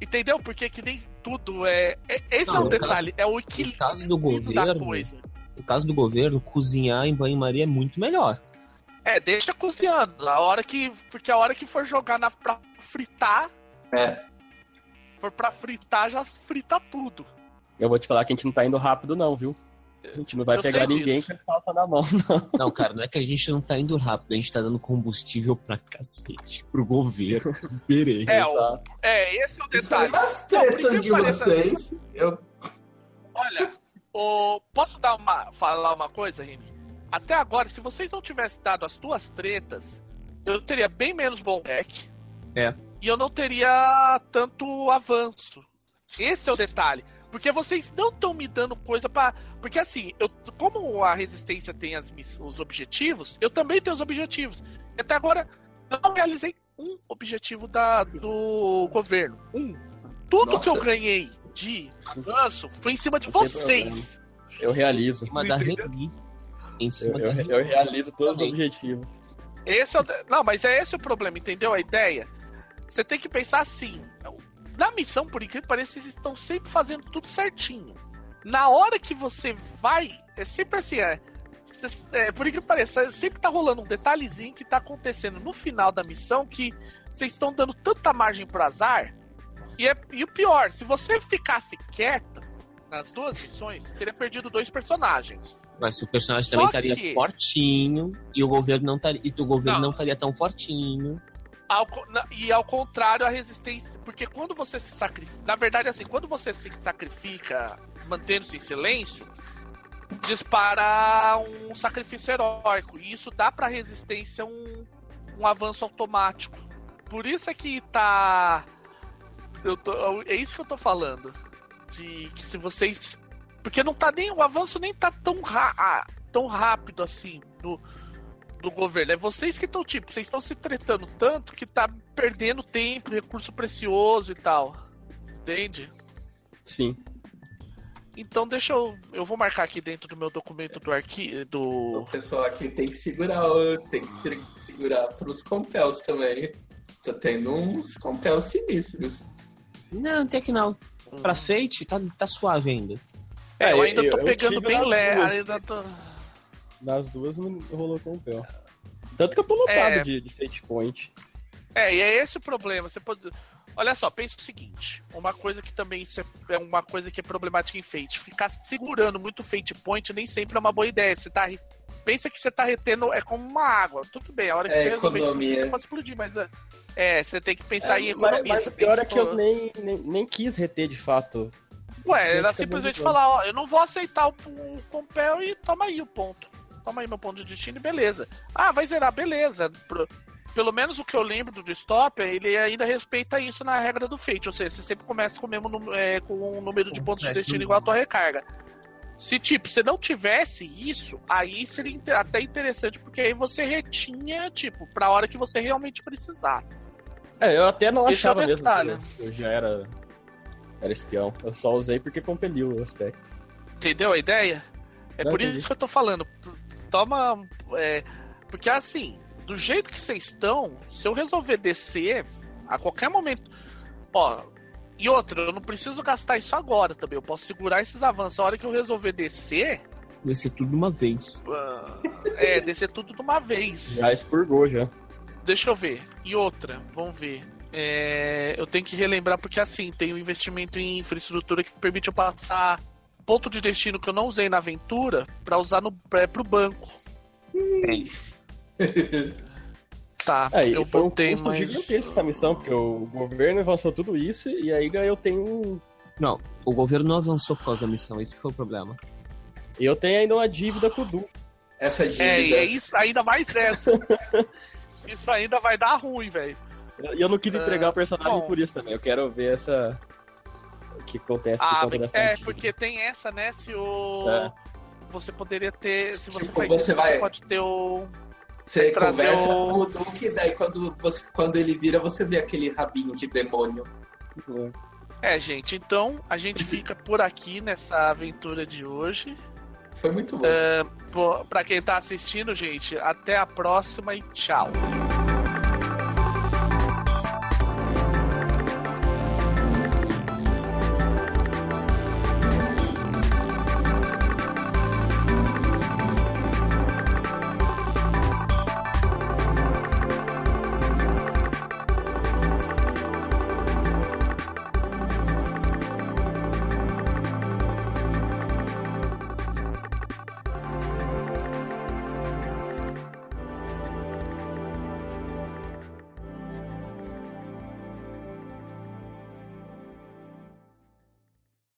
Entendeu? Porque que nem tudo é. é esse Não, é o detalhe, caso, é o equilíbrio caso do governo, coisa. No caso do governo, cozinhar em banho-maria é muito melhor. É, deixa cozinhando. A hora que. Porque a hora que for jogar na, pra fritar. É. For pra fritar, já frita tudo. Eu vou te falar que a gente não tá indo rápido, não, viu? A gente não vai eu pegar ninguém com a calça na mão, não. Não, cara, não é que a gente não tá indo rápido, a gente tá dando combustível pra cacete. Pro governo. Perei. É, o, é, esse é o detalhe. As tretas de vocês. Eu... Olha, o, posso dar uma, falar uma coisa, Remy? Até agora, se vocês não tivessem dado as tuas tretas, eu teria bem menos ballback. É. E eu não teria tanto avanço. Esse é o detalhe. Porque vocês não estão me dando coisa para Porque assim, eu, como a resistência tem as, os objetivos, eu também tenho os objetivos. Até agora, eu não realizei um objetivo da, do governo. Um. Tudo Nossa. que eu ganhei de avanço foi em cima de vocês. Eu realizo. Em cima da Em cima eu, eu, eu realizo todos os objetivos. Esse é o, não, mas é esse o problema, entendeu? A ideia. Você tem que pensar assim. Na missão, por incrível que pareça, eles estão sempre fazendo tudo certinho. Na hora que você vai, é sempre assim, é, é, por incrível que pareça, sempre tá rolando um detalhezinho que tá acontecendo no final da missão que vocês estão dando tanta margem pro azar. E, é, e o pior, se você ficasse quieta nas duas missões, teria perdido dois personagens. Mas o personagem Só também estaria que... fortinho e o governo não estaria, e o governo não. não estaria tão fortinho. Ao, e ao contrário, a resistência. Porque quando você se sacrifica. Na verdade, assim, quando você se sacrifica mantendo-se em silêncio, dispara um sacrifício heróico. E isso dá pra resistência um, um avanço automático. Por isso é que tá. Eu tô, é isso que eu tô falando. De que se vocês. Porque não tá nem. O avanço nem tá tão, ra, tão rápido assim. No, do governo. É vocês que estão, tipo, vocês estão se tretando tanto que tá perdendo tempo, recurso precioso e tal. Entende? Sim. Então deixa eu. Eu vou marcar aqui dentro do meu documento do arquivo. Do... O pessoal aqui tem que segurar, tem que segurar pros compels também. Tá tendo uns compels sinistros. Não, tem que não. Pra Fate, tá, tá suave ainda. É, eu ainda tô eu, pegando eu bem leve. Ainda tô. Nas duas não rolou com o pé. Tanto que eu tô lotado é... de, de Fate Point. É, e é esse o problema. Você pode. Olha só, pensa o seguinte: uma coisa que também é, é uma coisa que é problemática em Fate. Ficar segurando muito Fate Point nem sempre é uma boa ideia. Você tá. Pensa que você tá retendo. É como uma água. Tudo bem, a hora que é, você resolver explodir, você pode explodir, mas. É, é, você tem que pensar é, em economia. Mas, mas o pior é que eu nem, nem, nem quis reter de fato. Ué, era simplesmente falar, ó, eu não vou aceitar o, o Compel e toma aí o ponto toma aí meu ponto de destino e beleza. Ah, vai zerar, beleza. Pelo menos o que eu lembro do Dystopia, ele ainda respeita isso na regra do Fate. Ou seja, você sempre começa com o mesmo é, com um número de pontos de destino igual a tua recarga. Se, tipo, você não tivesse isso, aí seria até interessante, porque aí você retinha, tipo, pra hora que você realmente precisasse. É, eu até não Esse achava é mesmo que eu já era, era espião. Eu só usei porque compeliu o aspecto. Entendeu a ideia? É não por entendi. isso que eu tô falando toma. É, porque assim, do jeito que vocês estão, se eu resolver descer, a qualquer momento. Ó, e outra, eu não preciso gastar isso agora também. Eu posso segurar esses avanços. A hora que eu resolver descer. Descer tudo de uma vez. É, descer tudo de uma vez. Já expurgou já. Deixa eu ver. E outra, vamos ver. É, eu tenho que relembrar porque assim, tem um investimento em infraestrutura que permite eu passar ponto de destino que eu não usei na aventura para usar no, é, pro banco. Tá, É, e eu foi um botei custo mais. gigantesco essa missão, porque o governo avançou tudo isso e aí eu tenho. Não, o governo não avançou por causa da missão, esse que foi o problema. Eu tenho ainda uma dívida com o Du. Essa dívida. É, e é isso, ainda mais essa. isso ainda vai dar ruim, velho. E eu não quis entregar o personagem bom. por isso também. Eu quero ver essa. Que acontece por Ah, conta é, dívida. porque tem essa, né? Se o. É. Você poderia ter. Se você Tipo, faz você isso, vai- você pode ter o. Você conversa o- com o Duke, daí quando, você, quando ele vira, você vê aquele rabinho de demônio. É, gente, então a gente fica por aqui nessa aventura de hoje. Foi muito bom. Pô, pra quem tá assistindo, gente, até a próxima e tchau.